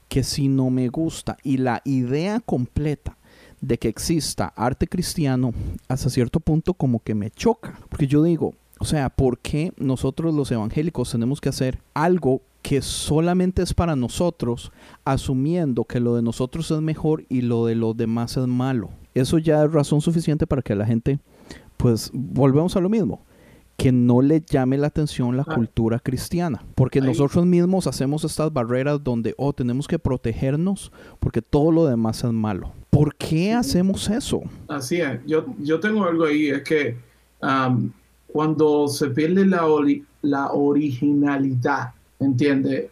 que si no me gusta y la idea completa de que exista arte cristiano hasta cierto punto como que me choca, porque yo digo, o sea, ¿por qué nosotros los evangélicos tenemos que hacer algo que solamente es para nosotros, asumiendo que lo de nosotros es mejor y lo de los demás es malo? Eso ya es razón suficiente para que la gente, pues, volvemos a lo mismo que no le llame la atención la ah. cultura cristiana, porque nosotros mismos hacemos estas barreras donde, oh, tenemos que protegernos porque todo lo demás es malo. ¿Por qué hacemos eso? Así es, yo, yo tengo algo ahí, es que cuando se pierde la, la originalidad, ¿entiendes?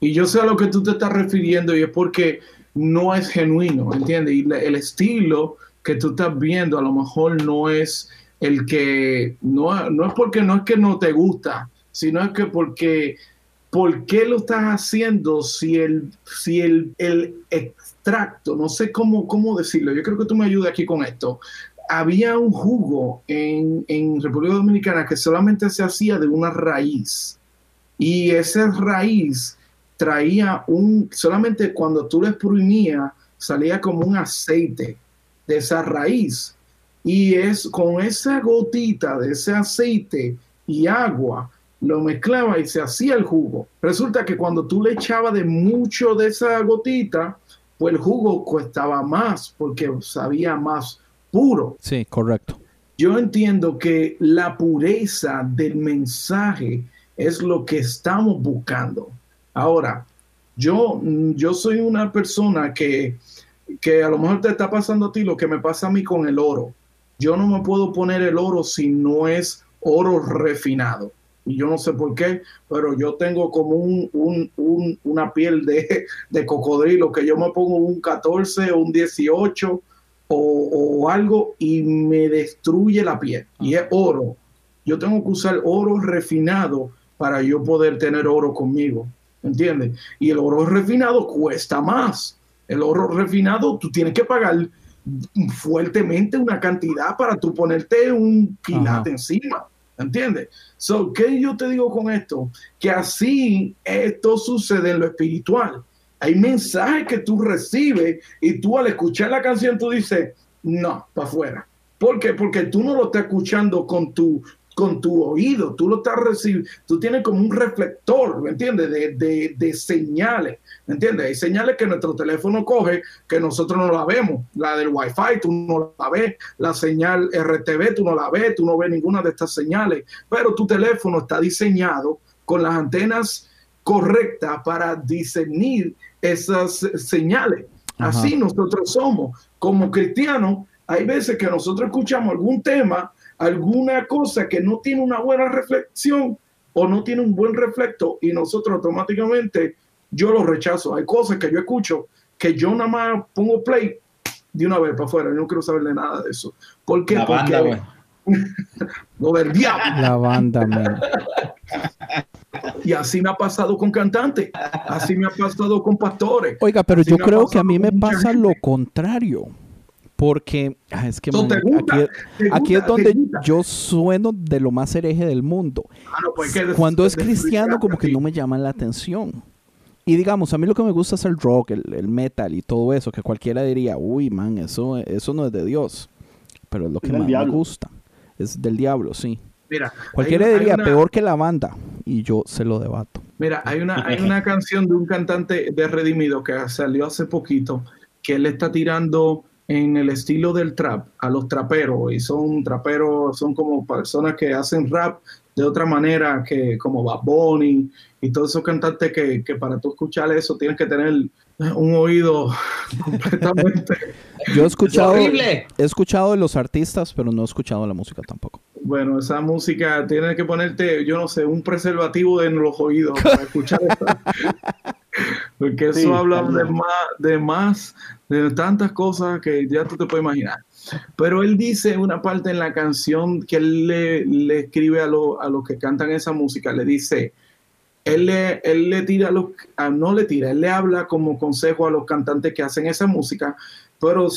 y yo sé a lo que tú te estás refiriendo y es porque no es genuino, ¿entiendes? Y el estilo que tú estás viendo a lo mejor no es el que, no, no es porque no es que no te gusta, sino es que porque, ¿por qué lo estás haciendo si el, si el, el extracto, no sé cómo, cómo decirlo, yo creo que tú me ayudas aquí con esto, había un jugo en, República Dominicana que solamente se hacía de una raíz. Y esa raíz traía un, solamente cuando tú lo exprimías, salía como un aceite de esa raíz. Y es con esa gotita de ese aceite y agua lo mezclaba y se hacía el jugo. Resulta que cuando tú le echabas de mucho de esa gotita, pues el jugo costaba más porque sabía más puro. Sí, correcto. Yo entiendo que la pureza del mensaje es lo que estamos buscando. Ahora, yo, yo soy una persona que, que a lo mejor te está pasando a ti lo que me pasa a mí con el oro. Yo no me puedo poner el oro si no es oro refinado. Y yo no sé por qué, pero yo tengo como un, una piel de, de, cocodrilo, que yo me pongo un 14 o un 18 o, o algo y me destruye la piel. Y es oro. Yo tengo que usar oro refinado para yo poder tener oro conmigo. ¿Entiendes? Y el oro refinado cuesta más. El oro refinado tú tienes que pagar fuertemente una cantidad para tú ponerte un quilate encima. ¿Entiendes? So, ¿Qué yo te digo con esto? Que así esto sucede en lo espiritual. Hay mensajes que tú recibes y tú al escuchar la canción tú dices, no, para afuera. ¿Por qué? Porque tú no lo estás escuchando con tu, con tu oído, tú lo estás recibiendo, tú tienes como un reflector, ¿me entiendes? De, de, de, señales, ¿me entiendes? Hay señales que nuestro teléfono coge que nosotros no la vemos, la del Wi-Fi tú no la ves, la señal RTV tú no la ves, tú no ves ninguna de estas señales, pero tu teléfono está diseñado con las antenas correctas para discernir esas señales. Así nosotros somos. Como cristianos, hay veces que nosotros escuchamos algún tema alguna cosa que no tiene una buena reflexión o no tiene un buen reflecto y nosotros automáticamente yo lo rechazo. Hay cosas que yo escucho que yo nada más pongo play de una vez para afuera. Yo no quiero saber de nada de eso. ¿Por qué? La Porque banda, lo del diablo. La banda, man. Y así me ha pasado con cantantes, así me ha pasado con pastores. Oiga, pero yo creo que a mí me pasa gente. lo contrario. Porque ah, es que man, ¿te gusta? aquí, ¿Te aquí es donde yo sueno de lo más hereje del mundo. Ah, no, pues. Cuando es cristiano, como que no me llama la atención. Y digamos, a mí lo que me gusta es el rock, el, el metal y todo eso, que cualquiera diría, uy, man, eso, eso no es de Dios. Pero es lo que más me gusta. Es del diablo, sí. Mira, Cualquiera diría, una- peor que la banda. Y yo se lo debato. Mira, hay una, hay una canción de un cantante de Redimido que salió hace poquito, que él está tirando en el estilo del trap a los traperos, y son traperos, son como personas que hacen rap de otra manera que como Bad Bunny y todos esos cantantes que, que para tú escuchar eso tienes que tener un oído completamente Yo he escuchado, horrible. he escuchado de los artistas, pero no he escuchado la música tampoco. Bueno, esa música tienes que ponerte, yo no sé, un preservativo en los oídos para escuchar eso. Porque eso Sí, habla de más, de más, de tantas cosas que ya tú te puedes imaginar. Pero él dice una parte en la canción que él le, le escribe a, lo- a los que cantan esa música, le dice, él le, él le tira, a los, ah, no le tira, él le habla como consejo a los cantantes que hacen esa música, pero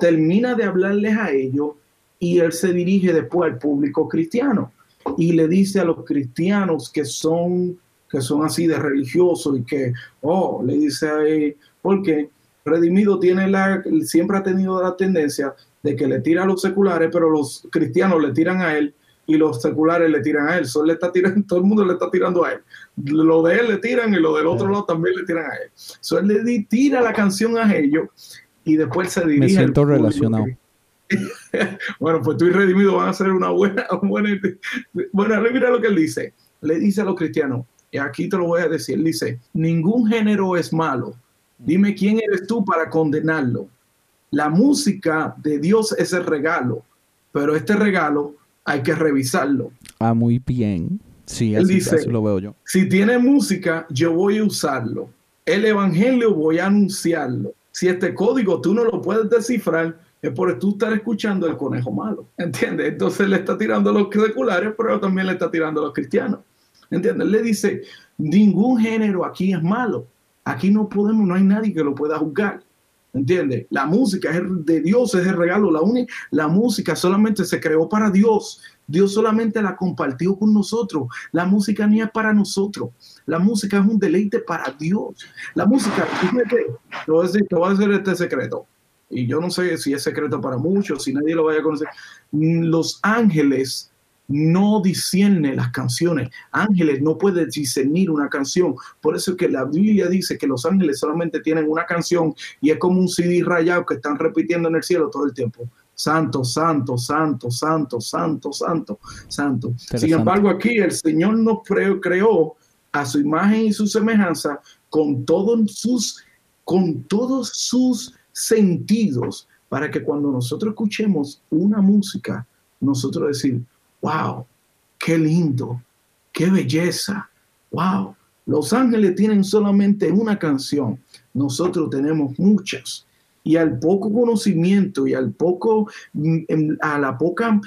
termina de hablarles a ellos y él se dirige después al público cristiano y le dice a los cristianos que son que son así de religiosos y que oh le dice ahí porque redimido tiene la siempre ha tenido la tendencia de que le tira a los seculares pero los cristianos le tiran a él y los seculares le tiran a él Solo le está tirando todo el mundo le está tirando a él lo de él le tiran y lo del otro lado también le tiran a él so, él le di- tira la canción a ellos y después se dirige Me siento relacionado. bueno, pues tú y Redimido van a hacer una buena, buena- Bueno, mira lo que él dice. Le dice a los cristianos, y aquí te lo voy a decir, él dice, ningún género es malo. Dime quién eres tú para condenarlo. La música de Dios es el regalo, pero este regalo hay que revisarlo. Ah, muy bien. Sí, Él así, dice- así lo veo yo. Si tiene música, yo voy a usarlo. El evangelio voy a anunciarlo. Si este código tú no lo puedes descifrar, es porque tú estás escuchando el conejo malo. ¿Entiendes? Entonces le está tirando a los seculares, pero también le está tirando a los cristianos. ¿Entiendes? Él le dice, ningún género aquí es malo. Aquí no podemos, no hay nadie que lo pueda juzgar. ¿Entiendes? La música es de Dios, es el regalo. La, uni- la música solamente se creó para Dios. Dios solamente la compartió con nosotros. La música ni es para nosotros. La música es un deleite para Dios. La música, fíjate, te voy a decir, te voy a decir este secreto. Y yo no sé si es secreto para muchos, si nadie lo vaya a conocer. Los ángeles no discierne las canciones. Ángeles no pueden discernir una canción. Por eso es que la Biblia dice que los ángeles solamente tienen una canción y es como un CD rayado que están repitiendo en el cielo todo el tiempo. Santo, santo, santo, santo, santo, santo, santo. Sin embargo, aquí el Señor nos creó a su imagen y su semejanza con todos sus, con todos sus sentidos para que cuando nosotros escuchemos una música, nosotros decir, wow, qué lindo, qué belleza, wow. Los ángeles tienen solamente una canción, nosotros tenemos muchas. Y al poco conocimiento y al poco, mm, a la poca,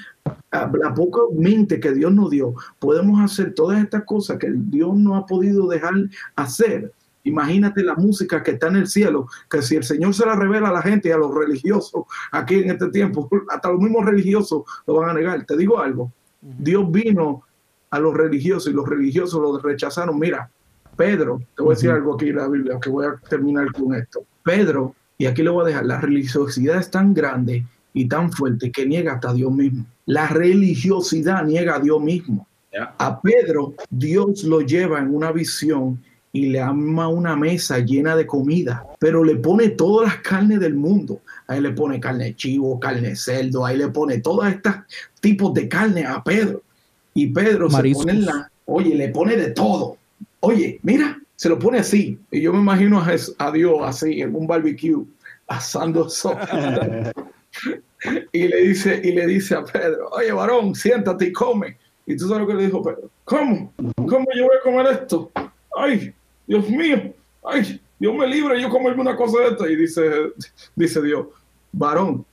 a la poca mente que Dios nos dio, podemos hacer todas estas cosas que Dios no ha podido dejar hacer. Imagínate la música que está en el cielo, que si el Señor se la revela a la gente y a los religiosos aquí en este tiempo, hasta los mismos religiosos lo van a negar. Te digo algo, Dios vino a los religiosos y los religiosos lo rechazaron. Mira, Pedro, te voy a decir algo aquí en la Biblia, que voy a terminar con esto. Pedro, y aquí lo voy a dejar, la religiosidad es tan grande y tan fuerte que niega hasta Dios mismo. La religiosidad niega a Dios mismo. A Pedro, Dios lo lleva en una visión y le ama una mesa llena de comida, pero le pone todas las carnes del mundo. Ahí le pone carne de chivo, carne de cerdo, ahí le pone todos estos tipos de carne a Pedro. Y Pedro se pone la, oye, le pone de todo. Oye, mira, se lo pone así. Y yo me imagino a, Dios así, en un barbecue, asando eso. y le dice, y le dice a Pedro, oye, varón, siéntate y come. Y tú sabes lo que le dijo Pedro, ¿cómo? ¿Cómo yo voy a comer esto? Ay, Dios mío, ay, Dios me libre, yo como alguna cosa de esta. Y dice, dice Dios, varón,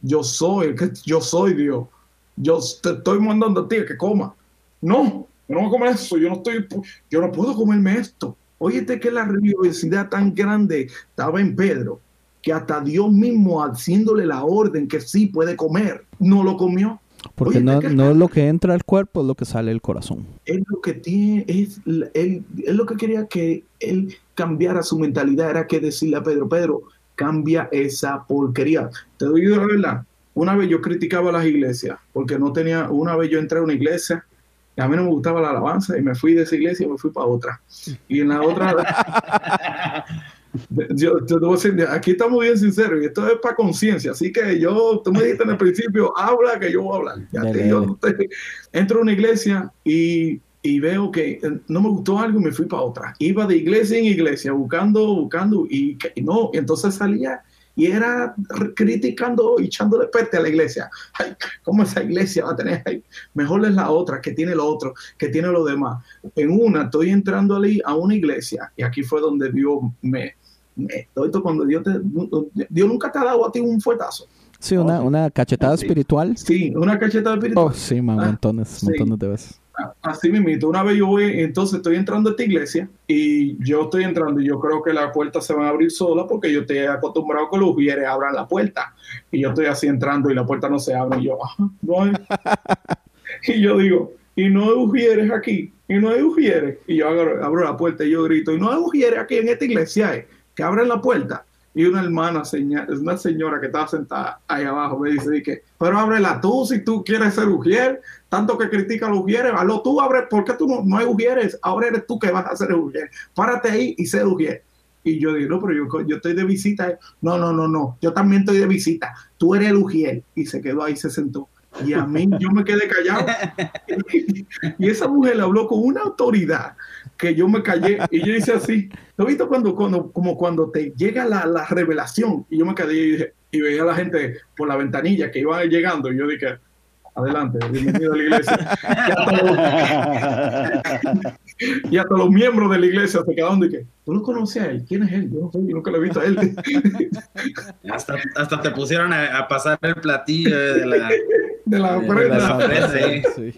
yo soy, yo soy Dios. Yo te estoy mandando a ti que coma. No, no voy a comer eso, yo no estoy, yo no puedo comerme esto. Óyete que la religiosidad tan grande estaba en Pedro, que hasta Dios mismo haciéndole la orden que sí puede comer, no lo comió. Porque no, no es lo que entra al cuerpo, es lo que sale del corazón. Es lo que tiene, es, él, es lo que quería que él cambiara su mentalidad, era que decirle a Pedro, Pedro, cambia esa porquería. Te doy la verdad, una vez yo criticaba las iglesias, porque no tenía, una vez yo entré a una iglesia, y a mí no me gustaba la alabanza, y me fui de esa iglesia y me fui para otra. Y en la otra... yo, te debo decir, aquí estamos bien sinceros y esto es para conciencia, así que yo, tú me dijiste en el principio, habla que yo voy a hablar. Ya yo entro a una iglesia y, y, veo que no me gustó algo y me fui para otra. Iba de iglesia en iglesia buscando, buscando y, y no, entonces salía y era criticando y echándole peste a la iglesia. Ay, ¿Cómo esa iglesia va a tener? mejor es la otra, que tiene lo otro, que tiene lo demás. En una, estoy entrando a una iglesia y aquí fue donde Dios me, esto cuando Dios te, Dios nunca te ha dado a ti un fuetazo. Sí, una, una cachetada espiritual. Sí, una cachetada espiritual. Oh, sí, man, ah, montones, montones de veces. Así mismo, una vez yo voy, entonces estoy entrando a esta iglesia y yo estoy entrando y yo creo que las puertas se van a abrir solas porque yo estoy acostumbrado que los ujieres abran la puerta y yo estoy así entrando y la puerta no se abre y yo, ajá, no hay. y yo digo, y no hay ujieres aquí, y no hay ujieres. Y yo abro, abro, la puerta y yo grito, y no hay ujieres aquí en esta iglesia, eh, que abren la puerta y una hermana, una señora que estaba sentada ahí abajo, me dice, que, pero ábrela tú si tú quieres ser ujier, tanto que critica a los ujieres, hazlo tú, abre, ¿por qué tú no, no hay ujieres? Ahora eres tú que vas a ser ujier, párate ahí y sé ujier. Y yo digo, no, pero yo, yo, estoy de visita. No, no, no, no, yo también estoy de visita, tú eres el ujier. Y se quedó ahí, se sentó. Y a mí yo me quedé callado. y esa mujer habló con una autoridad que yo me callé y yo hice así. ¿Lo has visto cuando, cuando, como cuando te llega la, la revelación? Y yo me quedé y, dije, y veía a la gente por la ventanilla que iban llegando y yo dije, adelante, bienvenido a la iglesia. y, hasta los, miembros de la iglesia se quedaron de que, ¿tú lo conoces a él? ¿Quién es él? Yo no sé, yo nunca lo he visto a él. hasta, hasta te pusieron a, pasar el platillo de la, de la ofrenda. Sí.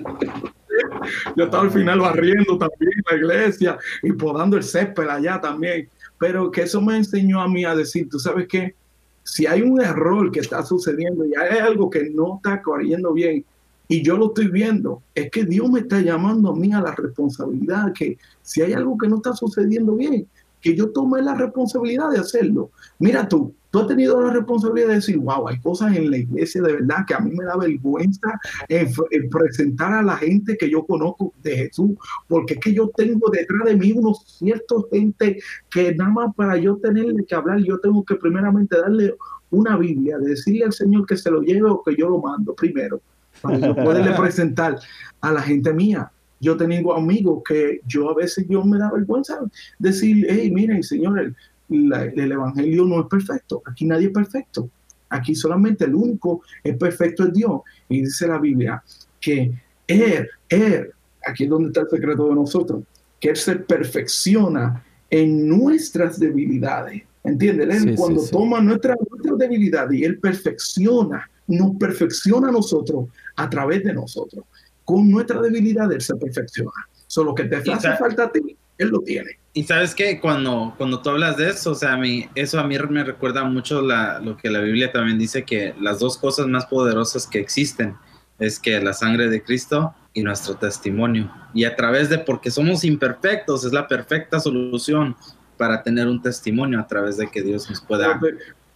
Yo estaba al final barriendo también la iglesia y podando el césped allá también. Pero que eso me enseñó a mí a decir, tú sabes qué, si hay un error que está sucediendo y hay algo que no está corriendo bien y yo lo estoy viendo, es que Dios me está llamando a mí a la responsabilidad, que si hay algo que no está sucediendo bien, que yo tomé la responsabilidad de hacerlo. Mira tú, tú has tenido la responsabilidad de decir, wow, hay cosas en la iglesia de verdad que a mí me da vergüenza en, presentar a la gente que yo conozco de Jesús, porque es que yo tengo detrás de mí unos ciertos gente que nada más para yo tenerle que hablar, yo tengo que primeramente darle una Biblia, decirle al Señor que se lo lleve o que yo lo mando primero, para yo poderle presentar a la gente mía. Yo tengo amigos que yo a veces yo me da vergüenza decir, hey, miren, Señor, el Evangelio no es perfecto. Aquí nadie es perfecto. Aquí solamente el único es perfecto es Dios. Y dice la Biblia que Él, Él, aquí es donde está el secreto de nosotros, que Él se perfecciona en nuestras debilidades. ¿Entiendes? Él cuando toma nuestra, nuestra debilidad y Él perfecciona, nos perfecciona a nosotros a través de nosotros. Con nuestra debilidad Él se perfecciona. Solo que te hace falta a ti, Él lo tiene. Y sabes que cuando, cuando tú hablas de eso, o sea, a mí, eso a mí me recuerda mucho la, lo que la Biblia también dice, que las dos cosas más poderosas que existen es que la sangre de Cristo y nuestro testimonio. Y a través de, porque somos imperfectos, es la perfecta solución para tener un testimonio a través de que Dios nos pueda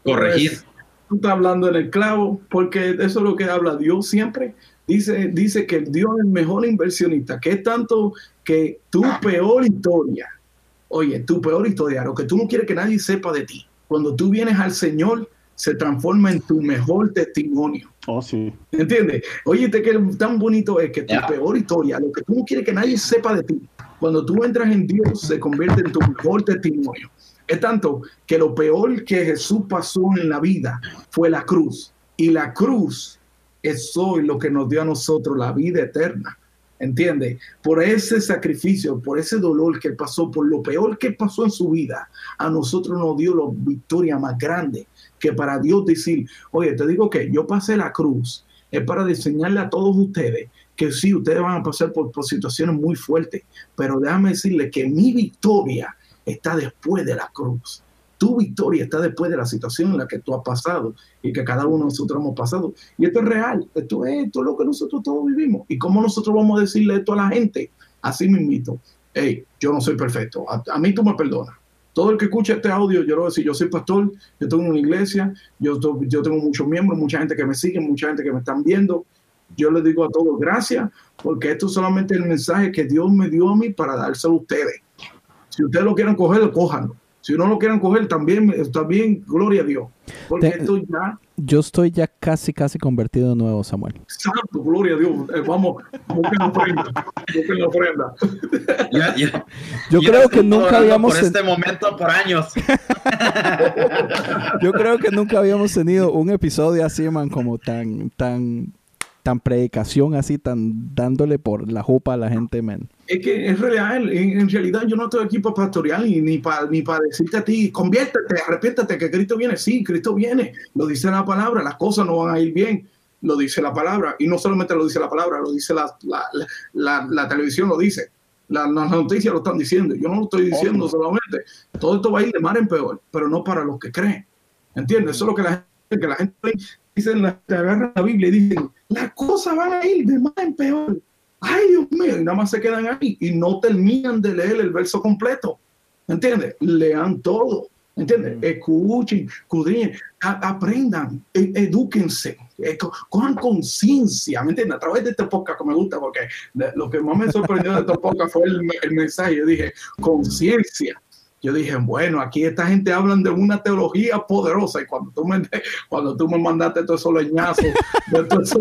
corregir. Pues, tú estás hablando en el clavo, porque eso es lo que habla Dios siempre. Dice, dice que Dios es el mejor inversionista, que es tanto que tu peor historia, oye, tu peor historia, lo que tú no quieres que nadie sepa de ti, cuando tú vienes al Señor, se transforma en tu mejor testimonio. Oh, sí. ¿Entiendes? Oye, que tan bonito es que tu peor historia, lo que tú no quieres que nadie sepa de ti, cuando tú entras en Dios, se convierte en tu mejor testimonio. Es tanto que lo peor que Jesús pasó en la vida fue la cruz. Y la cruz es hoy lo que nos dio a nosotros la vida eterna. ¿Entiende? Por ese sacrificio, por ese dolor que pasó, por lo peor que pasó en su vida, a nosotros nos dio la victoria más grande que para Dios decir, oye, te digo que yo pasé la cruz, es para enseñarle a todos ustedes que sí, ustedes van a pasar por, situaciones muy fuertes, pero déjame decirle que mi victoria está después de la cruz. Tu victoria está después de la situación en la que tú has pasado y que cada uno de nosotros hemos pasado. Y esto es real, esto es, esto lo que nosotros todos vivimos. ¿Y cómo nosotros vamos a decirle esto a la gente? Así mismito, hey, yo no soy perfecto, a, mí tú me perdonas. Todo el que escucha este audio, yo lo voy a decir, yo soy pastor, yo tengo una iglesia, yo, yo tengo muchos miembros, mucha gente que me sigue, mucha gente que me están viendo, yo les digo a todos gracias, porque esto es solamente el mensaje que Dios me dio a mí para dárselo a ustedes. Si ustedes lo quieren coger, cójanlo. Si no lo quieren coger, también, también gloria a Dios. Porque esto ya... Yo estoy ya casi, casi convertido de nuevo, Samuel. Santo, gloria a Dios. Eh, vamos, busquen la ofrenda. Busquen la ofrenda. yo creo que nunca habíamos... Por este momento, por años. yo creo que nunca habíamos tenido un episodio así, man, como tan, tan tan predicación así, tan dándole por la jupa a la gente, men. Es que es real, en, realidad yo no estoy aquí para pastorear ni para ni para decirte a ti, conviértete, arrepiéntate que Cristo viene. Sí, Cristo viene, lo dice la palabra, las cosas no van a ir bien, lo dice la palabra. Y no solamente lo dice la palabra, lo dice la, la, la, televisión, lo dice. las noticias lo están diciendo. Yo no lo estoy diciendo solamente. Todo esto va a ir de mar en peor, pero no para los que creen. ¿Entiendes? Eso es lo que la gente, que la gente dicen, te agarran la Biblia y dicen, las cosas van a ir de más en peor. Ay, Dios mío, y nada más se quedan ahí y no terminan de leer el verso completo. ¿Entiendes? Lean todo. ¿Entiendes? Mm. Escuchen, escudriñen, aprendan, e, edúquense, e, cojan conciencia, ¿me entiendes? A través de este podcast que me gusta, porque lo que más me sorprendió de este podcast fue el, el mensaje. Yo dije, conciencia yo dije, bueno, aquí esta gente hablan de una teología poderosa y cuando tú me, cuando tú me mandaste todos esos leñazos, de toda esa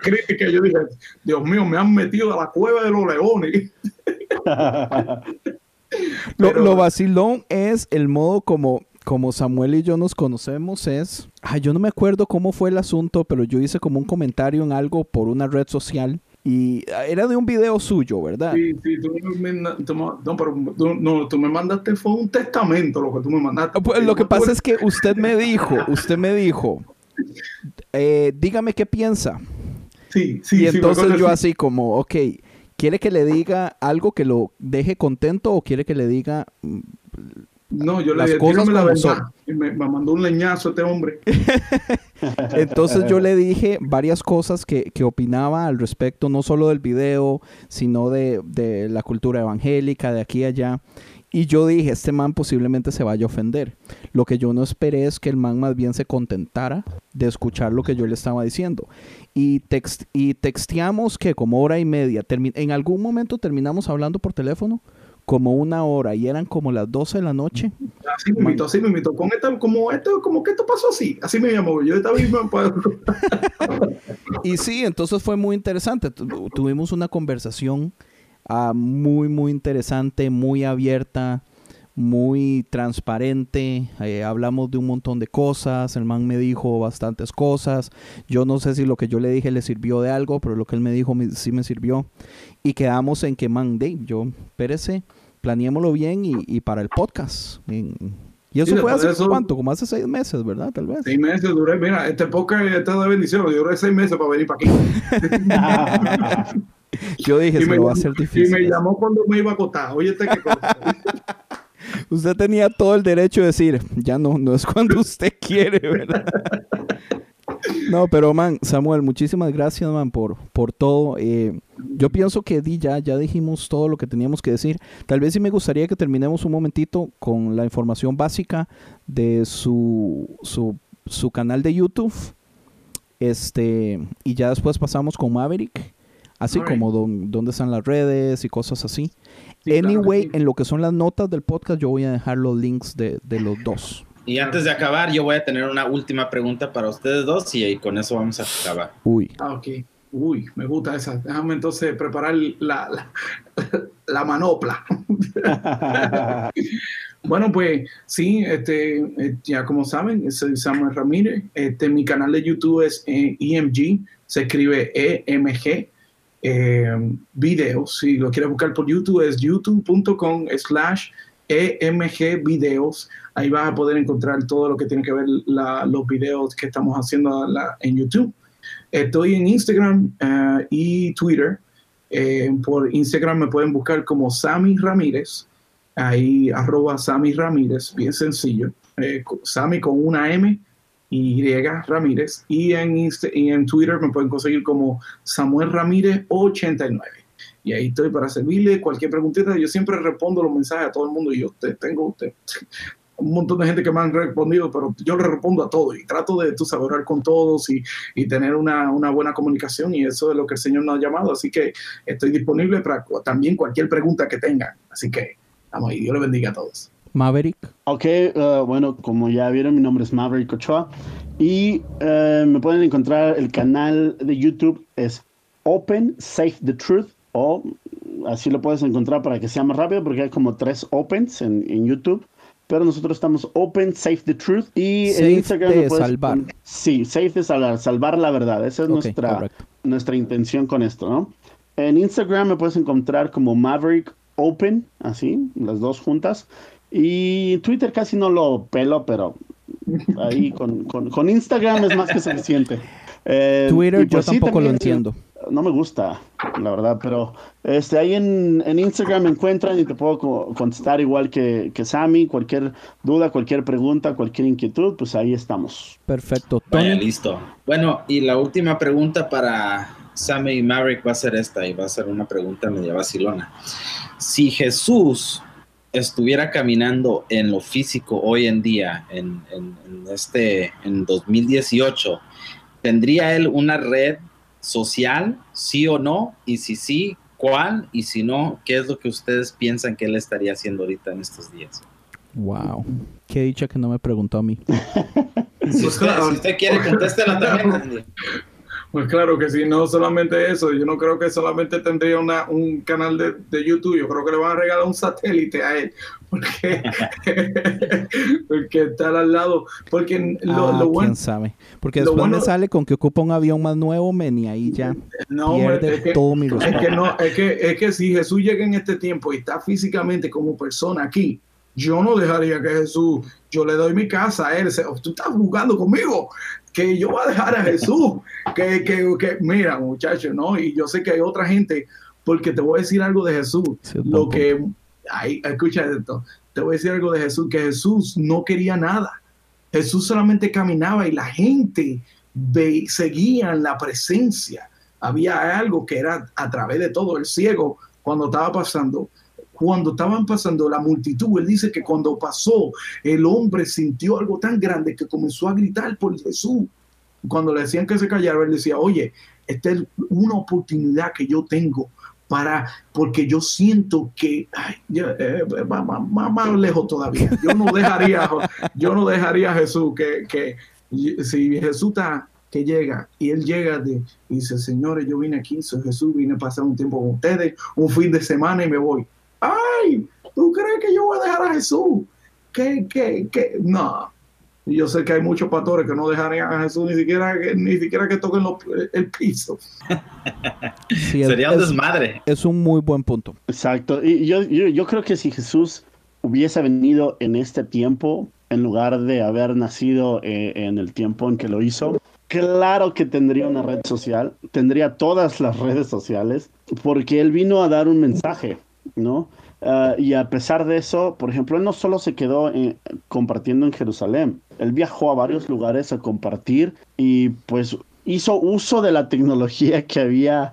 crítica, yo dije, Dios mío, me han metido a la cueva de los leones. lo, vacilón es el modo como como Samuel y yo nos conocemos es, ay, yo no me acuerdo cómo fue el asunto, pero yo hice como un comentario en algo por una red social y ah, era de un video suyo, ¿verdad? Sí, sí, tú me, no, pero no, tú me mandaste, fue un testamento lo que tú me mandaste. Ah, pues, lo que pasa es que usted me dijo, usted me dijo, eh, dígame qué piensa. Sí, sí, Y entonces yo así como, ok, ¿quiere que le diga algo que lo deje contento o quiere que le diga no, yo le dije, cosas la verdad. Y me, mandó un leñazo este hombre. Entonces yo le dije varias cosas que, que opinaba al respecto, no solo del video, sino de, de la cultura evangélica, de aquí y allá. Y yo dije, este man posiblemente se vaya a ofender. Lo que yo no esperé es que el man más bien se contentara de escuchar lo que yo le estaba diciendo. Y, text y texteamos que como hora y media. En algún momento terminamos hablando por teléfono como una hora y eran como las 12 de la noche. Así me invitó, así me invitó. Con esta, como esto, como que esto pasó así. Así me llamó. Yo estaba mismo. pues, Y sí, entonces fue muy interesante. Tu- Tuvimos una conversación ah, muy, muy interesante, muy abierta, muy transparente. Eh, hablamos de un montón de cosas. El man me dijo bastantes cosas. Yo no sé si lo que yo le dije le sirvió de algo, pero lo que él me dijo me- sí me sirvió. Y quedamos en que, man, Dave, yo, espérese, planeémoslo bien y, y para el podcast. Y eso Sí, fue hace eso- cuánto, como hace seis meses, ¿verdad? Tal vez. Seis meses duré. Mira, este podcast está de bendición. Yo duré seis meses para venir para aquí. Yo dije, Y se me, lo va a hacer y difícil. me llamó cuando me iba a acotar. Oye, este que cosa. Usted tenía todo el derecho de decir, ya no, no es cuando usted quiere, ¿verdad? No, pero man, Samuel, muchísimas gracias, man, por, por todo. Eh, yo pienso que di ya, ya dijimos todo lo que teníamos que decir. Tal vez sí me gustaría que terminemos un momentito con la información básica de su, su, su canal de YouTube. Este, y ya después pasamos con Maverick, así como don- dónde están las redes y cosas así. Sí, claro que anyway, sí. en lo que son las notas del podcast, yo voy a dejar los links de, de los dos. Y antes de acabar, yo voy a tener una última pregunta para ustedes dos y, con eso vamos a acabar. Uy. Ah, ok. Uy, me gusta esa. Déjame entonces preparar la, la, la manopla. Bueno, pues sí, este, eh, ya como saben, soy Samuel Ramírez. Este, mi canal de YouTube es eh, EMG, se escribe EMG eh, videos. Si lo quieres buscar por YouTube es youtube.com slash EMG videos. Ahí vas a poder encontrar todo lo que tiene que ver la- los videos que estamos haciendo en YouTube. Estoy en Instagram eh, y Twitter. Eh, por Instagram me pueden buscar como Sammy Ramírez ahí arroba Sammy Ramírez, bien sencillo, eh, Sammy con una M y Ramírez, y en, en Twitter me pueden conseguir como Samuel Ramírez 89. Y ahí estoy para servirle cualquier preguntita. Yo siempre respondo los mensajes a todo el mundo y yo te, tengo usted, un montón de gente que me han respondido, pero yo le respondo a todo y trato de tú saber hablar con todos y, y tener una, una buena comunicación y eso es lo que el Señor nos ha llamado. Así que estoy disponible para cu- también cualquier pregunta que tengan. Así que vamos ahí, Dios le bendiga a todos. Maverick. Ok, uh, bueno, como ya vieron, mi nombre es Maverick Ochoa y uh, me pueden encontrar el canal de YouTube es Open Save the Truth o así lo puedes encontrar para que sea más rápido porque hay como tres opens en, en YouTube. Pero nosotros estamos Open Save the Truth y Save en Instagram de me puedes salvar. Sí, Save de salvar, salvar la verdad. Esa es nuestra, correcto. nuestra intención con esto, ¿no? En Instagram me puedes encontrar como Maverick Open, así, las dos juntas. Y Twitter casi no lo pelo, pero ahí con, con- con Instagram es más que suficiente. Eh, Twitter yo pues sí, tampoco lo entiendo. No me gusta, la verdad, pero este, ahí en, en Instagram me encuentran y te puedo co- contestar igual que, que Sammy. Cualquier duda, cualquier pregunta, cualquier inquietud, pues ahí estamos. Perfecto. Vaya, listo. Bueno, y la última pregunta para Sammy y Maverick va a ser esta, y va a ser una pregunta media vacilona. Si Jesús estuviera caminando en lo físico hoy en día, en, en- en este, en 2018, ¿tendría él una red social, sí o no? Y si sí, ¿cuál? Y si no, ¿qué es lo que ustedes piensan que él estaría haciendo ahorita en estos días? Wow. Qué dicha que no me preguntó a mí. Si usted, si usted quiere, contéstela también. Pues claro que sí, no solamente eso, yo no creo que solamente tendría una, un canal de, de YouTube, yo creo que le van a regalar un satélite a él, porque, porque estar al lado, porque lo, ah, lo bueno, quién sabe. Porque después me sale con que ocupa un avión más nuevo, men, y ahí ya no, pierde es que, todo mi es respeto. que no, es que, es que si Jesús llega en este tiempo y está físicamente como persona aquí, yo no dejaría que Jesús, yo le doy mi casa a él, tú estás jugando conmigo, que yo voy a dejar a Jesús, que, que, que mira muchachos, ¿no? Y yo sé que hay otra gente, porque te voy a decir algo de Jesús, Sí, lo que, ay, escucha esto, te voy a decir algo de Jesús, que Jesús no quería nada Jesús solamente caminaba y la gente ve, seguía en la presencia. Había algo que era a través de todo el ciego cuando estaba pasando. Cuando estaban pasando la multitud, él dice que cuando pasó, el hombre sintió algo tan grande que comenzó a gritar por Jesús. Cuando le decían que se callara, él decía, oye, esta es una oportunidad que yo tengo para, porque yo siento que ay, eh, va más lejos todavía. Yo no dejaría, yo no dejaría a Jesús que, que si Jesús está que llega y él llega de, y dice, señores, yo vine aquí, soy Jesús, vine a pasar un tiempo con ustedes, un fin de semana y me voy. Ay, ¿tú crees que yo voy a dejar a Jesús? ¿Qué, qué, qué? No. Y Yo sé que hay muchos pastores que no dejarían a Jesús ni siquiera, que- ni siquiera que toquen los- el piso. Sí, es- Sería un es- desmadre. es un muy buen punto. Exacto. Y yo, yo, yo creo que si Jesús hubiese venido en este tiempo, en lugar de haber nacido eh, en el tiempo en que lo hizo, claro que tendría una red social, tendría todas las redes sociales, porque él vino a dar un mensaje, ¿no? Ah, y a pesar de eso, por ejemplo, él no solo se quedó eh, compartiendo en Jerusalén, él viajó a varios lugares a compartir y pues hizo uso de la tecnología que había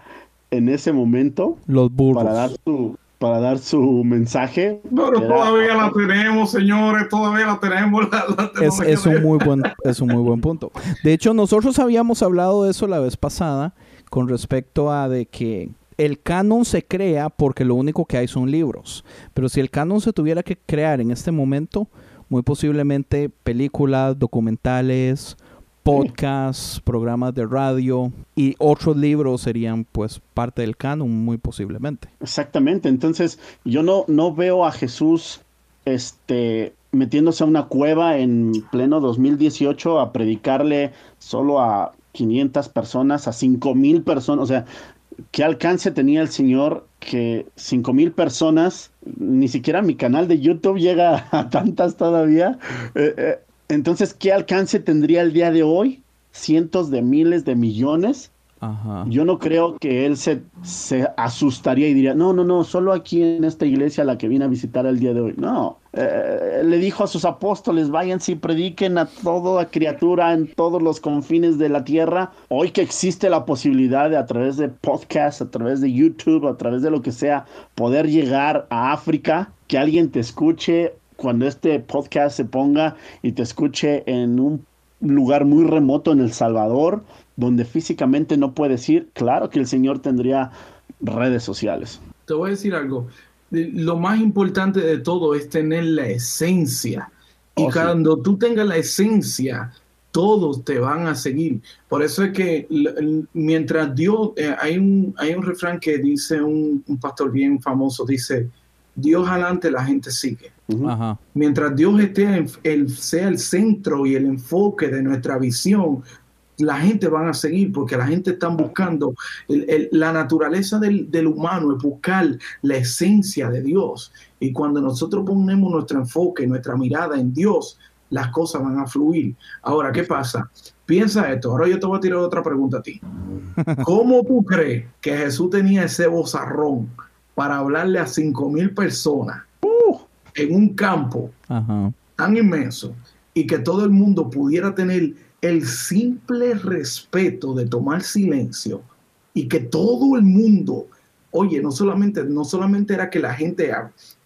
en ese momento Los burros. para dar su para dar su mensaje. Pero Era- todavía la tenemos, señores, todavía la tenemos. La, la Es, es un muy buen, es un muy buen punto. De hecho, nosotros habíamos hablado de eso la vez pasada con respecto a de que el canon se crea porque lo único que hay son libros. Pero si el canon se tuviera que crear en este momento, muy posiblemente películas, documentales, podcasts, programas de radio y otros libros serían pues parte del canon muy posiblemente. Exactamente. Entonces, yo no, no veo a Jesús este metiéndose a una cueva en pleno 2018 a predicarle solo a 500 personas, a 5000 personas, o sea, ¿qué alcance tenía el Señor que 5000 personas, ni siquiera mi canal de YouTube llega a tantas todavía? Eh, eh, entonces, ¿qué alcance tendría el día de hoy? Cientos de miles de millones. Ajá. Yo no creo que él se, se asustaría y diría, no, no, no, solo aquí en esta iglesia la que vine a visitar el día de hoy. No, Eh, le dijo a sus apóstoles, váyanse y prediquen a toda criatura en todos los confines de la tierra. Hoy que existe la posibilidad de a través de podcast, a través de YouTube, a través de lo que sea, poder llegar a África, que alguien te escuche cuando este podcast se ponga y te escuche en un lugar muy remoto en El Salvador, donde físicamente no puedes ir, claro que el Señor tendría redes sociales. Te voy a decir algo. Lo más importante de todo es tener la esencia. Y Oh, sí. cuando tú tengas la esencia, todos te van a seguir. Por eso es que mientras Dios, eh, hay, un, hay un refrán que dice un, un pastor bien famoso, dice, Dios adelante, la gente sigue. Ajá. Mientras Dios esté en- el, sea el centro y el enfoque de nuestra visión, la gente van a seguir porque la gente está buscando el- el- la naturaleza del, del humano es buscar la esencia de Dios. Y cuando nosotros ponemos nuestro enfoque nuestra mirada en Dios las cosas van a fluir. Ahora qué pasa piensa esto. Ahora yo te voy a tirar otra pregunta a ti. ¿cómo tú crees que Jesús tenía ese bozarrón para hablarle a cinco mil personas en un campo Ajá. tan inmenso y que todo el mundo pudiera tener el simple respeto de tomar silencio y que todo el mundo, oye, no solamente, no solamente era que la gente,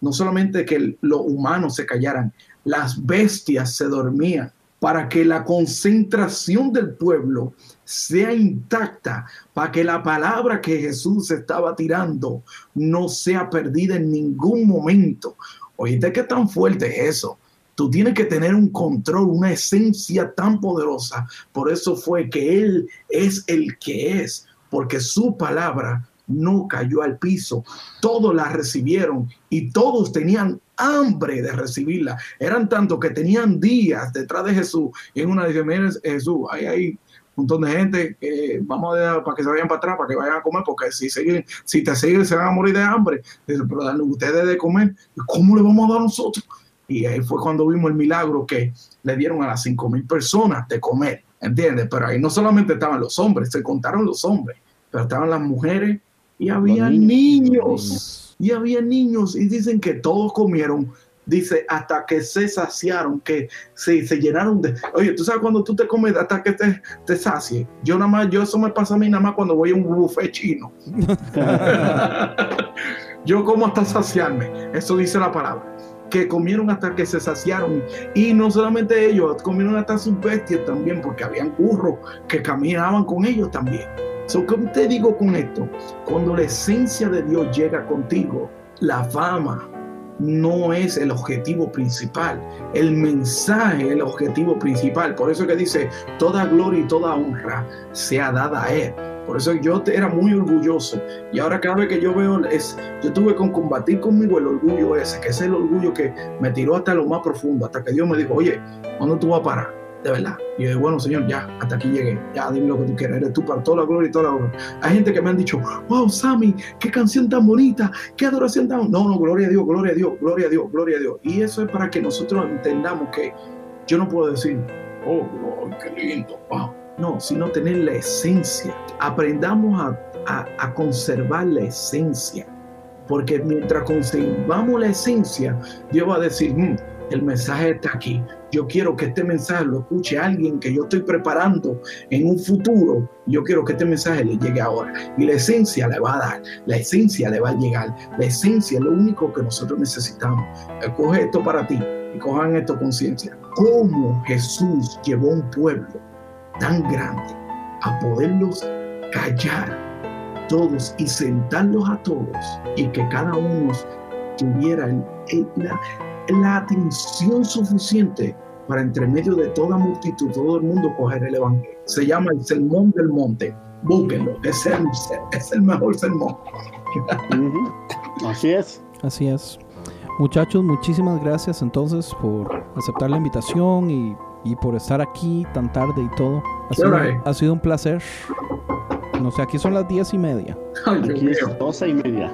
no solamente que los humanos se callaran, las bestias se dormían para que la concentración del pueblo sea intacta, para que la palabra que Jesús estaba tirando no sea perdida en ningún momento. Oíste qué tan fuerte es eso. Tú tienes que tener un control, una esencia tan poderosa. Por eso fue que Él es el que es, porque su palabra no cayó al piso. Todos la recibieron y todos tenían hambre de recibirla. Eran tanto que tenían días detrás de Jesús. Y en una dice, miren Jesús, ahí hay un montón de gente que vamos a dejar para que se vayan para atrás, para que vayan a comer, porque si siguen, si te siguen se van a morir de hambre. Pero dan ustedes de comer, ¿cómo le vamos a dar nosotros? Y ahí fue cuando vimos el milagro que le dieron a las cinco mil personas de comer, ¿entiendes? Pero ahí no solamente estaban los hombres, se contaron los hombres, pero estaban las mujeres y había niños. niños. Y había niños y dicen que todos comieron dice, hasta que se saciaron, que se, se llenaron de... Oye, tú sabes cuando tú te comes hasta que te, te sacie. Yo nada más, yo eso me pasa a mí nada más cuando voy a un buffet chino. yo como hasta saciarme. Eso dice la palabra. Que comieron hasta que se saciaron. Y no solamente ellos, comieron hasta sus bestias también, porque habían burros que caminaban con ellos también. So, ¿Qué te digo con esto? Cuando la esencia de Dios llega contigo, la fama no es el objetivo principal. El mensaje es el objetivo principal. Por eso que dice, toda gloria y toda honra sea dada a Él. Por eso yo era muy orgulloso. Y ahora cada vez que yo veo, es, yo tuve que combatir conmigo el orgullo ese, que es el orgullo que me tiró hasta lo más profundo, hasta que Dios me dijo, oye, ¿cuándo tú vas a parar? De verdad. Y yo, bueno, Señor, ya, hasta aquí llegué. Ya, dime lo que tú quieras. Eres tú para toda la gloria y toda la honra. Hay gente que me han dicho, wow, Sammy, qué canción tan bonita, qué adoración tan... No, no, gloria a Dios, gloria a Dios, gloria a Dios, gloria a Dios. Y eso es para que nosotros entendamos que yo no puedo decir, oh, oh qué lindo, wow no, sino tener la esencia. Aprendamos a, a, a, conservar la esencia. Porque mientras conservamos la esencia, Dios va a decir, mmm, el mensaje está aquí. Yo quiero que este mensaje lo escuche alguien que yo estoy preparando en un futuro. Yo quiero que este mensaje le llegue ahora. Y la esencia le va a dar, la esencia le va a llegar. La esencia es lo único que nosotros necesitamos. Coge esto para ti y cojan esto conciencia. ¿Cómo Jesús llevó un pueblo tan grande a poderlos callar todos y sentarlos a todos y que cada uno tuviera el, el, la, la, atención suficiente para entre medio de toda multitud, todo el mundo coger el evangelio. Se llama el sermón del monte. Búsquenlo, es el, es el mejor sermón. Así es. Así es. Muchachos, muchísimas gracias entonces por aceptar la invitación y y por estar aquí tan tarde y todo. Ha sido, ha sido, un placer. No sé, aquí son las diez y media. Ay, aquí es doce y media.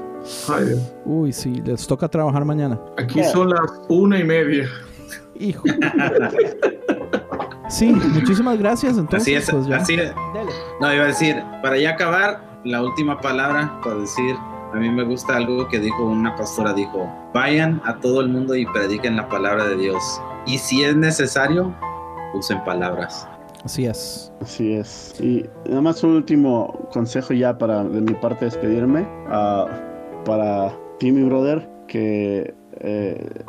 Ay, Uy, sí, les toca trabajar mañana. Aquí son las una y media. Hijo. sí, muchísimas gracias. Entonces, así es, pues ya. así es. No, iba a decir, para ya acabar, la última palabra para decir, a mí me gusta algo que dijo una pastora, dijo, vayan a todo el mundo y prediquen la palabra de Dios. Y si es necesario, usen palabras. Así es. Así es. Y nada más un último consejo ya para de mi parte despedirme. Uh, para ti, mi brother, que eh,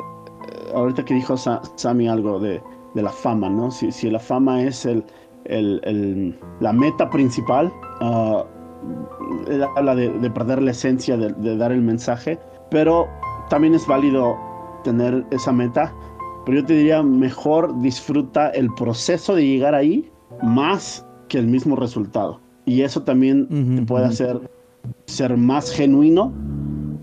ahorita que dijo Sa Sammy algo de, de, la fama, ¿no? Si, si la fama es el, el, el, la meta principal, uh, él habla de, de, perder la esencia de, de dar el mensaje, pero también es válido tener esa meta pero yo te diría, mejor disfruta el proceso de llegar ahí más que el mismo resultado. Y eso también uh -huh, te puede uh -huh. hacer ser más genuino,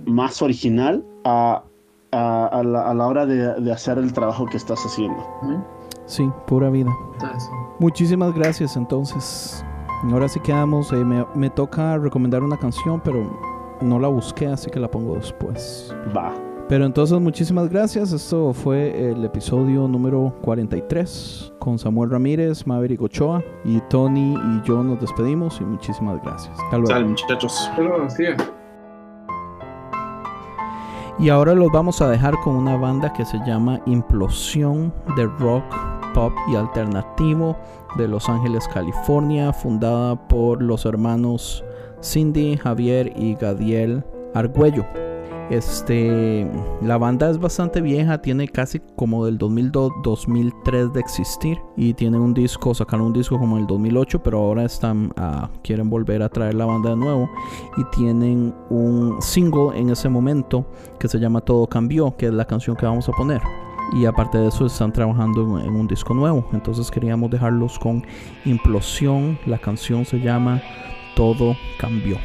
más original a, a, a, la, a la, hora de, de, hacer el trabajo que estás haciendo. Sí, pura vida. Muchísimas gracias entonces. Ahora sí quedamos, eh, me, me toca recomendar una canción, pero no la busqué, así que la pongo después. Va. Pero entonces muchísimas gracias. Esto fue el episodio número 43 con Samuel Ramírez, Maverick Ochoa y Tony y yo nos despedimos y muchísimas gracias. Hasta luego. Muchachos. Y ahora los vamos a dejar con una banda que se llama Implosión de rock, pop y alternativo de Los Ángeles, California, fundada por los hermanos Cindy, Javier y Gadiel Argüello. Este, la banda es bastante vieja, tiene casi como del 2002-2003 de existir y tiene un disco, sacaron un disco como en el 2008, pero ahora están, uh, quieren volver a traer la banda de nuevo y tienen un single en ese momento que se llama Todo Cambió, que es la canción que vamos a poner. Y aparte de eso están trabajando en, en un disco nuevo, entonces queríamos dejarlos con Implosión, la canción se llama Todo Cambió.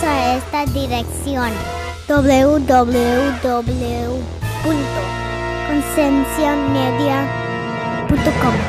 A esta dirección. www.concienciamedia.com